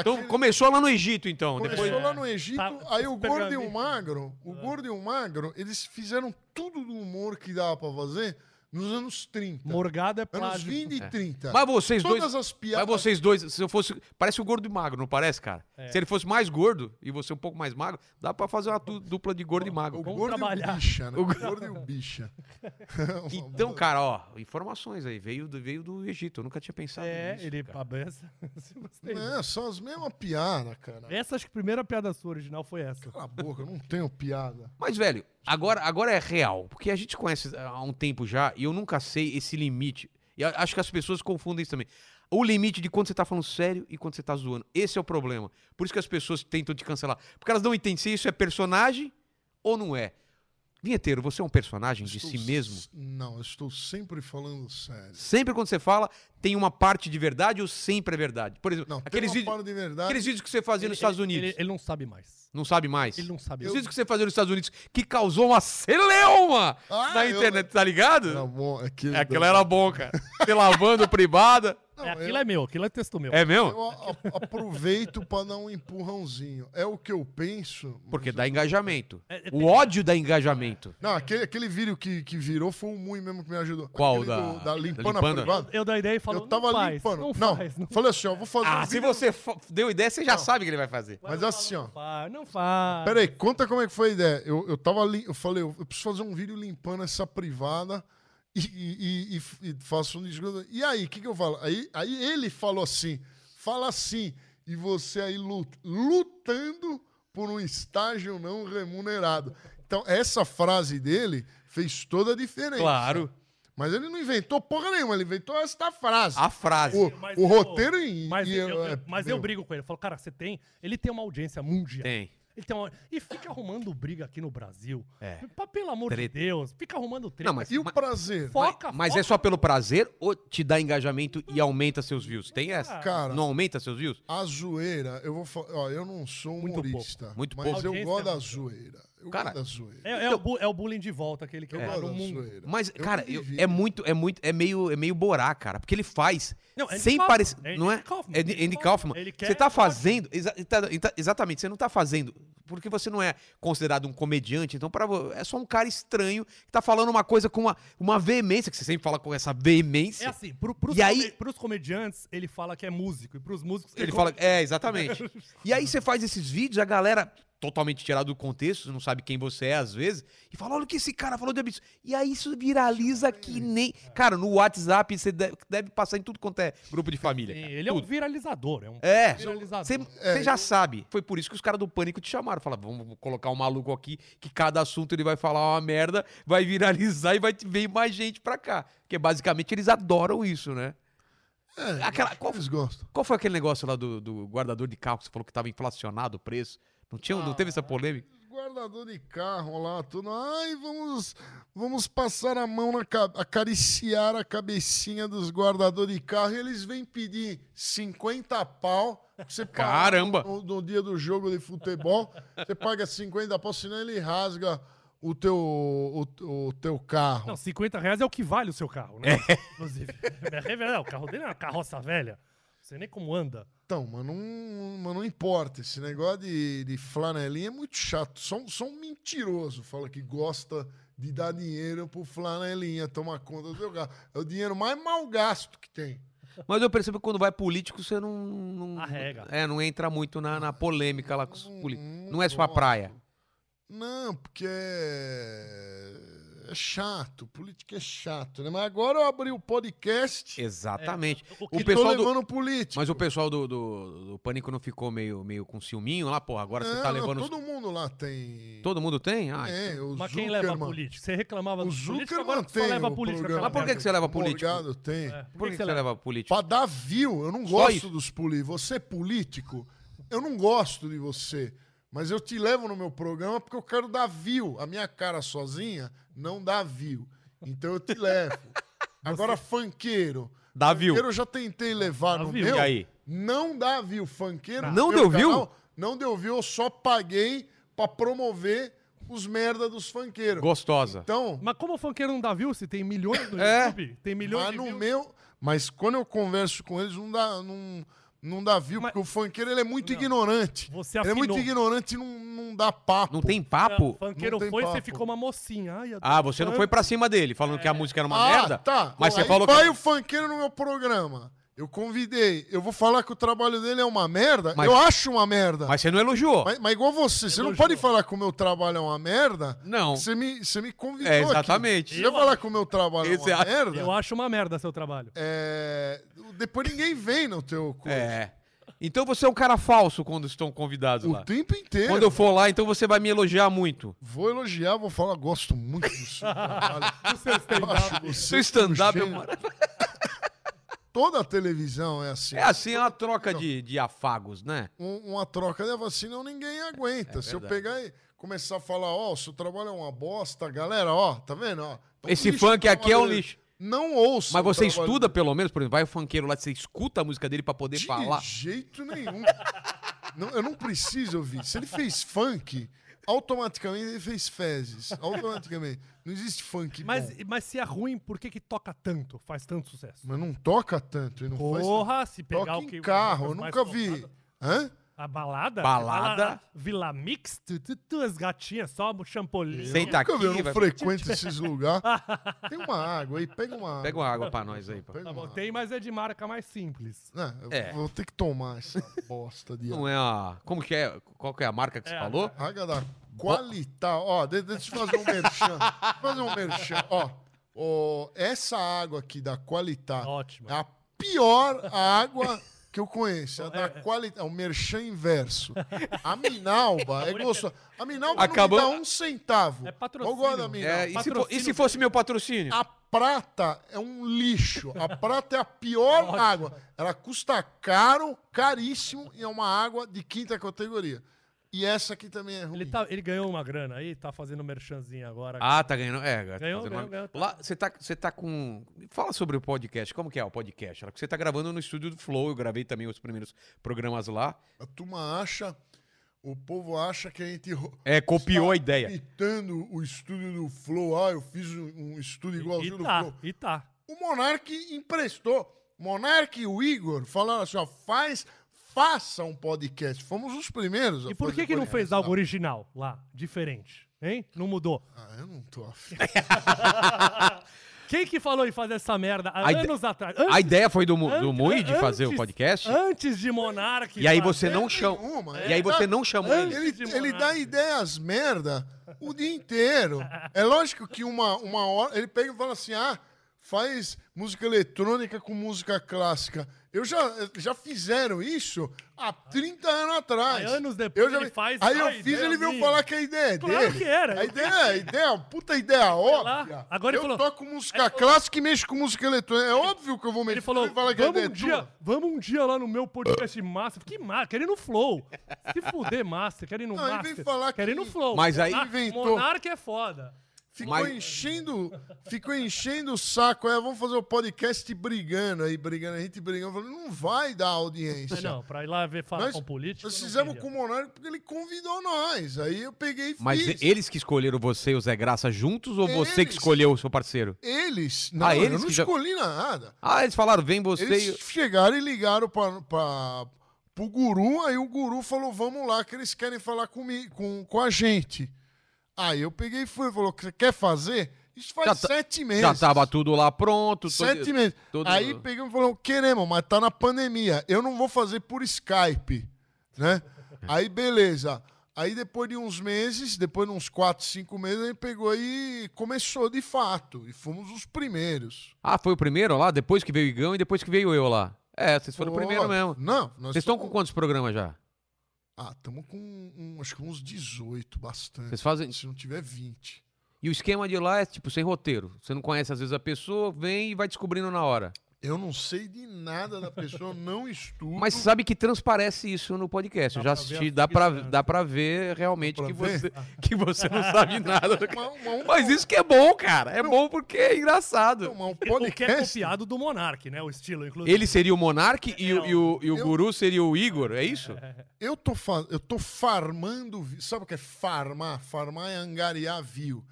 Então aquele- começou lá no Egito, então. Começou Depois... lá no Egito, Tá, aí o gordo e o magro, o gordo e o magro, eles fizeram tudo do humor que dava pra fazer nos anos 30. Morgado é Anos plágio. 20 e 30. Mas vocês Todas dois. as piadas. Mas vocês dois, se eu fosse. Parece o gordo e magro, não parece, cara? É. Se ele fosse mais gordo e você um pouco mais magro, dá pra fazer uma du- dupla de gordo e magro. O Vamos gordo e trabalhar. o bicha, né? O gordo e o bicha. *laughs* Então, cara, ó, informações aí. Veio do, veio do Egito. Eu nunca tinha pensado É, nisso. ele cara. *laughs* cabeça. Gostei. É, são as mesmas piadas, cara. Essa acho que a primeira piada sua original foi essa. Cala a boca, eu não tenho piada. Mas, velho, agora, agora é real. Porque a gente conhece há um tempo já e eu nunca sei esse limite. E acho que as pessoas confundem isso também. O limite de quando você tá falando sério e quando você tá zoando. Esse é o problema. Por isso que as pessoas tentam te cancelar. Porque elas não entendem se isso é personagem ou não é. Vinheteiro, você é um personagem de Estou si mesmo? Não, eu estou sempre falando sério. Sempre quando você fala, tem uma parte de verdade ou sempre é verdade? Por exemplo, Não, aqueles, tem uma vídeos, parte de verdade. aqueles vídeos que você fazia nos Estados Ele- Unidos. Ele, ele não sabe mais. Não sabe mais? Ele não sabe Os mais. vídeos que você fazia nos Estados Unidos que causou uma celeuma Ah, na eu- internet, tá ligado? Era bom, É, Aquilo da- era bom, cara. Você lavando privada. Não, É, aquilo eu- é meu, aquilo é texto meu. É mesmo? Eu a- a- aproveito pra dar um empurrãozinho. É o que eu penso. mas Porque eu- dá engajamento. É, é, O ódio dá engajamento. Não, aquele, aquele vídeo que, que virou foi o Mui mesmo que me ajudou. Qual? Aquele Da- do- da limpando a limpando? privada. Eu dei ideia e falou, eu tava não faz, limpando. não Não, faz. Não, falei assim, ó, vou fazer Ah, um se vídeo- você deu ideia, você já sabe o que ele vai fazer. Mas assim, ó. não faz, não faz. Peraí, conta como é que foi a ideia. Eu, eu tava ali, eu falei, eu preciso fazer um vídeo limpando essa privada e, e, e- e faço um discurso. E aí, o que, que eu falo? Aí, aí ele falou assim: fala assim, e você aí lut- lutando por um estágio não remunerado. Então, essa frase dele fez toda a diferença. Claro. Mas ele não inventou porra nenhuma, ele inventou esta frase. A frase. O, Mas o eu- roteiro em. Mas, e- eu, eu- é, mas eu brigo com ele. Eu falo, cara, você tem. Ele tem uma audiência mundial. Tem. Ele tem uma- E fica arrumando briga aqui no Brasil. É. Pelo amor Treta. de Deus. Fica arrumando treta. Não, mas- E o prazer? Foca, Mas foca. é só pelo prazer ou te dá engajamento e aumenta seus views? Tem essa? Cara, Não aumenta seus views? A zoeira, eu vou falar. Ó, eu não sou Muito humorista. pouco. Muito mas pouco. eu gosto é da muito zoeira. Eu Cara, gosto da zoeira. É, é o, bu- é o bullying de volta que ele quer eu dar gosto no mundo. zoeira. Mas, Eu cara, eu- é muito, é muito, é meio, é meio borá, cara. Porque ele faz Não, Andy sem parecer. Andy Não é? Kaufman. É de- Andy Kaufman. Ele quer Você tá fazendo. exa- tá- tá- exatamente, você não tá fazendo. Porque você não é considerado um comediante. Então, para é só um cara estranho que tá falando uma coisa com uma, uma veemência, que você sempre fala com essa veemência. É assim, pro, pros, E aí- pros comediantes, ele fala que é músico. E pros músicos, Ele fala. É, exatamente. *laughs* E aí você faz esses vídeos, a galera totalmente tirado do contexto, você não sabe quem você é às vezes, e fala: olha o que esse cara falou de absurdo. E aí isso viraliza que nem. Cara, no WhatsApp você deve, deve passar em tudo quanto é grupo de família. Cara. ele é um Tudo. viralizador. É um É, viralizador. você você já sabe. Foi por isso que os caras do Pânico te chamaram. Falaram, vamos colocar um maluco aqui que cada assunto ele vai falar uma merda, vai viralizar e vai vir mais gente pra cá. Porque basicamente eles adoram isso, né? É, Aquela- qual- eles gostam. Qual foi aquele negócio lá do, do guardador de carro que você falou que tava inflacionado o preço? Não, tinha, não teve essa polêmica? Guardador de carro lá, tudo. Ai, vamos, vamos passar a mão na ca- acariciar a cabecinha dos guardadores de carro e eles vêm pedir 50 pau. Você Caramba! No, no dia do jogo de futebol, você paga 50 pau, senão ele rasga o teu, o, o teu carro. Não, 50 reais é o que vale o seu carro, né? Inclusive. É verdade, o carro dele é uma carroça velha. Não sei nem como anda. Então, mas não, mas não importa. Esse negócio de, de flanelinha é muito chato. Só, um- só um mentiroso fala que gosta de dar dinheiro pro flanelinha tomar conta do teu carro. É o dinheiro mais mal gasto que tem. Mas eu percebo que quando vai político, você não. não Arrega. É, não entra muito na, na polêmica lá com os Não- políticos. não é sua praia. Não, porque é, é chato. Política é chato, né? Mas agora eu abri o podcast Exatamente. o o e tô pessoal do, levando política. mas o pessoal do, do, do Pânico não ficou meio, meio com ciúminho lá, porra. Agora você tá Não, não, levando. os- Todo mundo lá tem. Todo mundo tem? Ah, É, o Mas quem leva política? Você reclamava O dos políticos, Zuckerman agora só tem leva a o política. Mas por que, que você leva O político? Morgado tem. É, Por que, que você leva político? Pra dar view, eu não Só gosto dos políticos. Você é político, eu não gosto de você. Mas eu te levo no meu programa porque eu quero dar view. A minha cara sozinha não dá view. Então eu te levo. *laughs* Agora, funkeiro. Dá view. Funkeiro eu já tentei levar Dá no view. meu. E aí? Não dá view. Funkeiro. Não meu deu view? canal, Não deu view. Eu só paguei pra promover os merda dos funkeiros. Gostosa. Então, Mas como o funkeiro não dá view, se tem milhões no É. YouTube? Tem milhões Mas de no views. meu. Mas quando eu converso com eles, não dá, não, não dá view, Mas- porque o funkeiro ele é muito ignorante. Você ele é afinou. muito ignorante e não, não dá papo. Não tem O papo? funkeiro Não tem foi e você papo. ficou uma mocinha. Ai, eu Ah, você não foi pra cima dele, falando que a música era uma ah, merda? tá. Mas você Aí falou vai que. o funkeiro no meu programa. Eu convidei. Eu vou falar que o trabalho dele é uma merda? Mas- eu acho uma merda. Mas, Mas você não elogiou. mas, igual você, você não Elogiou. pode falar que o meu trabalho é uma merda. Não. Você me, você me convidou. É, aqui. exatamente. Se eu falar que o meu trabalho Esse é uma merda, Eu acho uma merda seu trabalho. é, depois ninguém vem no teu coisa. É. Então você é um cara falso quando estão convidados O lá. tempo inteiro. Quando eu for lá, então você vai me elogiar muito. Vou elogiar, vou falar, gosto muito do seu *laughs* trabalho. O seu stand-up. Seu você stand-up é maravilhoso. *laughs* Toda a televisão é assim. É assim, é uma troca de, de afagos, né? Um- uma troca de vacina, ninguém aguenta. Se eu É pegar e começar a falar, ó, seu trabalho é uma bosta, galera, ó, tá vendo? Ó, tá um Esse lixo funk aqui é um lixo. Não ouça. Mas você estuda pelo menos, por exemplo, vai o funkeiro lá, você escuta a música dele pra poder De falar. jeito nenhum. não, eu não preciso ouvir. Se ele fez funk, automaticamente ele fez fezes. Automaticamente. Não existe funk Mas, bom. mas se é ruim, por que que toca tanto? Faz tanto sucesso? Mas não toca tanto. E não faz Porra, se pegar Toca o em que... carro, eu nunca vi. Hã? A balada? Balada? Vila, Vila Mix? Tu, tu, tu, as gatinhas, só o champolim. Senta vi, eu aqui, não vai- frequento esses lugares. *laughs* Tem uma água aí, pega uma água. Pega uma água pra nós aí, pô. Tá bom, tem, mas é de marca mais simples. Eu É. vou ter que tomar essa *laughs* bosta de Não água. é a. Como que é? Qual que é a marca que você É, falou? Água da Qualital. Ó, de- deixa eu fazer um merchan. Deixa eu fazer um merchan. Ó, ó, essa água aqui da Qualital Ótimo. é a pior água que eu conheço. É a da É, Qualital. É o merchan inverso. A Minalba é *laughs* gostosa. A Minalba Acabou- não me dá um centavo. É patrocínio. Eu gosto da Minalba. É, e, se e se fosse meu patrocínio? A prata é um lixo. A prata é a pior Ótimo. água. Ela custa caro, caríssimo, e é uma água de quinta categoria. E essa aqui também é ruim. Ele, tá, ele ganhou uma grana aí, tá fazendo merchanzinho agora. Ah, tá ganhando. É, Ganhou, ganhou, uma- ganhou, tá. Lá, você tá, você tá com. Fala sobre o podcast. Como que é o podcast? Você tá gravando no estúdio do Flow. Eu gravei também os primeiros programas lá. A turma acha, o povo acha que a gente É, copiou a ideia. imitando o estúdio do Flow. Ah, eu fiz um, estúdio igualzinho e do tá, Flow. e tá. O Monark emprestou. Monark e o Igor falaram assim, ó, faz, faça um podcast. Fomos os primeiros a E por fazer que que não fez algo original lá, diferente? Hein? Não mudou. Ah, eu não tô afim. *laughs* Quem que falou em fazer essa merda há A anos atrás? A ideia foi do, do Mui de fazer o antes- podcast. Antes de Monark. E aí fazer- você não chama. nenhuma. E aí você não chamou ele. Ele, ele dá ideias merda o dia inteiro. É lógico que uma, uma hora. Ele pega e fala assim: ah, faz música eletrônica com música clássica. Eu já, já fizeram isso há 30 anos atrás. Aí, anos depois, eu já ele faz, Aí "Ah, eu a fiz ideia ele veio minha." falar que a ideia é Claro dele. que era. A ideia, a ideia, uma puta ideia óbvia. Agora ele eu falou- toco música clássica e mexo com música eletrônica. É óbvio que eu vou mexer. Ele falou, Ele fala que a vamos ideia um, é dia, tua. vamos um dia lá no meu podcast Master. Que massa, quer ir no Flow. Se fuder Master, quer ir no Não, ele Master. vem falar quer ir no Flow. Mas aí- Monar- Inventou. Monark é foda. Ficou Mas- enchendo, ficou enchendo o saco. É, vamos fazer o podcast brigando aí, brigando, a gente brigando. Falei, não vai dar audiência. Mas não, pra ir lá ver falar Nós- com político. Nós fizemos com o Monarca porque ele convidou nós. Aí eu peguei e Mas fiz. eles que escolheram você e o Zé Graça juntos ou você que Eles. escolheu o seu parceiro? Eles, não, Ah, eles eu não que já- escolhi nada. Ah, eles falaram, vem você Eles e... chegaram e ligaram pra, pra, pro guru, aí o guru falou, vamos lá, que eles querem falar comigo, com, com a gente. Aí eu peguei e fui, falou, você quer fazer? Isso faz Já tá- sete meses. Já tava tudo lá pronto. todo- Sete meses. todo- Aí peguei e falou, queremos, mas tá na pandemia. Eu não vou fazer por Skype, né? *laughs* Aí beleza. Aí depois de uns meses, depois de uns quatro, cinco meses, ele pegou e começou de fato. E fomos os primeiros. Ah, foi o primeiro lá? Depois que veio o Igão e depois que veio eu lá. É, vocês foram o Pô, primeiro mesmo. Não, nós Vocês estão com quantos programas já? Ah, estamos com um, acho que uns 18, bastante. Vocês fazem... Se não tiver 20. E o esquema de lá é tipo sem roteiro. Você não conhece às vezes a pessoa, vem e vai descobrindo na hora. Eu não sei de nada da pessoa, eu não estudo. Mas sabe que transparece isso no podcast. Eu Dá já pra ver assisti, dá pra, segurança. dá pra ver realmente Dá que pra ver? você, que você não sabe *laughs* nada. do Mas isso que é bom, cara. É bom porque é engraçado. uma- um *laughs* O que é podcast. copiado do Monark, né? O estilo, inclusive. Ele seria o Monark e, o- e o, e o Eu- Guru seria o Igor, é isso? Eu tô, fa- eu tô farmando. Sabe o que é farmar? Farmar é angariar view.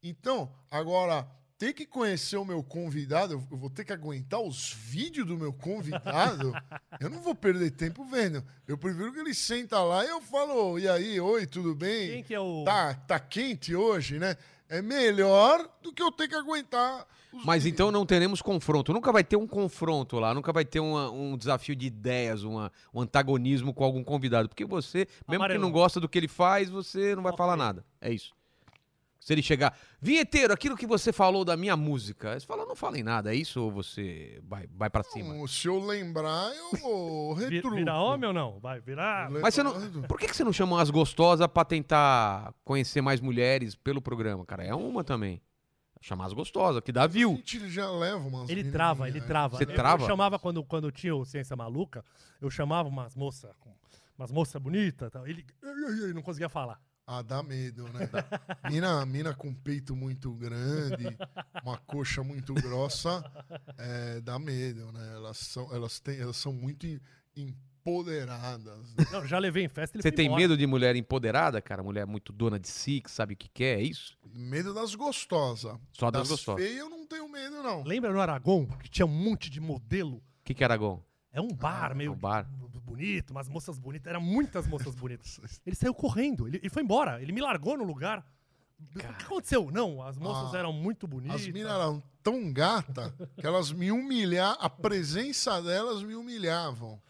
Então, agora, ter que conhecer o meu convidado, eu vou ter que aguentar os vídeos do meu convidado. eu não vou perder tempo vendo. Eu prefiro que ele senta lá e eu falo, e aí, oi, tudo bem? Quem que é o... Tá, tá quente hoje, né? É melhor do que eu ter que aguentar os Mas vídeos. então não teremos confronto. Nunca vai ter um confronto lá, nunca vai ter uma- um desafio de ideias, uma- um antagonismo com algum convidado. Porque você, mesmo Amarelo. que não gosta do que ele faz, você não vai falar nada. É isso. Se ele chegar, vinheteiro, aquilo que você falou da minha música, você fala, não falei nada, é isso ou você vai, vai pra cima? Então, Se eu lembrar, eu *laughs* retruco. Vira homem ou não? Vai virar... Mas você não. Por que, que você não chama as gostosas pra tentar conhecer mais mulheres pelo programa, cara? É uma também. Chamar as gostosas, que dá view. gente já leva umas Ele trava, ele né? trava. Você Eu- trava? Eu chamava quando, quando tinha o Ciência Maluca, eu chamava umas moças, umas moças bonitas, tal. ele ai, não conseguia falar. Ah, dá medo, né? mina, mina com peito muito grande, uma coxa muito grossa, é, dá medo, né? Elas são, elas têm, elas são muito em- empoderadas. né? Não, já levei em festa, Você tem embora. medo de mulher empoderada, cara? Mulher muito dona de si, que sabe o que quer, é isso? Medo das gostosas. Só das gostosas. feias eu não tenho medo, não. Lembra no Aragon, que tinha um monte de modelo? O que, que é Aragon? É um bar meio um bar. bonito, umas moças bonitas, eram muitas moças bonitas. *laughs* Ele saiu correndo, ele, ele foi embora, ele me largou no lugar. O que aconteceu? Não, as moças Ah, eram muito bonitas. As minas eram tão gata que elas me humilhavam, a presença delas me humilhavam.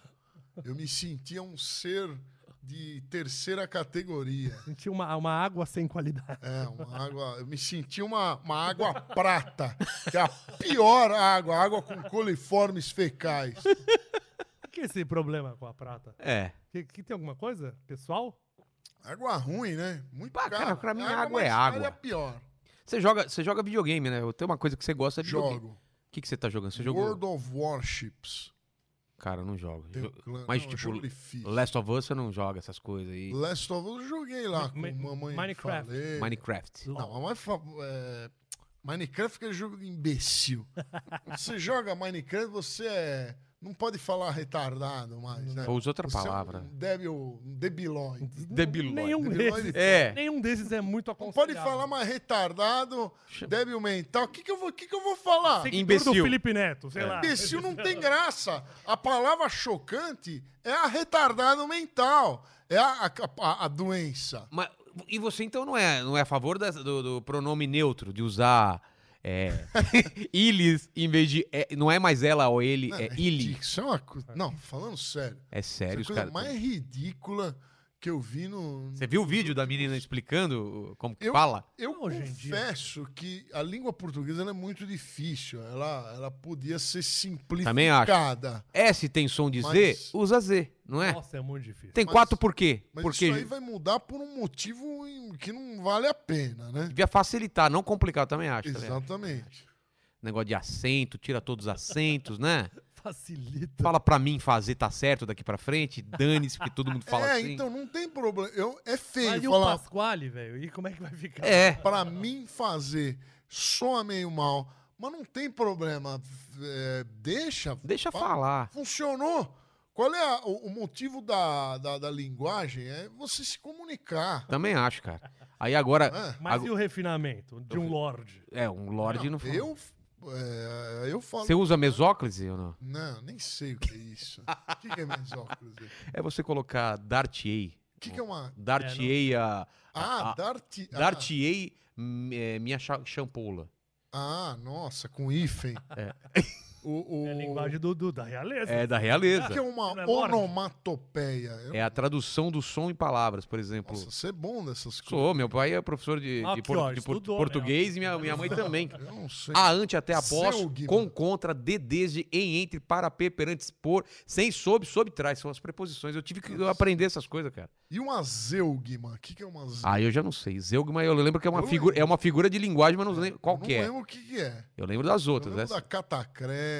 Eu me sentia um ser de terceira categoria. Senti uma, uma água sem qualidade. É, uma água. Eu me senti uma, uma água prata, que é a pior água, água com coliformes fecais. Por que esse problema com a prata? É. Que, que tem alguma coisa, pessoal? Água ruim, né? Muito Ah, cara, pra mim, A água mais é água. É a pior. Você joga, você joga videogame, né? Tem uma coisa que você gosta de videogame. Jogo. O que, que você tá jogando? Você jogou? World of Warships. Cara, eu não jogo. Clã- Mas, não, tipo. Last of Us você não joga essas coisas aí. Last of Us eu joguei lá com Ma- mamãe Minecraft. falei. Minecraft. Não, fa- é, Minecraft é jogo de imbecil. *laughs* você joga Minecraft, você é, não pode falar retardado mais, né? Uso outra Você palavra. É um débil, um debilóide. Debilóide. Nenhum Debilóide. desses, É. nenhum desses é muito Não aconselhável. pode falar mais retardado, débil mental. O que, que, eu, vou, que, que eu vou falar? Seguidor Imbecil. do Felipe Neto, É. sei lá. Imbecil não tem graça. A palavra chocante é a retardado mental. É a, a, a- a doença. Mas, e você então não é, não é a favor das- do, do pronome neutro, de usar é, *laughs* ilis em vez de. é, não é mais ela ou ele, Não, é é ili. Isso é uma coisa. Não, falando sério. É sério, os Essa coisa caras. mais ridícula que eu vi no. Você viu o vídeo da menina explicando como que Eu- fala? Eu Hoje confesso que a língua portuguesa ela é muito difícil. Ela, ela podia ser Também acho. simplificada. S tem som de Mas- Z, usa Z, não é? Nossa, é muito difícil. Tem Mas- quatro por quê? Mas Porque isso aí vai mudar por um motivo que não vale a pena, né? devia facilitar, não complicar, eu também acho. também acho. Exatamente. Negócio de acento, tira todos os acentos, né? *laughs* Facilita. Fala pra mim fazer tá certo daqui pra frente, dane-se, porque todo mundo fala *laughs* é, assim. então não tem problema. Eu, é feio Mas e o falar Pasquale, velho? E como é que vai ficar? É, pra mim fazer soa meio mal, mas não tem problema. É, deixa. deixa fa- falar. Funcionou. Qual é a- o, o motivo da, da, da linguagem? É você se comunicar. Também acho, cara. Aí agora. É. Mas e o refinamento de um lorde? É, um Lorde não, fala. Eu, é, eu falo. Você usa mesóclise ou não? Não, nem sei o que é isso. O que, que é mesóclise? *laughs* É você colocar Dartiei. O que, que é uma. Dartiei a. Ah, a- Dart. Ah, Dartiei hum, é, minha cha- champoula. ah, nossa, com hífen. É. *laughs* O, o, É a linguagem do, do- da realeza. É da O realeza. que é uma é onomatopeia? Eu- É a tradução do som em palavras, por exemplo. Nossa, você é bom dessas coisas. Sou, meu pai é professor de, Ah, de, por- ó, de estudou, né? português e minha, minha mãe também. Eu não sei. A, ante, até, após, com, contra, de, desde, em, entre, para, pe, perante, por, sem, sob, sob, trás. São as preposições. Eu tive que aprender essas coisas, cara. E uma zeugma? O que, que é uma zeugma? Ah, eu já não sei. Zeugma, eu lembro que é uma, Eu figura, lembro. é uma figura de linguagem, mas não lembro qual Eu não que é. lembro o que, que é. Eu lembro das Eu outras. lembro essa. da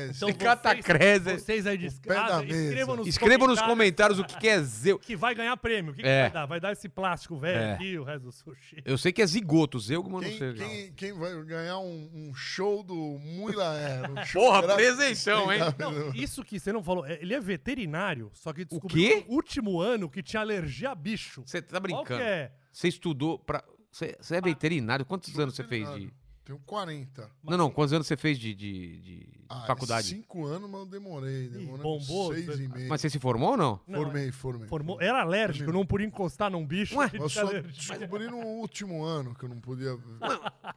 catacrese. Então, Tem catacrese. Vocês aí de O pé da mesa. escrevam nos Escrevam nos comentários comentários o que, que é Zeu. que vai ganhar prêmio. O que, que É. vai dar? Vai dar esse plástico velho É. aqui, o resto do sushi. Eu sei que é zigoto. Zeugma, eu não Quem, sei. quem, quem vai ganhar um, um show do Muilaer? Um *laughs* show Porra, presentão, hein? Não, isso que você não falou, é- ele é veterinário, só que descobriu quê? no último ano que tinha alergia a bicho. Você tá Qual que brincando. é? Você estudou pra. Você, você é veterinário? Quantos anos você fez de. Tenho 40. Não, não, quantos anos você fez de, de, de Ah, faculdade? Cinco anos, mas eu demorei. Demorei bombou, uns seis você- e meio. Mas você se formou ou não? Não, formei, formei. Formou, era alérgico, não podia encostar num bicho. Ué, ele Eu só alergia. descobri no último ano que eu não podia ver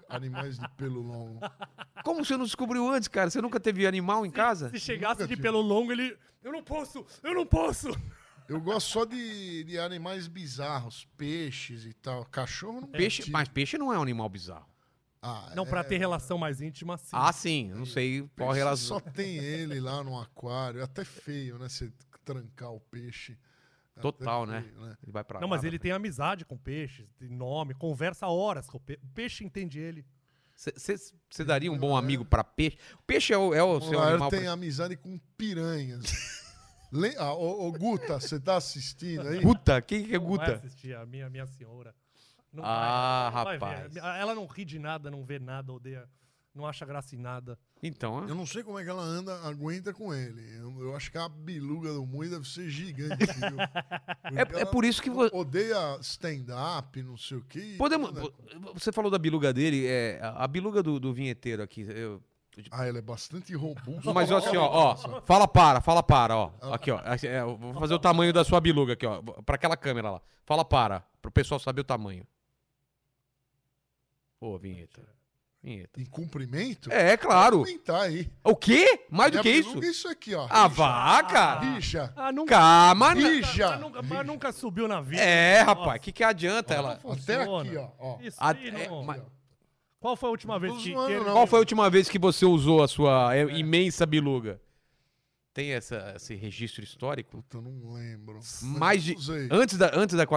animais de pelo longo. Como você não descobriu antes, cara? Você nunca teve animal em casa? Se chegasse Nunca de tive. pelo longo, ele. Eu não posso! Eu não posso! Eu gosto só de, de animais bizarros, peixes e tal. Cachorro não Peixe, tive. mas peixe não é um animal bizarro. Ah, Não, pra é, ter relação mais íntima, sim. Ah, sim. eu Não sei qual a relação. Só tem ele lá no aquário. É até feio, né? Você trancar o peixe. É Total, né? feio, Ele vai pra Não, lá, mas ele tem amizade com peixes, tem nome, conversa horas com o peixe. O peixe entende ele. Você daria um bom amigo pra peixe? O peixe é o, é o O seu animal. tem pre- amizade com piranhas. Le... Ah, ô, ô, Guta, você tá assistindo aí? Guta? Quem que é Não vai Guta? assistir a minha, minha senhora. Não Ah, vai, não vai rapaz. ver. Ela não ri de nada, não vê nada, odeia. Não acha graça em nada. Então, Eu não sei como é que ela anda, aguenta com ele. Eu, eu acho que a biluga do Mui deve ser gigante. viu? *laughs* é, é por isso que vo- Odeia stand-up, não sei o quê. podemos. Anda- Você falou da biluga dele, é a biluga do, do vinheteiro aqui. Eu, Ah, ela é bastante robusta. mas assim, ó, ó, fala para, fala para, ó. Aqui, ó. é, eu vou fazer o tamanho da sua biluga aqui, ó. Pra aquela câmera lá. Fala para, pro pessoal saber o tamanho. Ô, vinheta. Vinheta. Em comprimento? É, claro. Aumentar aí. O quê? Mais do que isso? é isso aqui, ó. Ah, vá, cara. Rixa. Ah, nunca, Calma? Rija. mas nunca, mas nunca subiu na vida. É, rapaz, o que, que adianta ela? Até aqui, ó. ó. Isso A- aí, é, não. mas- Qual foi a última vez que... zoando, que ele- não. Qual foi a última vez que você usou a sua é, imensa biluga? Tem essa, esse registro histórico? Puta, eu não lembro. Mas Mais de. Antes da, antes da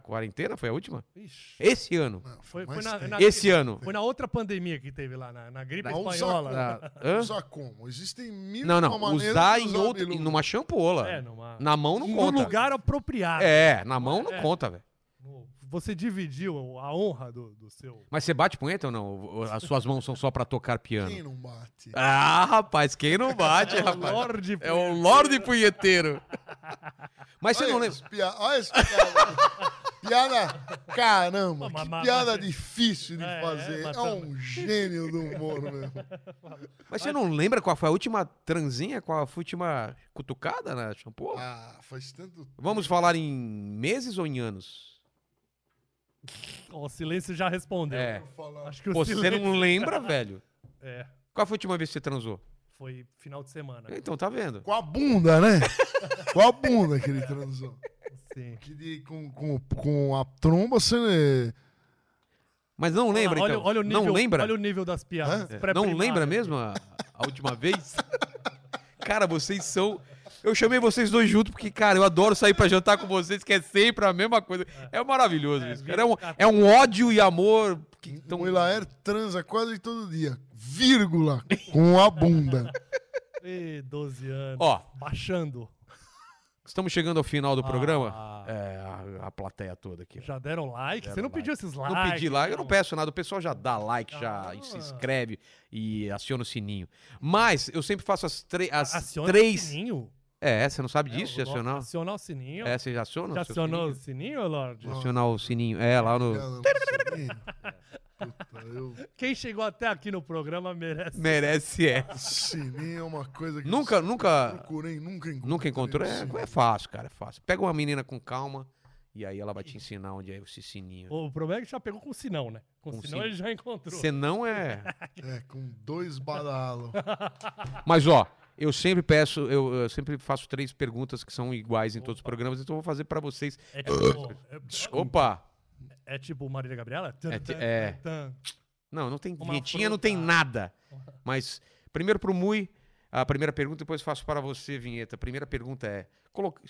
quarentena foi a última? Ixi, Esse ano. Não, Foi, foi na, na- Esse ano. Foi na outra pandemia que teve lá, na, na gripe Não, usa espanhola. Hã? Usar como? Existem mil Não, não. Usar de em usar outra. biluga. Numa champola. É, numa, Na mão não no conta. lugar apropriado. É, na mão não É. conta, velho. Você dividiu a honra do, do seu... Mas você bate punheta ou não? As suas mãos são só pra tocar piano? Quem não bate? Ah, rapaz, quem não bate, É o rapaz? Lorde É o Lorde Punheteiro. Mas você Olha não lembra. pia- Olha essa piada. piada, caramba, Mas- que mas- piada mas- difícil de É, fazer. é, É, um gênio do humor mesmo. *laughs* Mas você não lembra qual foi a última transinha, qual foi a última cutucada na shampoo? Ah, faz tanto Vamos falar em meses ou em anos? Ó, o silêncio já respondeu. É. Acho que o Pô, você silêncio... não lembra, velho? É, Qual foi a última vez que você transou? foi final de semana. Então, tá vendo? Com a bunda, né? *laughs* com a bunda que ele transou. Sim. Que de, com, com, com a tromba você. Mas não lembra, olha, então? olha o nível, não lembra? Olha o nível das piadas. É, pré-primárias. Não lembra mesmo a, a última vez? *laughs* Cara, vocês são... Eu chamei vocês dois juntos porque, cara, eu adoro sair pra jantar com vocês, que é sempre a mesma coisa. É maravilhoso É, isso, cara. É um, é um ódio e amor que Então, tão... o Ilaer transa quase todo dia. Vírgula. Com a bunda. Ih, 12 anos. Ó. Baixando. Estamos chegando ao final do programa. Ah. É, a, a plateia toda aqui. Já deram like? Deram Você não like. pediu esses likes? Não pedi like, eu não peço nada. O pessoal já dá like, já Ah. se inscreve e aciona o sininho. Mas eu sempre faço as, as Aciona o três. sininho? É, você não sabe disso, de É, o- acionar? Acionar o sininho? É, você já aciona? Já o acionou o sininho? sininho, Lorde? Acionar o sininho. É, lá no. *laughs* Puta, eu... Quem chegou até aqui no programa merece. Merece, é. *laughs* Sininho é uma coisa que Nunca, eu nunca. procurei, nunca encontrei. Nunca encontrou? É, Sininho. é fácil, cara, é fácil. Pega uma menina com calma e aí ela vai te ensinar onde é esse sininho. O problema é que já pegou com o sinão, né? Com o Com sinão sin- ele já encontrou. Você não é. É, com dois badalos. Mas ó, eu sempre peço, eu, eu sempre faço três perguntas que são iguais em todos os programas, então eu vou fazer pra vocês. É tipo, é, Opa! é tipo Marília Gabriela? É é. Não, não tem Uma vinhetinha, não tem nada. Mas primeiro pro Mui, a primeira pergunta, depois faço para você, vinheta. A primeira pergunta é: coloca-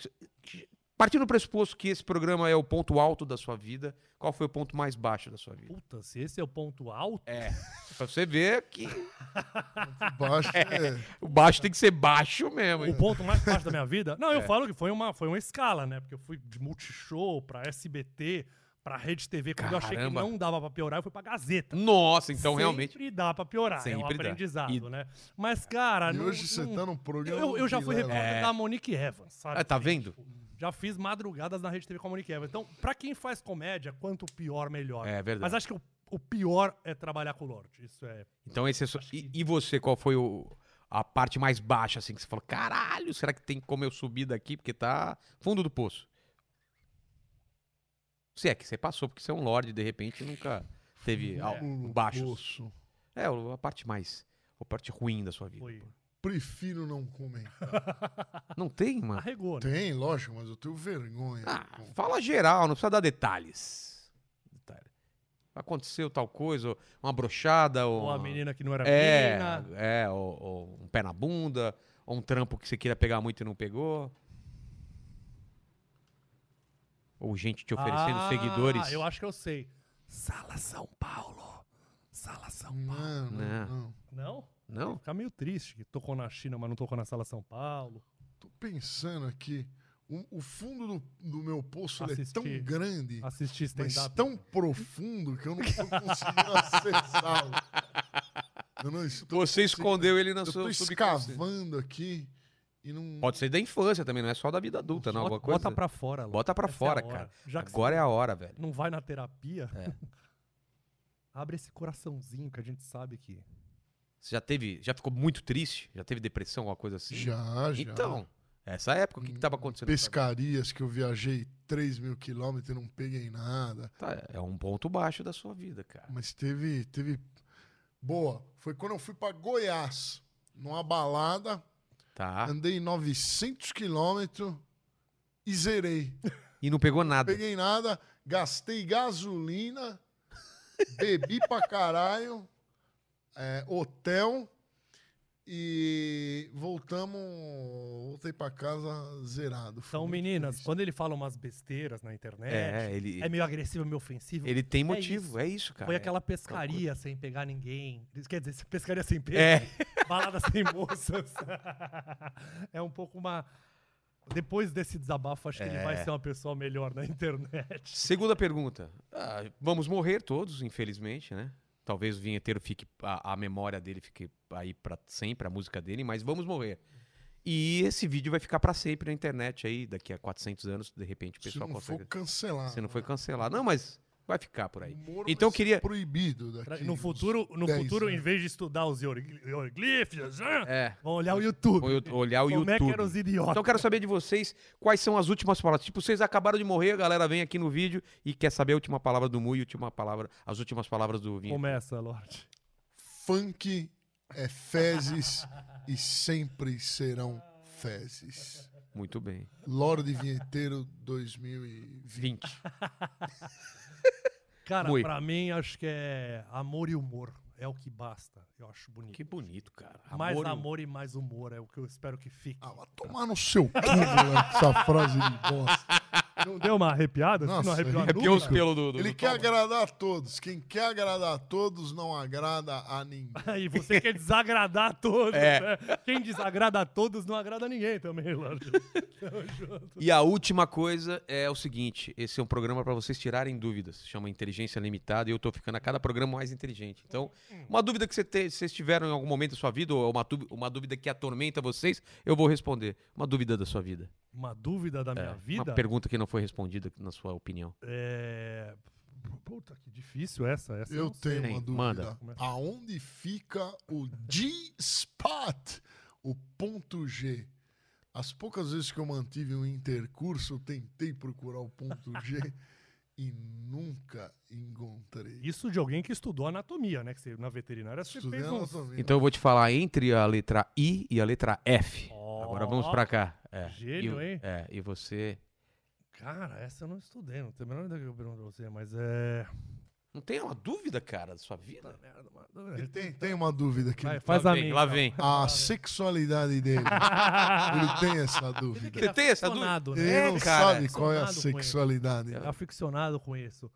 partindo do pressuposto que esse programa é o ponto alto da sua vida, qual foi o ponto mais baixo da sua vida? Puta, se esse é o ponto alto, É. Pra você ver que *laughs* Baixo é. o baixo tem que ser baixo mesmo. o ponto mais baixo da minha vida. Não, eu É. falo que foi uma, foi uma escala, né? Porque eu fui de Multishow pra SBT, pra Rede TV. Quando eu achei que Caramba. não dava pra piorar, eu fui pra Gazeta. Nossa, então Sempre realmente. dá pra piorar, é um Sempre dá. aprendizado, E- né? Mas, cara... E não- hoje você não- tá num programa. Eu, eu já fui repórter É. da Monique Evans, sabe? Ah, tá vendo? tipo, já fiz madrugadas na Rede TV com a Monique Evans. Então, pra quem faz comédia, quanto pior, melhor. É verdade. Mas acho que o, o pior é trabalhar com o Lorde. Isso é... Então esse é só... e, e você, qual foi o- a parte mais baixa, assim, que você falou, caralho, será que tem como eu subir daqui? Porque tá fundo do poço. Se é que você passou, porque você é um lorde, de repente nunca teve no baixos. poço. É, a parte mais. A parte ruim da sua vida. Foi. Prefiro não comentar. *laughs* Não tem, mano? Arregou, né? Tem, lógico, mas eu tenho vergonha. Ah, fala geral, não precisa dar detalhes. Detalhe. Aconteceu tal coisa, uma brochada, ou. Ou a menina que não era É, menina. é ou, ou um pé na bunda, ou um trampo que você queria pegar muito e não pegou. Ou gente te oferecendo Ah, seguidores. eu acho que eu sei. Sala São Paulo. Sala São Paulo. Não, não, Não. não. Não? Não? Fica meio triste que tocou na China, mas não tocou na Sala São Paulo. Tô pensando aqui. O, o fundo do, do meu poço ele é Assisti. tão grande, Assistir mas tão profundo que eu não tô conseguindo acessá-lo. *laughs* Eu não estou Você escondeu ele na Eu sua tô subconsciente. escavando aqui e não. Pode ser da infância também, não é só da vida adulta, não. bota, coisa. bota pra fora. Lô. Bota pra Essa é fora, hora. cara. Agora é a hora, velho. não vai na terapia, É. *laughs* abre esse coraçãozinho que a gente sabe que... Você já teve. Já ficou muito triste? Já teve depressão, alguma coisa assim? Já, já. Então, essa época, o que, que tava acontecendo? Pescarias que eu viajei 3 mil quilômetros e não peguei nada. Tá, é um ponto baixo da sua vida, cara. Mas teve, teve. Boa. Foi quando eu fui pra Goiás, numa balada, Tá. andei 900 quilômetros e zerei. *laughs* E não pegou nada. Peguei nada, gastei gasolina, bebi pra caralho, é, hotel e voltamos. Voltei pra casa zerado. Então, meninas, feliz. quando ele fala umas besteiras na internet, É, é, ele, meio agressivo, meio ofensivo. ele tem É motivo. isso. É isso, cara. Foi aquela pescaria sem pegar ninguém. Quer dizer, pescaria sem peixe. É. *laughs* Balada sem moças. *laughs* é um pouco uma. Depois desse desabafo, acho que ele É. vai ser uma pessoa melhor na internet. Segunda pergunta. Ah, vamos morrer todos, infelizmente, né? Talvez o vinheteiro fique. A, a memória dele fique aí pra sempre, a música dele, mas vamos morrer. E esse vídeo vai ficar pra sempre na internet aí, daqui a 400 anos, de repente o Se pessoal não consegue. for cancelado. Se não foi né? cancelado. Não, mas vai ficar por aí. Moro Então eu queria- proibido daqui. No futuro, no 10 futuro em anos. vez de estudar os hierogli- hieroglifos, ah, É. vão olhar o YouTube. Olhar o Como é que YouTube. eram os idiotas? Então eu quero saber de vocês quais são as últimas palavras. Tipo, vocês acabaram de morrer, a galera vem aqui no vídeo e quer saber a última palavra do Mu e a última palavra, as últimas palavras do Vinho. Começa, Lorde. Funk é fezes e sempre serão fezes. Muito bem. Lorde Vinheteiro 2020. 20. *laughs* Cara, Mui. pra mim, acho que é amor e humor. É o que basta. Eu acho bonito. Que bonito, cara. mais e- amor e mais humor é o que eu espero que fique. Ah, vai tomar no seu cu, essa frase de bosta. Não deu uma arrepiada? Nossa, não arrepiou a ele- porque os pelos do. do Ele do quer agradar a todos. Quem quer agradar a todos não agrada a ninguém. *laughs* E você quer desagradar a todos, É. né? Quem desagrada a todos não agrada ninguém também, junto. E a última coisa é o seguinte: esse é um programa para vocês tirarem dúvidas. Chama Inteligência Limitada e eu tô ficando a cada programa mais inteligente. Então, uma dúvida que você te- vocês tiveram em algum momento da sua vida, ou uma, uma dúvida que atormenta vocês, eu vou responder. Uma dúvida da sua vida. Uma dúvida da minha É, vida? Uma pergunta que não foi respondida, na sua opinião. É... Puta, que difícil essa. essa Eu não sei. tenho Tem, uma dúvida. manda. Aonde fica o G-Spot? O ponto G. As poucas vezes que eu mantive um intercurso, eu tentei procurar o ponto G *laughs* e nunca encontrei. Isso de alguém que estudou anatomia, né? Que você, na veterinária você Estudei fez anatomia. Então eu vou te falar entre a letra I e a letra F. Ó, Agora vamos pra cá. É. Gênio, e, hein? É, e você. Cara, essa eu não estudei, não tenho a menor ideia que eu pergunto pra você, mas é... Não tem uma dúvida, cara, da sua vida? Merda, uma dúvida. tem, tem uma dúvida aqui. Vai, faz lá a vem, minha. lá então. vem. A sexualidade dele. *laughs* Ele tem essa dúvida. Você tem essa Ele né? É, não cara, sabe qual é a ele. sexualidade. É aficionado com isso.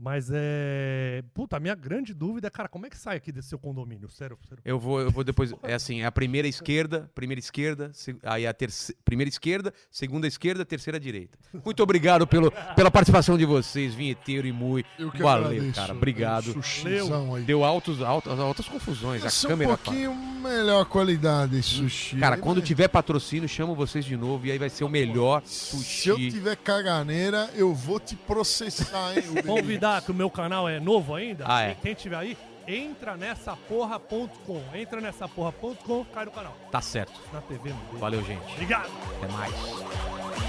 Mas é. Puta, a minha grande dúvida é, cara, como é que sai aqui desse seu condomínio? Sério, sério. Eu vou, eu vou depois. É assim, é a primeira esquerda, primeira esquerda, se- aí a terceira, primeira esquerda, segunda esquerda, terceira direita. Muito obrigado pelo, pela participação de vocês, vinheteiro e mui. Eu que Valeu, agradeço. cara. Obrigado. Um. Deu altos, altas, altas confusões. Vai A um câmera. pouquinho melhor qualidade sushi. Cara, Aí quando vai- tiver patrocínio, chamo vocês de novo e aí vai ser o melhor Se eu sushi. tiver caganeira, eu vou te processar, hein? *laughs* o Que o meu canal é novo ainda. Ah, é. Quem- tiver aí, entra nessa porra.com. Entra nessa porra.com, cai no canal. Tá certo. Na TV, meu Deus. Valeu, gente. Obrigado. Até mais.